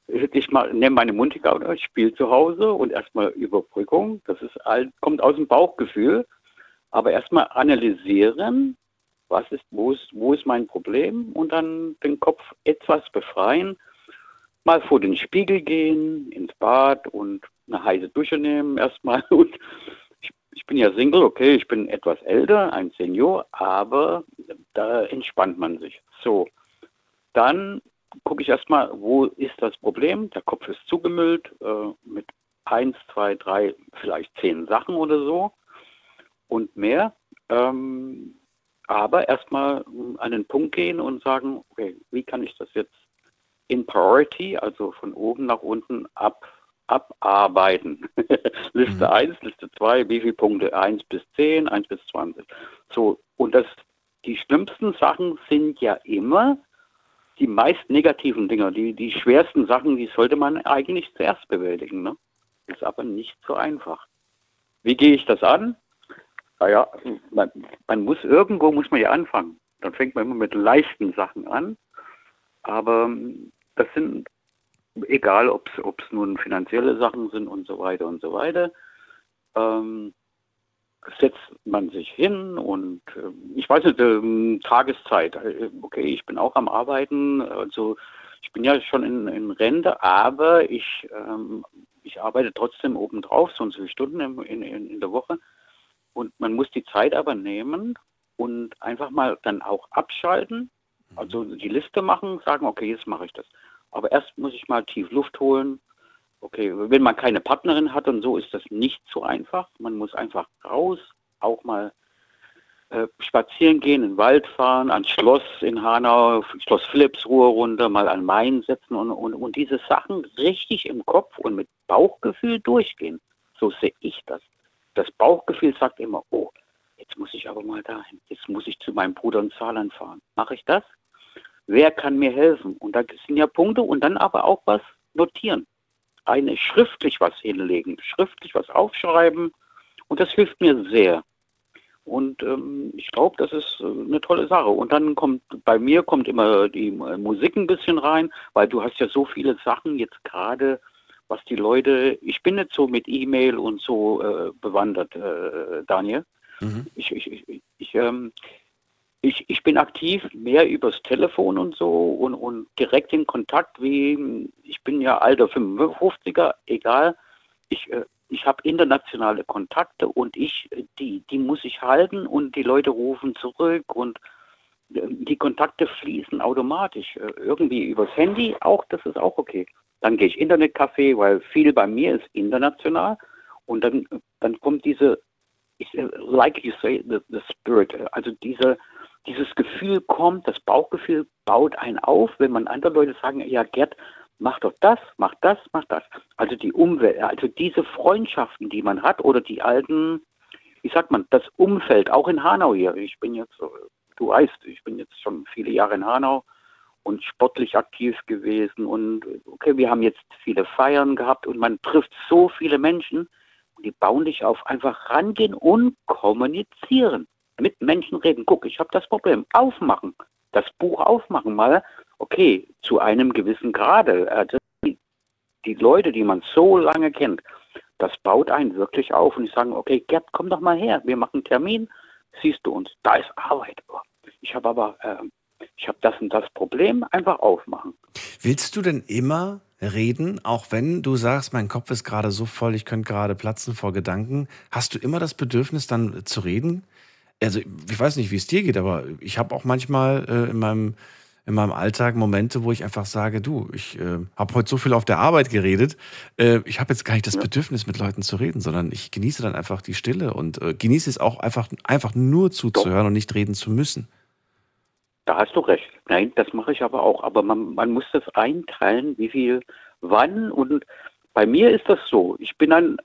Ich nehme meine Mundharmonika, spiele zu Hause und erstmal Überbrückung. Das ist kommt aus dem Bauchgefühl. Aber erstmal analysieren, was ist, wo ist, wo ist mein Problem und dann den Kopf etwas befreien. Mal vor den Spiegel gehen, ins Bad und eine heiße Dusche nehmen erstmal und ich bin ja Single, okay, ich bin etwas älter, ein Senior, aber da entspannt man sich. So, dann gucke ich erstmal, wo ist das Problem? Der Kopf ist zugemüllt äh, mit eins, zwei, drei, vielleicht zehn Sachen oder so und mehr. Ähm, aber erstmal an den Punkt gehen und sagen, okay, wie kann ich das jetzt in Priority, also von oben nach unten ab abarbeiten. Liste mhm. 1, Liste 2, wie viele Punkte? 1 bis 10, 1 bis 20. So, und das, die schlimmsten Sachen sind ja immer die meist negativen Dinge. Die, die schwersten Sachen, die sollte man eigentlich zuerst bewältigen. Ne? Ist aber nicht so einfach. Wie gehe ich das an? Naja, man, man muss irgendwo muss man ja anfangen. Dann fängt man immer mit leichten Sachen an. Aber das sind egal ob es nun finanzielle Sachen sind und so weiter und so weiter, ähm, setzt man sich hin und äh, ich weiß nicht, ähm, Tageszeit, äh, okay, ich bin auch am Arbeiten, also ich bin ja schon in, in Rente, aber ich, ähm, ich arbeite trotzdem obendrauf, so und so viele Stunden in, in, in der Woche und man muss die Zeit aber nehmen und einfach mal dann auch abschalten, also die Liste machen, sagen, okay, jetzt mache ich das. Aber erst muss ich mal tief Luft holen. Okay, wenn man keine Partnerin hat und so, ist das nicht so einfach. Man muss einfach raus, auch mal äh, spazieren gehen, in den Wald fahren, ans Schloss in Hanau, Schloss Philipps Ruhe runter, mal an Main setzen und, und, und diese Sachen richtig im Kopf und mit Bauchgefühl durchgehen. So sehe ich das. Das Bauchgefühl sagt immer, oh, jetzt muss ich aber mal dahin, jetzt muss ich zu meinem Bruder in Saarland fahren. Mache ich das? Wer kann mir helfen? Und da sind ja Punkte und dann aber auch was notieren. Eine schriftlich was hinlegen, schriftlich was aufschreiben und das hilft mir sehr. Und ähm, ich glaube, das ist äh, eine tolle Sache. Und dann kommt bei mir kommt immer die äh, Musik ein bisschen rein, weil du hast ja so viele Sachen jetzt gerade, was die Leute. Ich bin nicht so mit E-Mail und so äh, bewandert, äh, Daniel. Mhm. Ich, ich, ich, ich ähm, ich, ich bin aktiv mehr übers Telefon und so und, und direkt in Kontakt, wie ich bin ja alter 55er, egal. Ich, äh, ich habe internationale Kontakte und ich, die, die muss ich halten und die Leute rufen zurück und äh, die Kontakte fließen automatisch. Äh, irgendwie übers Handy auch, das ist auch okay. Dann gehe ich Internetcafé, weil viel bei mir ist international und dann, dann kommt diese, ich, like you say, the, the spirit, also diese, dieses Gefühl kommt, das Bauchgefühl baut einen auf, wenn man andere Leute sagen, ja Gerd, mach doch das, mach das, mach das. Also die Umwelt, also diese Freundschaften, die man hat oder die alten, wie sagt man, das Umfeld, auch in Hanau hier. Ich bin jetzt, du weißt, ich bin jetzt schon viele Jahre in Hanau und sportlich aktiv gewesen und okay, wir haben jetzt viele Feiern gehabt und man trifft so viele Menschen und die bauen dich auf, einfach rangehen und kommunizieren mit Menschen reden. Guck, ich habe das Problem. Aufmachen. Das Buch aufmachen mal. Okay, zu einem gewissen Grade. Also die, die Leute, die man so lange kennt, das baut einen wirklich auf. Und ich sage, okay, Gerd, komm doch mal her. Wir machen einen Termin. Siehst du uns. Da ist Arbeit. Oh, ich habe aber, äh, ich habe das und das Problem. Einfach aufmachen. Willst du denn immer reden, auch wenn du sagst, mein Kopf ist gerade so voll, ich könnte gerade platzen vor Gedanken? Hast du immer das Bedürfnis, dann zu reden? Also ich weiß nicht, wie es dir geht, aber ich habe auch manchmal äh, in meinem in meinem Alltag Momente, wo ich einfach sage, du, ich äh, habe heute so viel auf der Arbeit geredet, äh, ich habe jetzt gar nicht das ja. Bedürfnis, mit Leuten zu reden, sondern ich genieße dann einfach die Stille und äh, genieße es auch einfach, einfach nur zuzuhören Doch. und nicht reden zu müssen. Da hast du recht. Nein, das mache ich aber auch. Aber man, man muss das einteilen, wie viel, wann. Und bei mir ist das so. Ich bin ein,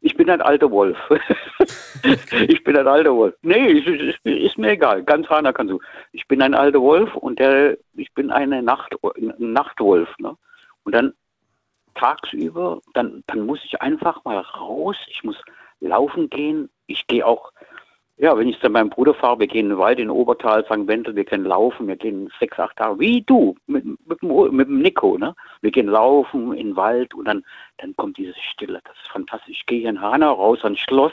ich bin ein alter Wolf. ich bin ein alter Wolf. Nee, ist, ist, mir egal. Ganz Hana kannst du. Ich bin ein alter Wolf und der, ich bin eine Nacht, ein Nachtwolf. Ne? Und dann tagsüber, dann, dann muss ich einfach mal raus. Ich muss laufen gehen. Ich gehe auch ja, wenn ich zu meinem Bruder fahre, wir gehen in den Wald in Obertal, St. Wendel, wir können laufen, wir gehen sechs, acht Tage, wie du, mit, mit, mit dem Nico, ne? Wir gehen laufen in den Wald und dann, dann kommt diese Stille. Das ist fantastisch. Ich gehe hier in Hanau raus ans Schloss,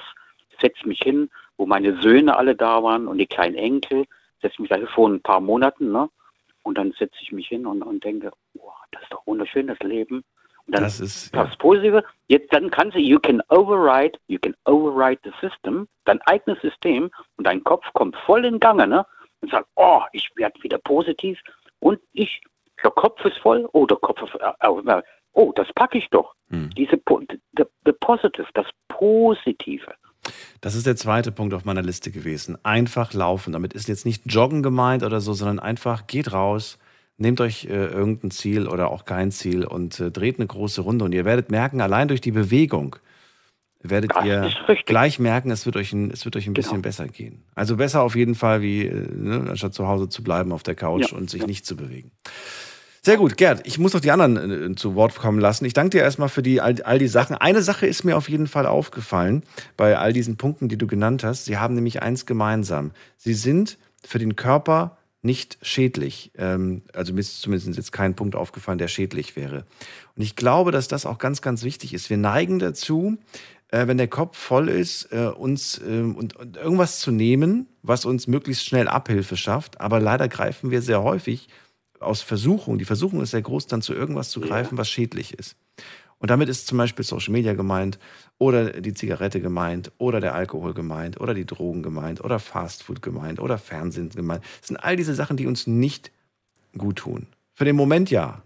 setze mich hin, wo meine Söhne alle da waren und die kleinen Enkel, setze mich da vor ein paar Monaten, ne? Und dann setze ich mich hin und, und denke, oh, das ist doch wunderschön, das Leben. Dann das ist ja. das Positive. Jetzt dann kannst du, you can override, you can override the system, dein eigenes System und dein Kopf kommt voll in Gange, ne? Und sagt, oh, ich werde wieder positiv und ich, der Kopf ist voll, oh, der Kopf ist, äh, äh, oh, das packe ich doch. Hm. Diese, the, the positive, das Positive. Das ist der zweite Punkt auf meiner Liste gewesen. Einfach laufen. Damit ist jetzt nicht Joggen gemeint oder so, sondern einfach geht raus, Nehmt euch äh, irgendein Ziel oder auch kein Ziel und äh, dreht eine große Runde und ihr werdet merken, allein durch die Bewegung werdet das ihr gleich merken, es wird euch ein, es wird euch ein genau. bisschen besser gehen. Also besser auf jeden Fall, wie äh, ne, anstatt zu Hause zu bleiben auf der Couch ja, und sich ja. nicht zu bewegen. Sehr gut, Gerd, ich muss noch die anderen äh, zu Wort kommen lassen. Ich danke dir erstmal für die, all, all die Sachen. Eine Sache ist mir auf jeden Fall aufgefallen bei all diesen Punkten, die du genannt hast. Sie haben nämlich eins gemeinsam. Sie sind für den Körper nicht schädlich. Ähm, also mir ist zumindest jetzt kein Punkt aufgefallen, der schädlich wäre. Und ich glaube, dass das auch ganz, ganz wichtig ist. Wir neigen dazu, äh, wenn der Kopf voll ist, äh, uns äh, und, irgendwas zu nehmen, was uns möglichst schnell Abhilfe schafft. Aber leider greifen wir sehr häufig aus Versuchung. Die Versuchung ist sehr groß, dann zu irgendwas zu greifen, was schädlich ist. Und damit ist zum Beispiel Social Media gemeint oder die Zigarette gemeint oder der Alkohol gemeint oder die Drogen gemeint oder Fastfood gemeint oder Fernsehen gemeint. Das sind all diese Sachen, die uns nicht gut tun. Für den Moment ja.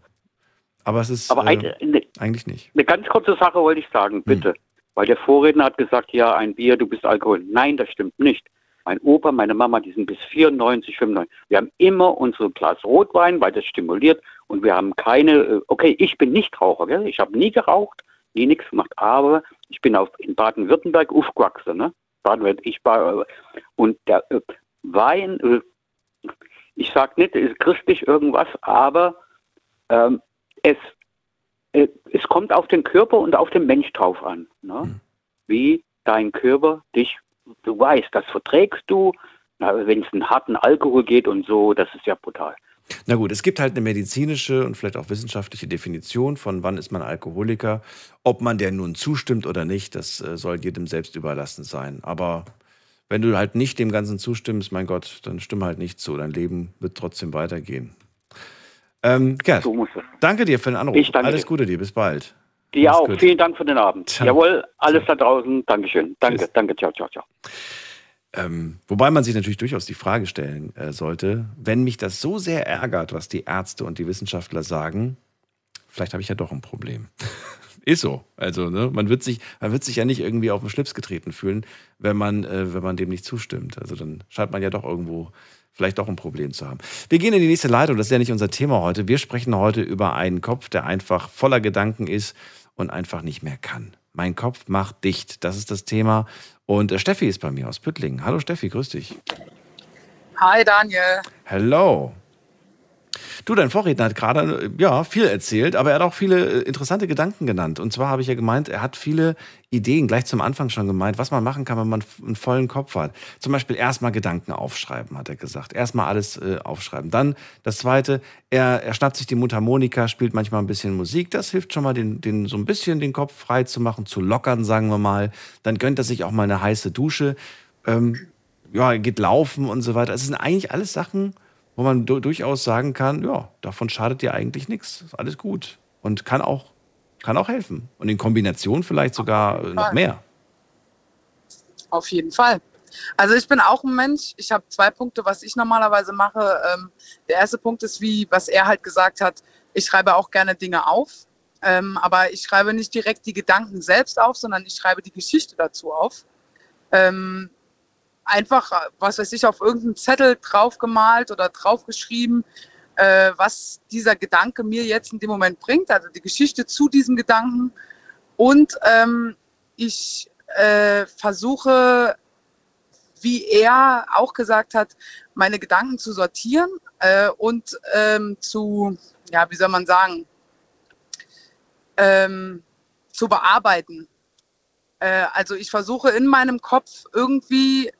Aber es ist Aber ein, äh, ne, eigentlich nicht. Eine ganz kurze Sache wollte ich sagen, bitte. Hm. Weil der Vorredner hat gesagt, ja, ein Bier, du bist Alkohol. Nein, das stimmt nicht. Mein Opa, meine Mama, die sind bis 94, 95. Wir haben immer unsere Glas Rotwein, weil das stimuliert. Und wir haben keine, äh, okay, ich bin nicht Raucher, gell? ich habe nie geraucht, nie nichts gemacht, aber ich bin auf, in Baden-Württemberg aufgewachsen. Ne? Baden ich war, äh, und der äh, Wein, äh, ich sage nicht, ist christlich irgendwas, aber ähm, es, äh, es kommt auf den Körper und auf den Mensch drauf an. Ne? Mhm. Wie dein Körper dich du weißt, das verträgst du. Wenn es einen harten Alkohol geht und so, das ist ja brutal. Na gut, es gibt halt eine medizinische und vielleicht auch wissenschaftliche Definition von wann ist man Alkoholiker. Ob man der nun zustimmt oder nicht, das äh, soll jedem selbst überlassen sein. Aber wenn du halt nicht dem Ganzen zustimmst, mein Gott, dann stimme halt nicht zu. Dein Leben wird trotzdem weitergehen. Ähm, Gerd, so danke dir für den Anruf. Ich danke Alles Gute dir, bis bald. Dir auch. Gut. Vielen Dank für den Abend. Ciao. Jawohl, alles da draußen. Dankeschön. Danke, Tschüss. danke. Ciao, ciao, ciao. Ähm, wobei man sich natürlich durchaus die Frage stellen äh, sollte, wenn mich das so sehr ärgert, was die Ärzte und die Wissenschaftler sagen, vielleicht habe ich ja doch ein Problem. Ist so. Also, ne, man wird sich, man wird sich ja nicht irgendwie auf den Schlips getreten fühlen, wenn man, äh, wenn man dem nicht zustimmt. Also dann scheint man ja doch irgendwo vielleicht doch ein Problem zu haben. Wir gehen in die nächste Leitung. Das ist ja nicht unser Thema heute. Wir sprechen heute über einen Kopf, der einfach voller Gedanken ist und einfach nicht mehr kann. Mein Kopf macht dicht. Das ist das Thema. Und äh, Steffi ist bei mir aus Püttlingen. Hallo Steffi, grüß dich. Hi Daniel. Hello. Du, dein Vorredner hat gerade ja viel erzählt, aber er hat auch viele äh, interessante Gedanken genannt. Und zwar habe ich ja gemeint, er hat viele Ideen gleich zum Anfang schon gemeint, was man machen kann, wenn man einen vollen Kopf hat. Zum Beispiel erstmal Gedanken aufschreiben, hat er gesagt. Erstmal alles äh, aufschreiben. Dann das Zweite, er, er schnappt sich die Mundharmonika, spielt manchmal ein bisschen Musik. Das hilft schon mal, den, den, so ein bisschen den Kopf frei zu machen, zu lockern, sagen wir mal. Dann gönnt er sich auch mal eine heiße Dusche. Ähm, ja, geht laufen und so weiter. Es sind eigentlich alles Sachen, wo man durchaus sagen kann, ja, davon schadet dir eigentlich nichts. Ist alles gut. Und kann auch, kann auch helfen. Und in Kombination vielleicht sogar noch mehr. Auf jeden Fall. Also ich bin auch ein Mensch. Ich habe zwei Punkte, was ich normalerweise mache. Ähm, der erste Punkt ist, wie was er halt gesagt hat, ich schreibe auch gerne Dinge auf. Ähm, aber ich schreibe nicht direkt die Gedanken selbst auf, sondern ich schreibe die Geschichte dazu auf. Einfach, was weiß ich, auf irgendeinen Zettel draufgemalt oder draufgeschrieben, äh, was dieser Gedanke mir jetzt in dem Moment bringt, also die Geschichte zu diesem Gedanken. Und ähm, ich äh, versuche, wie er auch gesagt hat, meine Gedanken zu sortieren äh, und ähm, zu, ja, wie soll man sagen, ähm, zu bearbeiten. Äh, also ich versuche in meinem Kopf irgendwie,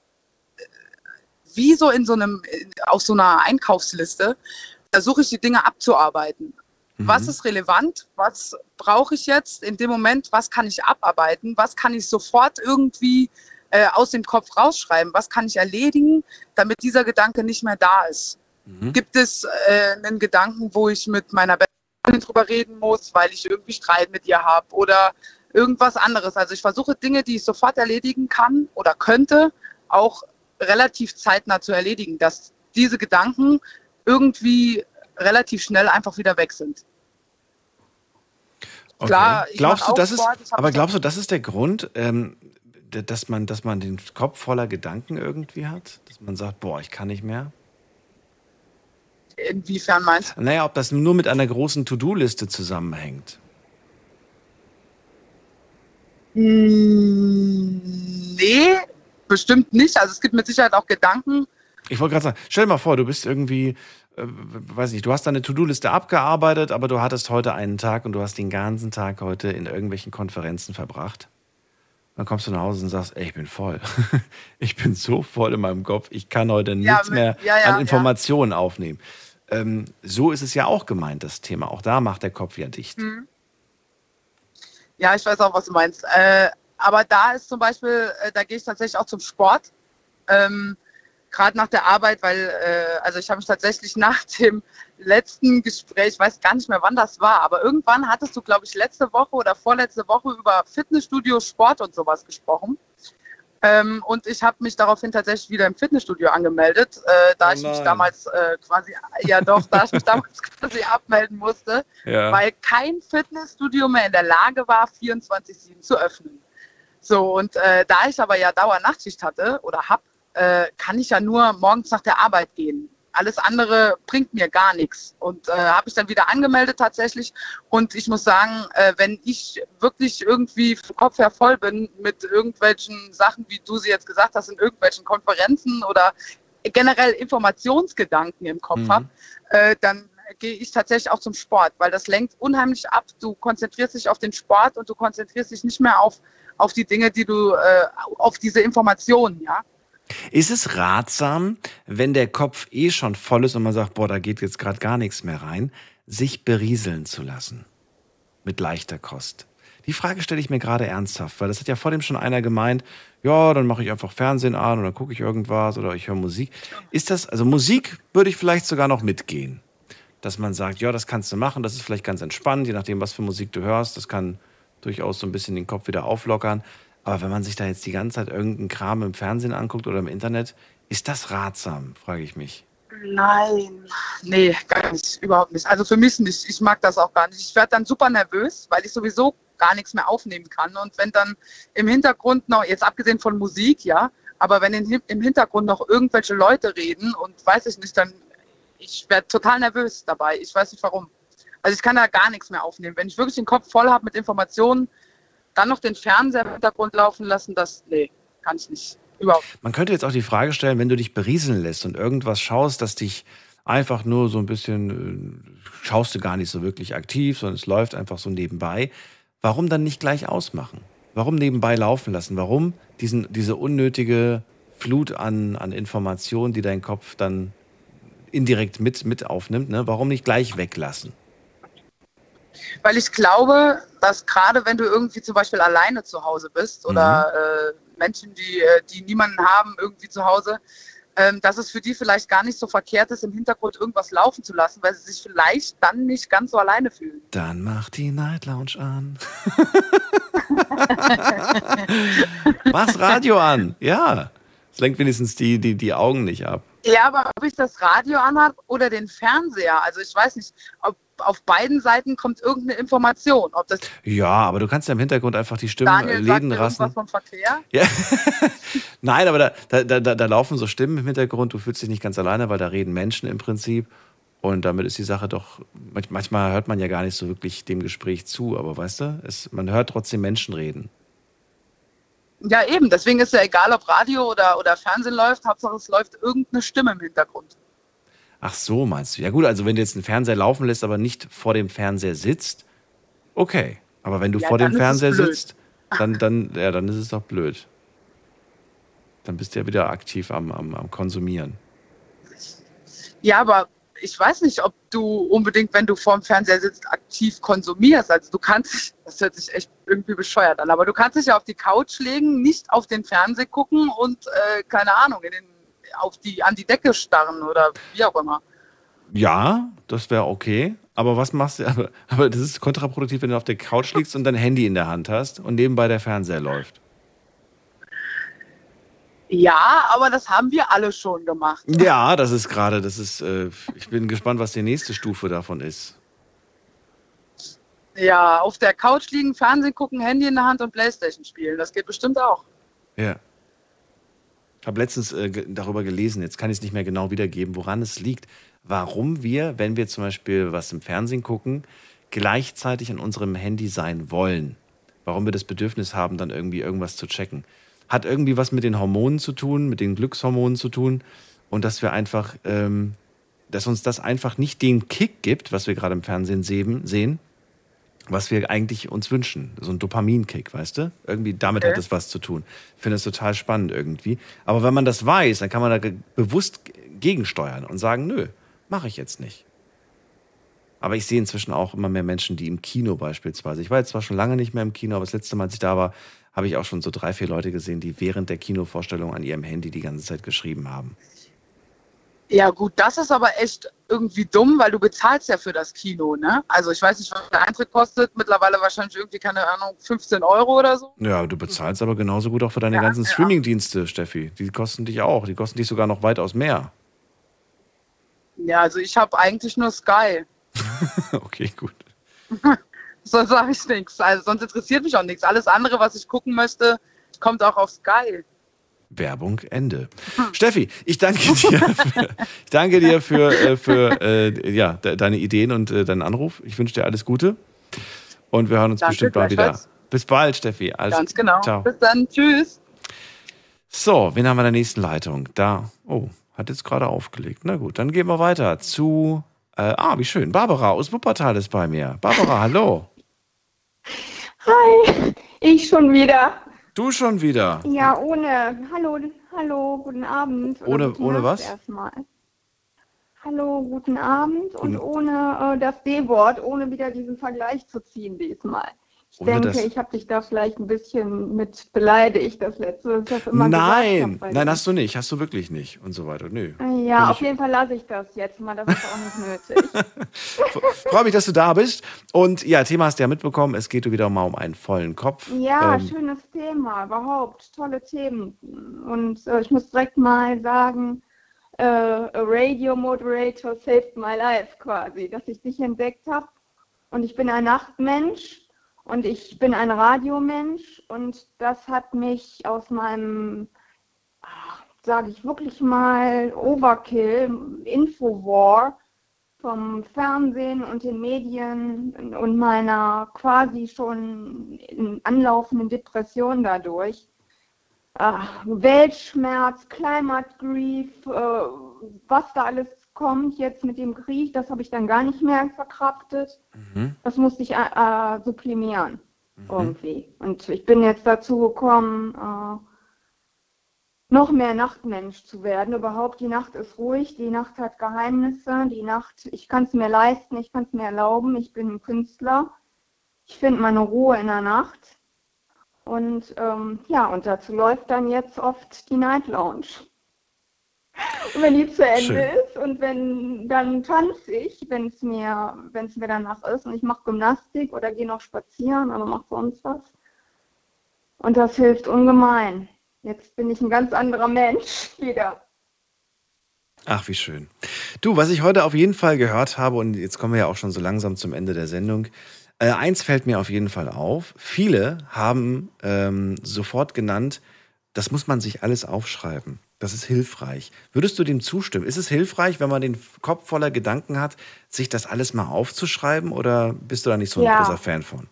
wie so in so einem, auf so einer Einkaufsliste, versuche ich die Dinge abzuarbeiten. Mhm. Was ist relevant? Was brauche ich jetzt in dem Moment? Was kann ich abarbeiten? Was kann ich sofort irgendwie äh, aus dem Kopf rausschreiben? Was kann ich erledigen, damit dieser Gedanke nicht mehr da ist? Mhm. Gibt es äh, einen Gedanken, wo ich mit meiner Freundin drüber reden muss, weil ich irgendwie Streit mit ihr habe oder irgendwas anderes. Also ich versuche Dinge, die ich sofort erledigen kann oder könnte, auch relativ zeitnah zu erledigen, dass diese Gedanken irgendwie relativ schnell einfach wieder weg sind. Okay. Klar, glaubst du, das ist, aber glaubst du, das ist der Grund, ähm, dass man, dass man den Kopf voller Gedanken irgendwie hat? Dass man sagt, boah, ich kann nicht mehr? Inwiefern meinst du? Naja, ob das nur mit einer großen To-Do-Liste zusammenhängt. Hm, nee, bestimmt nicht. Also es gibt mit Sicherheit auch Gedanken. Ich wollte gerade sagen, stell dir mal vor, du bist irgendwie, äh, weiß nicht, du hast deine To-Do-Liste abgearbeitet, aber du hattest heute einen Tag und du hast den ganzen Tag heute in irgendwelchen Konferenzen verbracht. Dann kommst du nach Hause und sagst, ey, ich bin voll. ich bin so voll in meinem Kopf, ich kann heute ja, nichts mit, mehr ja, ja, an Informationen aufnehmen. Ähm, so ist es ja auch gemeint, das Thema. Auch da macht der Kopf ja dicht. Mhm. Ja, ich weiß auch, was du meinst. Äh, aber da ist zum Beispiel, äh, da gehe ich tatsächlich auch zum Sport. Ähm, Gerade nach der Arbeit, weil, äh, also ich habe mich tatsächlich nach dem letzten Gespräch, ich weiß gar nicht mehr, wann das war, aber irgendwann hattest du, glaube ich, letzte Woche oder vorletzte Woche über Fitnessstudio, Sport und sowas gesprochen. Ähm, und ich habe mich daraufhin tatsächlich wieder im Fitnessstudio angemeldet, äh, da oh ich mich damals äh, quasi, ja doch, da ich mich damals quasi abmelden musste, ja. weil kein Fitnessstudio mehr in der Lage war, 24-7 zu öffnen. So, und äh, da ich aber ja Dauernachtschicht hatte oder hab, äh, kann ich ja nur morgens nach der Arbeit gehen. Alles andere bringt mir gar nichts. Und äh, habe ich dann wieder angemeldet tatsächlich. Und ich muss sagen, äh, wenn ich wirklich irgendwie vom Kopf her voll bin mit irgendwelchen Sachen, wie du sie jetzt gesagt hast, in irgendwelchen Konferenzen oder generell Informationsgedanken im Kopf mhm. habe, äh, dann gehe ich tatsächlich auch zum Sport, weil das lenkt unheimlich ab. Du konzentrierst dich auf den Sport und du konzentrierst dich nicht mehr auf, auf die Dinge, die du, äh, auf diese Informationen, ja. Ist es ratsam, wenn der Kopf eh schon voll ist und man sagt, boah, da geht jetzt gerade gar nichts mehr rein, sich berieseln zu lassen? Mit leichter Kost. Die Frage stelle ich mir gerade ernsthaft, weil das hat ja vor dem schon einer gemeint, ja, dann mache ich einfach Fernsehen an oder gucke ich irgendwas oder ich höre Musik. Ist das, also Musik würde ich vielleicht sogar noch mitgehen. Dass man sagt, ja, das kannst du machen, das ist vielleicht ganz entspannt, je nachdem, was für Musik du hörst, das kann durchaus so ein bisschen den Kopf wieder auflockern. Aber wenn man sich da jetzt die ganze Zeit irgendeinen Kram im Fernsehen anguckt oder im Internet, ist das ratsam, frage ich mich. Nein, nee, gar nicht, überhaupt nicht. Also für mich nicht. Ich mag das auch gar nicht. Ich werde dann super nervös, weil ich sowieso gar nichts mehr aufnehmen kann. Und wenn dann im Hintergrund noch, jetzt abgesehen von Musik, ja, aber wenn in, im Hintergrund noch irgendwelche Leute reden und weiß ich nicht, dann ich werde total nervös dabei. Ich weiß nicht warum. Also ich kann da gar nichts mehr aufnehmen. Wenn ich wirklich den Kopf voll habe mit Informationen, dann noch den Fernseher im Hintergrund laufen lassen, das, nee, kann ich nicht. Überhaupt. Man könnte jetzt auch die Frage stellen, wenn du dich berieseln lässt und irgendwas schaust, das dich einfach nur so ein bisschen, äh, schaust du gar nicht so wirklich aktiv, sondern es läuft einfach so nebenbei. Warum dann nicht gleich ausmachen? Warum nebenbei laufen lassen? Warum diesen, diese unnötige Flut an, an Informationen, die dein Kopf dann indirekt mit, mit aufnimmt, ne? warum nicht gleich weglassen? Weil ich glaube, dass gerade wenn du irgendwie zum Beispiel alleine zu Hause bist oder mhm. äh, Menschen, die, äh, die niemanden haben irgendwie zu Hause, ähm, dass es für die vielleicht gar nicht so verkehrt ist, im Hintergrund irgendwas laufen zu lassen, weil sie sich vielleicht dann nicht ganz so alleine fühlen. Dann mach die Night Lounge an. Mach's Radio an, ja. Es lenkt wenigstens die, die, die Augen nicht ab. Ja, aber ob ich das Radio anhabe oder den Fernseher, also ich weiß nicht, ob auf beiden Seiten kommt irgendeine Information. Ob das Ja, aber du kannst ja im Hintergrund einfach die Stimmen Daniel sagt Läden rassen. vom Verkehr. Ja. Nein, aber da, da, da, da- laufen so Stimmen im Hintergrund. Du fühlst dich nicht ganz alleine, weil da reden Menschen im Prinzip. Und damit ist die Sache doch, manch- manchmal hört man ja gar nicht so wirklich dem Gespräch zu, aber weißt du, es, man hört trotzdem Menschen reden. Ja, eben. Deswegen ist ja egal, ob Radio oder, oder Fernsehen läuft. Hauptsache, es läuft irgendeine Stimme im Hintergrund. Ach so, meinst du? Ja gut, also wenn du jetzt einen Fernseher laufen lässt, aber nicht vor dem Fernseher sitzt, okay. Aber wenn du Ja, vor dem Fernseher sitzt, dann, dann, ja, dann ist es doch blöd. Dann bist du ja wieder aktiv am, am, am Konsumieren. Ja, aber ich weiß nicht, ob du unbedingt, wenn du vorm Fernseher sitzt, aktiv konsumierst. Also du kannst dich, das hört sich echt irgendwie bescheuert an, aber du kannst dich ja auf die Couch legen, nicht auf den Fernseher gucken und äh, keine Ahnung, in den, auf die, an die Decke starren oder wie auch immer. Ja, das wäre okay. Aber was machst du? Aber, aber das ist kontraproduktiv, wenn du auf der Couch liegst und dein Handy in der Hand hast und nebenbei der Fernseher läuft. Ja, aber das haben wir alle schon gemacht. Ja, das ist gerade, das ist, äh, ich bin gespannt, was die nächste Stufe davon ist. Ja, auf der Couch liegen, Fernsehen gucken, Handy in der Hand und Playstation spielen. Das geht bestimmt auch. Ja. Ich habe letztens äh, darüber gelesen, jetzt kann ich es nicht mehr genau wiedergeben, woran es liegt. Warum wir, wenn wir zum Beispiel was im Fernsehen gucken, gleichzeitig an unserem Handy sein wollen. Warum wir das Bedürfnis haben, dann irgendwie irgendwas zu checken. Hat irgendwie was mit den Hormonen zu tun, mit den Glückshormonen zu tun. Und dass wir einfach, ähm, dass uns das einfach nicht den Kick gibt, was wir gerade im Fernsehen sehen, sehen, was wir eigentlich uns wünschen. So ein Dopaminkick, weißt du? Irgendwie damit Okay. hat es was zu tun. Ich finde es total spannend irgendwie. Aber wenn man das weiß, dann kann man da ge- bewusst gegensteuern und sagen, nö, mache ich jetzt nicht. Aber ich sehe inzwischen auch immer mehr Menschen, die im Kino beispielsweise. Ich war jetzt zwar schon lange nicht mehr im Kino, aber das letzte Mal, als ich da war, habe ich auch schon so drei, vier Leute gesehen, die während der Kinovorstellung an ihrem Handy die ganze Zeit geschrieben haben. Ja, gut, das ist aber echt irgendwie dumm, weil du bezahlst ja für das Kino, ne? Also ich weiß nicht, was der Eintritt kostet. Mittlerweile wahrscheinlich irgendwie, keine Ahnung, 15 Euro oder so. Ja, du bezahlst aber genauso gut auch für deine ganzen Streamingdienste, Steffi. Die kosten dich auch. Die kosten dich sogar noch weitaus mehr. Ja, also ich habe eigentlich nur Sky. okay, gut. Sonst sage ich nichts. Also sonst interessiert mich auch nichts. Alles andere, was ich gucken möchte, kommt auch auf Sky. Werbung Ende. Steffi, ich danke dir. Für, ich danke dir für, äh, für äh, ja, de deine Ideen und äh, deinen Anruf. Ich wünsche dir alles Gute. Und wir hören uns Danke, bestimmt bald wieder. Bis bald, Steffi. Alles, Ganz genau. Ciao. Bis dann. Tschüss. So, wen haben wir in der nächsten Leitung? Da. Oh, hat jetzt gerade aufgelegt. Na gut, dann gehen wir weiter zu. Äh, ah, wie schön. Barbara aus Wuppertal ist bei mir. Barbara, hallo. Hi, ich schon wieder. Du schon wieder. Ja, ohne. Hallo, hallo, guten Abend. oder Ohne- guten ohne Nacht was? Erstmal. Hallo, guten Abend und ohne äh, das D-Wort, ohne wieder diesen Vergleich zu ziehen diesmal. Ich Ohne denke, das- ich habe dich da vielleicht ein bisschen mit beleidigt, das letzte, das ich immer Nein, hab, nein, hast du nicht. Hast du wirklich nicht. Und so weiter. Nö. Ja, Find auf jeden Fall lasse ich das jetzt mal, das ist auch nicht nötig. Freue mich, dass du da bist. Und ja, Thema hast du ja mitbekommen. Es geht wieder mal um einen vollen Kopf. Ja, Ähm, schönes Thema, überhaupt tolle Themen. Und äh, ich muss direkt mal sagen, äh, a Radio Moderator saved my life quasi, dass ich dich entdeckt habe. Und ich bin ein Nachtmensch und ich bin ein Radiomensch und das hat mich aus meinem, sage ich wirklich mal, Overkill, Infowar vom Fernsehen und den Medien und meiner quasi schon anlaufenden Depression dadurch. Ah, Weltschmerz, Climate Grief, äh, was da alles kommt jetzt mit dem Krieg, das habe ich dann gar nicht mehr verkraftet. Mhm. Das musste ich äh, äh, sublimieren irgendwie. Und ich bin jetzt dazu gekommen, äh, noch mehr Nachtmensch zu werden. Überhaupt, die Nacht ist ruhig, die Nacht hat Geheimnisse, die Nacht, ich kann es mir leisten, ich kann es mir erlauben, ich bin ein Künstler. Ich finde meine Ruhe in der Nacht. Und ähm, ja, und dazu läuft dann jetzt oft die Night Lounge. Und wenn die zu Ende Schön. ist und wenn, dann tanze ich, wenn es mir, wenn es mir danach ist und ich mache Gymnastik oder gehe noch spazieren oder mache sonst was. Und das hilft ungemein. Jetzt bin ich ein ganz anderer Mensch wieder. Ach, wie schön. Du, was ich heute auf jeden Fall gehört habe, und jetzt kommen wir ja auch schon so langsam zum Ende der Sendung. Äh, eins fällt mir auf jeden Fall auf. Viele haben ähm, sofort genannt, das muss man sich alles aufschreiben. Das ist hilfreich. Würdest du dem zustimmen? Ist es hilfreich, wenn man den Kopf voller Gedanken hat, sich das alles mal aufzuschreiben oder bist du da nicht so ein Ja. großer Fan von?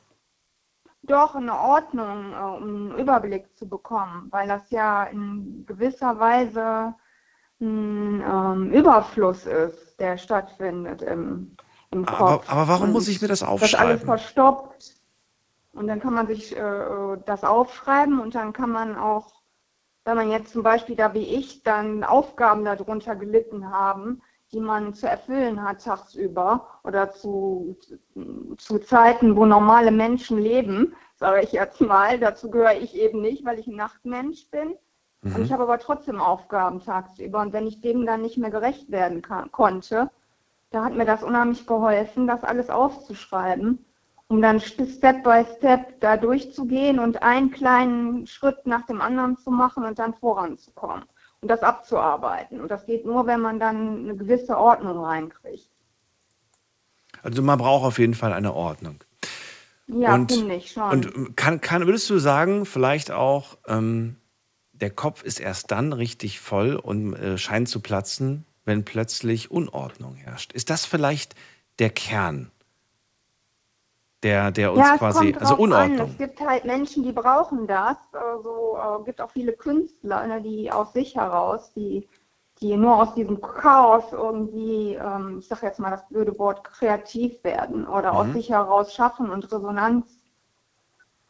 Doch eine Ordnung, äh, um einen Überblick zu bekommen, weil das ja in gewisser Weise ein ähm, Überfluss ist, der stattfindet im, im Aber, Kopf. aber warum Und muss ich mir das Das alles aufschreiben? verstopft. Und dann kann man sich äh, das aufschreiben und dann kann man auch, wenn man jetzt zum Beispiel da wie ich dann Aufgaben darunter gelitten haben, die man zu erfüllen hat tagsüber oder zu, zu Zeiten, wo normale Menschen leben, sage ich jetzt mal. Dazu gehöre ich eben nicht, weil ich ein Nachtmensch bin. Und ich habe aber trotzdem Aufgaben tagsüber. Und wenn ich dem dann nicht mehr gerecht werden kann, konnte, da hat mir das unheimlich geholfen, das alles aufzuschreiben, um dann Step by Step da durchzugehen und einen kleinen Schritt nach dem anderen zu machen und dann voranzukommen und das abzuarbeiten. Und das geht nur, wenn man dann eine gewisse Ordnung reinkriegt. Also man braucht auf jeden Fall eine Ordnung. Ja, finde ich schon. Und kann, kann, würdest du sagen, vielleicht auch, ähm, der Kopf ist erst dann richtig voll und äh, scheint zu platzen, wenn plötzlich Unordnung herrscht. Ist das vielleicht der Kern, der, der uns ja, es quasi, kommt also drauf An. Unordnung? Es gibt halt Menschen, die brauchen das. Also äh, gibt auch viele Künstler, ne, die aus sich heraus, die, die nur aus diesem Chaos irgendwie, ähm, ich sage jetzt mal das blöde Wort, kreativ werden oder aus Mhm. sich heraus schaffen und Resonanz,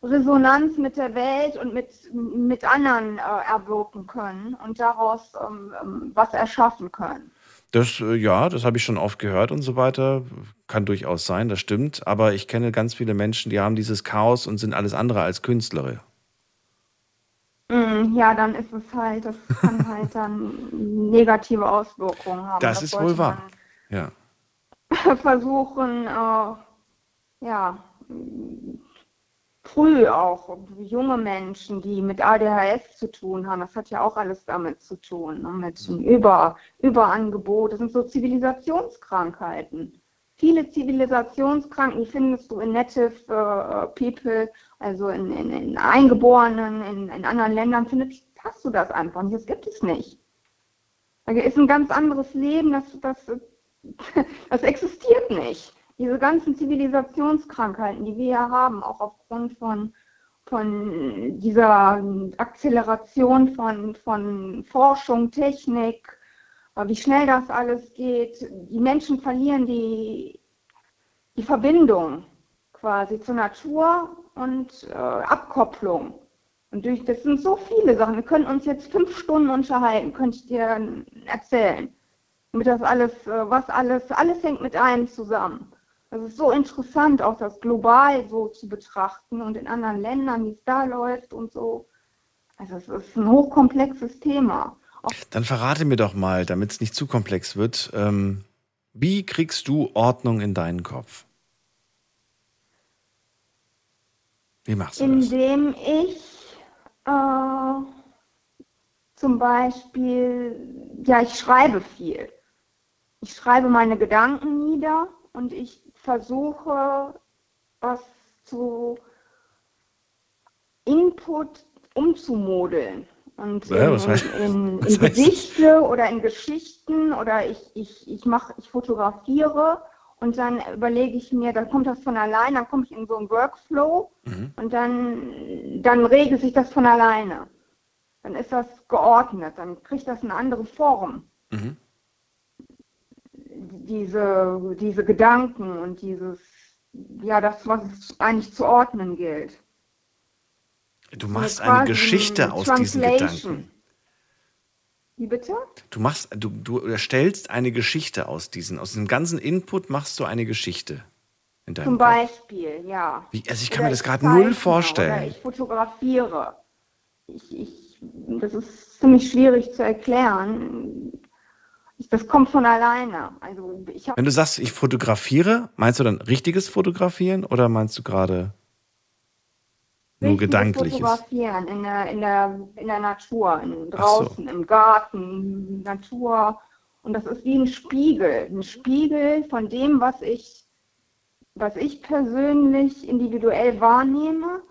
Resonanz mit der Welt und mit, mit anderen äh, erwirken können und daraus ähm, ähm, was erschaffen können. Das, äh, ja, das habe ich schon oft gehört und so weiter. Kann durchaus sein, das stimmt. Aber ich kenne ganz viele Menschen, die haben dieses Chaos und sind alles andere als Künstler. Mm, Ja, dann ist es halt, das kann halt dann negative Auswirkungen haben. Das ist sollte wohl wahr. Ja. versuchen, äh, ja, früh auch junge Menschen, die mit ADHS zu tun haben, das hat ja auch alles damit zu tun, ne, mit dem Über, Überangebot. Das sind so Zivilisationskrankheiten. Viele Zivilisationskranken, findest du in Native äh, People, also in, in, in Eingeborenen, in, in anderen Ländern, findest, hast du das einfach nicht. Das gibt es nicht. Da ist ein ganz anderes Leben, das, das, das existiert nicht. Diese ganzen Zivilisationskrankheiten, die wir ja haben, auch aufgrund von, von dieser Akzeleration von, von Forschung, Technik, äh, wie schnell das alles geht. Die Menschen verlieren die, die Verbindung quasi zur Natur und äh, Abkopplung. Und durch, das sind so viele Sachen. Wir können uns jetzt fünf Stunden unterhalten, könnte ich dir erzählen. Mit das alles, äh, was alles, alles hängt mit einem zusammen. Das ist so interessant, auch das global so zu betrachten und in anderen Ländern, wie es da läuft und so. Also es ist ein hochkomplexes Thema. Dann verrate mir doch mal, damit es nicht zu komplex wird, ähm, wie kriegst du Ordnung in deinen Kopf? Wie machst du das? Indem ich äh, zum Beispiel, ja, ich schreibe viel. Ich schreibe meine Gedanken nieder und ich versuche, was zu Input umzumodeln. Und Ja, in, was heißt- in, in, was in Gedichte oder in Geschichten oder ich, ich, ich mache, ich fotografiere und dann überlege ich mir, dann kommt das von allein, dann komme ich in so einen Workflow Mhm. und dann, dann regelt sich das von alleine. Dann ist das geordnet, dann kriegt das eine andere Form. Mhm. Diese, diese Gedanken und dieses, ja, das, was es eigentlich zu ordnen gilt. Du machst eine Geschichte aus diesen. Gedanken. Wie bitte? Du machst, du, du erstellst eine Geschichte aus diesen, aus diesem ganzen Input machst du eine Geschichte in deinem Zum Kopf. Beispiel, ja. Wie, also ich kann Oder mir das gerade null Oder vorstellen. ich fotografiere. Ich, ich, das ist ziemlich schwierig zu erklären. Das kommt von alleine. Also ich Wenn du sagst, ich fotografiere, meinst du dann richtiges Fotografieren oder meinst du gerade nur gedankliches. Fotografieren in der, in der, in der Natur, in, Ach so. draußen, im Garten, Natur. Und das ist wie ein Spiegel, ein Spiegel von dem, was ich, was ich persönlich individuell wahrnehme.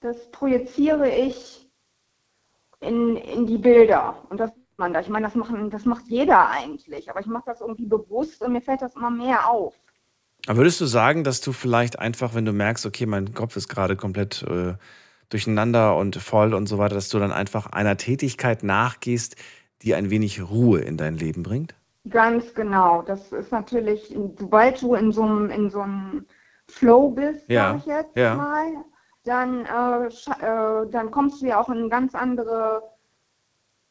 Das projiziere ich in, in die Bilder. Und das man da. Ich meine, das, machen, das macht jeder eigentlich. Aber ich mache das irgendwie bewusst und mir fällt das immer mehr auf. Aber würdest du sagen, dass du vielleicht einfach, wenn du merkst, okay, mein Kopf ist gerade komplett äh, durcheinander und voll und so weiter, dass du dann einfach einer Tätigkeit nachgehst, die ein wenig Ruhe in dein Leben bringt? Ganz genau. Das ist natürlich, sobald du in so einem, in so einem Flow bist, Ja, sag ich jetzt ja. mal, dann, äh, äh, dann kommst du ja auch in ganz andere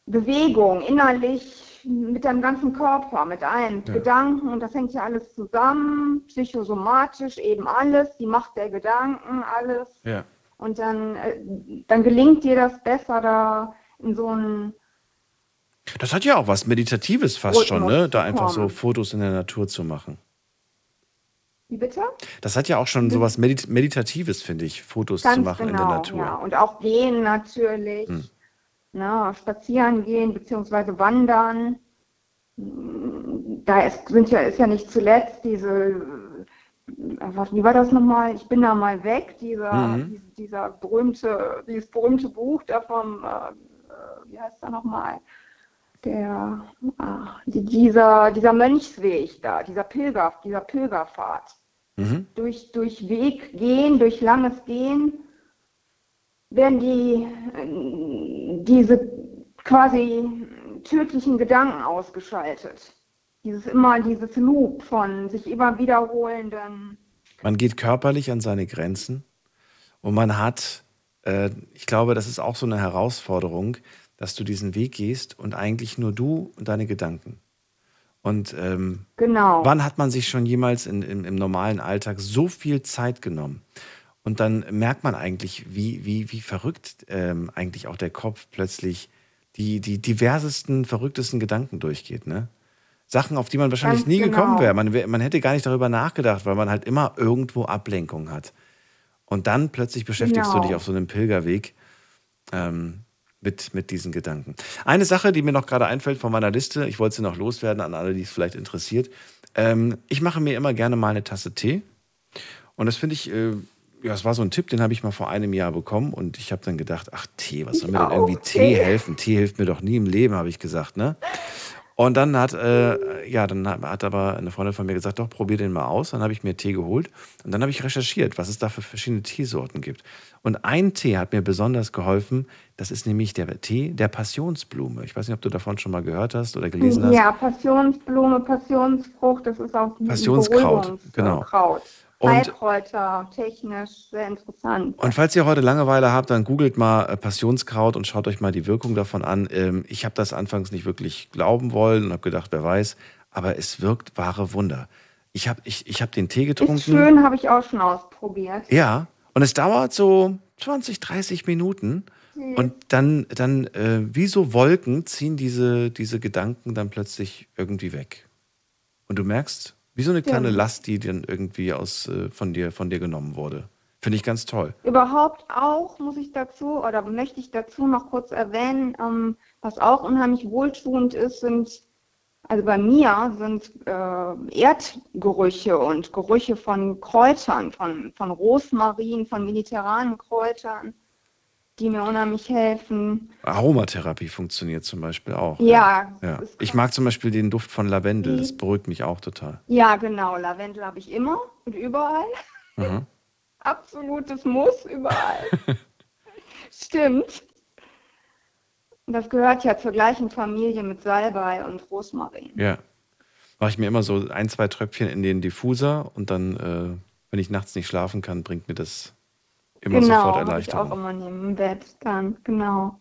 Bewegung, innerlich, mit deinem ganzen Körper, mit allen Ja. Gedanken. Und das hängt ja alles zusammen, psychosomatisch eben alles, die Macht der Gedanken, alles. Ja. Und dann, äh, dann gelingt dir das besser, da in so ein Das hat ja auch was Meditatives fast schon, ne? Da zu einfach so. Fotos in der Natur zu machen. Wie bitte? Das hat ja auch schon so was Medit Meditatives, finde ich, Fotos zu Ganz machen genau, in der Natur. Ja. Und auch gehen natürlich. Hm. Ne, spazieren gehen beziehungsweise wandern. Da ist, sind ja, ist ja nicht zuletzt diese, äh, was, wie war das nochmal? Ich bin da mal weg, dieser, Mhm. dies- dieser berühmte, dieses berühmte Buch da vom, äh, äh, wie heißt er nochmal? Der, ach, die, dieser, dieser Mönchsweg da, dieser Pilger, dieser Pilgerpfad Mhm. durch, durch Weg gehen, durch langes Gehen, werden die, diese quasi tödlichen Gedanken ausgeschaltet. Dieses immer, dieses Loop von sich immer wiederholenden. Man geht körperlich an seine Grenzen und man hat, äh, ich glaube, das ist auch so eine Herausforderung, dass du diesen Weg gehst und eigentlich nur du und deine Gedanken. Und ähm, Genau. wann hat man sich schon jemals in, im, im normalen Alltag so viel Zeit genommen? Und dann merkt man eigentlich, wie, wie, wie verrückt ähm, eigentlich auch der Kopf plötzlich die, die diversesten, verrücktesten Gedanken durchgeht. Ne? Sachen, auf die man wahrscheinlich Ganz nie gekommen genau. wäre. Man, man hätte gar nicht darüber nachgedacht, weil man halt immer irgendwo Ablenkung hat. Und dann plötzlich beschäftigst Genau. du dich auf so einem Pilgerweg ähm, mit, mit diesen Gedanken. Eine Sache, die mir noch gerade einfällt von meiner Liste, ich wollte sie noch loswerden an alle, die es vielleicht interessiert. Ähm, ich mache mir immer gerne mal eine Tasse Tee. Und das finde ich, äh, ja, es war so ein Tipp, den habe ich mal vor einem Jahr bekommen. Und ich habe dann gedacht, ach Tee, was soll mir denn irgendwie Tee. Helfen? Tee hilft mir doch nie im Leben, habe ich gesagt, ne? Und dann hat, äh, ja, dann hat, aber eine Freundin von mir gesagt, doch, probier den mal aus. Dann habe ich mir Tee geholt und dann habe ich recherchiert, was es da für verschiedene Teesorten gibt. Und ein Tee hat mir besonders geholfen. Das ist nämlich der Tee der Passionsblume. Ich weiß nicht, ob du davon schon mal gehört hast oder gelesen hast. Ja, Passionsblume, Passionsfrucht, das ist auch Passionskraut, genau. Kraut. Und- Heilkräuter, technisch sehr interessant. Und falls ihr heute Langeweile habt, dann googelt mal äh, Passionskraut und schaut euch mal die Wirkung davon an. Ähm, ich habe das anfangs nicht wirklich glauben wollen und habe gedacht, wer weiß, aber es wirkt wahre Wunder. Ich habe ich, ich hab den Tee getrunken. Ist schön, habe ich auch schon ausprobiert. Ja, und es dauert so 20, 30 Minuten. Mhm. Und dann, dann äh, wie so Wolken ziehen diese, diese Gedanken dann plötzlich irgendwie weg. Und du merkst, wie so eine kleine Stimmt. Last, die dann irgendwie aus, äh, von, dir, von dir genommen wurde. Finde ich ganz toll. Überhaupt auch muss ich dazu oder möchte ich dazu noch kurz erwähnen, ähm, was auch unheimlich wohltuend ist, sind, also bei mir sind äh, Erdgerüche und Gerüche von Kräutern, von, von Rosmarin, von mediterranen Kräutern, die mir unheimlich helfen. Aromatherapie funktioniert zum Beispiel auch. Ja, ja. Ich mag zum Beispiel den Duft von Lavendel, das beruhigt mich auch total. Ja, genau, Lavendel habe ich immer und überall. Mhm. Absolutes Muss überall. Stimmt. Das gehört ja zur gleichen Familie mit Salbei und Rosmarin. Ja. Mache ich mir immer so ein, zwei Tröpfchen in den Diffuser und dann, äh, wenn ich nachts nicht schlafen kann, bringt mir das immer genau, sofort habe ich Erleichterung. auch immer neben dem Bett dann, genau.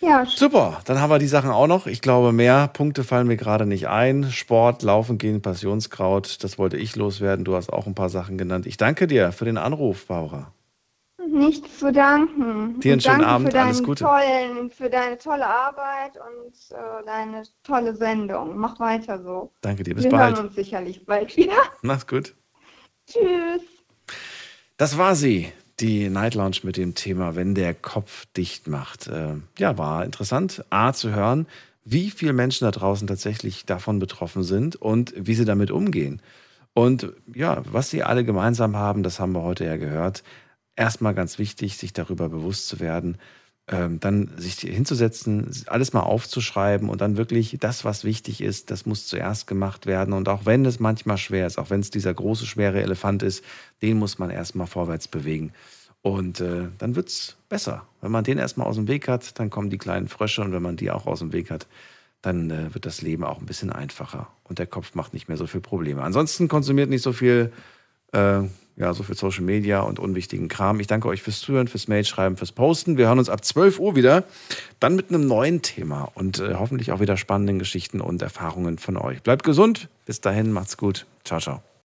Ja, Super, dann haben wir die Sachen auch noch. Ich glaube, mehr Punkte fallen mir gerade nicht ein. Sport, Laufen gehen, Passionskraut, das wollte ich loswerden. Du hast auch ein paar Sachen genannt. Ich danke dir für den Anruf, Barbara. nichts zu danken. Dir einen schönen Abend, alles Gute. Tollen, für deine tolle Arbeit und äh, deine tolle Sendung. Mach weiter so. Danke dir, bis Wir bald. hören uns sicherlich bald wieder. Mach's gut. Tschüss. Das war sie, Die Night Lounge mit dem Thema, wenn der Kopf dicht macht. Äh, ja, war interessant, A zu hören, wie viele Menschen da draußen tatsächlich davon betroffen sind und wie sie damit umgehen. Und ja, was sie alle gemeinsam haben, das haben wir heute ja gehört. Erstmal ganz wichtig, sich darüber bewusst zu werden, ähm, dann sich hinzusetzen, alles mal aufzuschreiben und dann wirklich das, was wichtig ist, das muss zuerst gemacht werden. Und auch wenn es manchmal schwer ist, auch wenn es dieser große, schwere Elefant ist, den muss man erstmal vorwärts bewegen. Und äh, dann wird es besser. Wenn man den erstmal aus dem Weg hat, dann kommen die kleinen Frösche und wenn man die auch aus dem Weg hat, dann äh, wird das Leben auch ein bisschen einfacher und der Kopf macht nicht mehr so viel Probleme. Ansonsten konsumiert nicht so viel äh, ja, so viel Social Media und unwichtigen Kram. Ich danke euch fürs Zuhören, fürs Mailschreiben, fürs Posten. Wir hören uns ab 12 Uhr wieder, dann mit einem neuen Thema und äh, hoffentlich auch wieder spannenden Geschichten und Erfahrungen von euch. Bleibt gesund. Bis dahin, macht's gut. Ciao, ciao.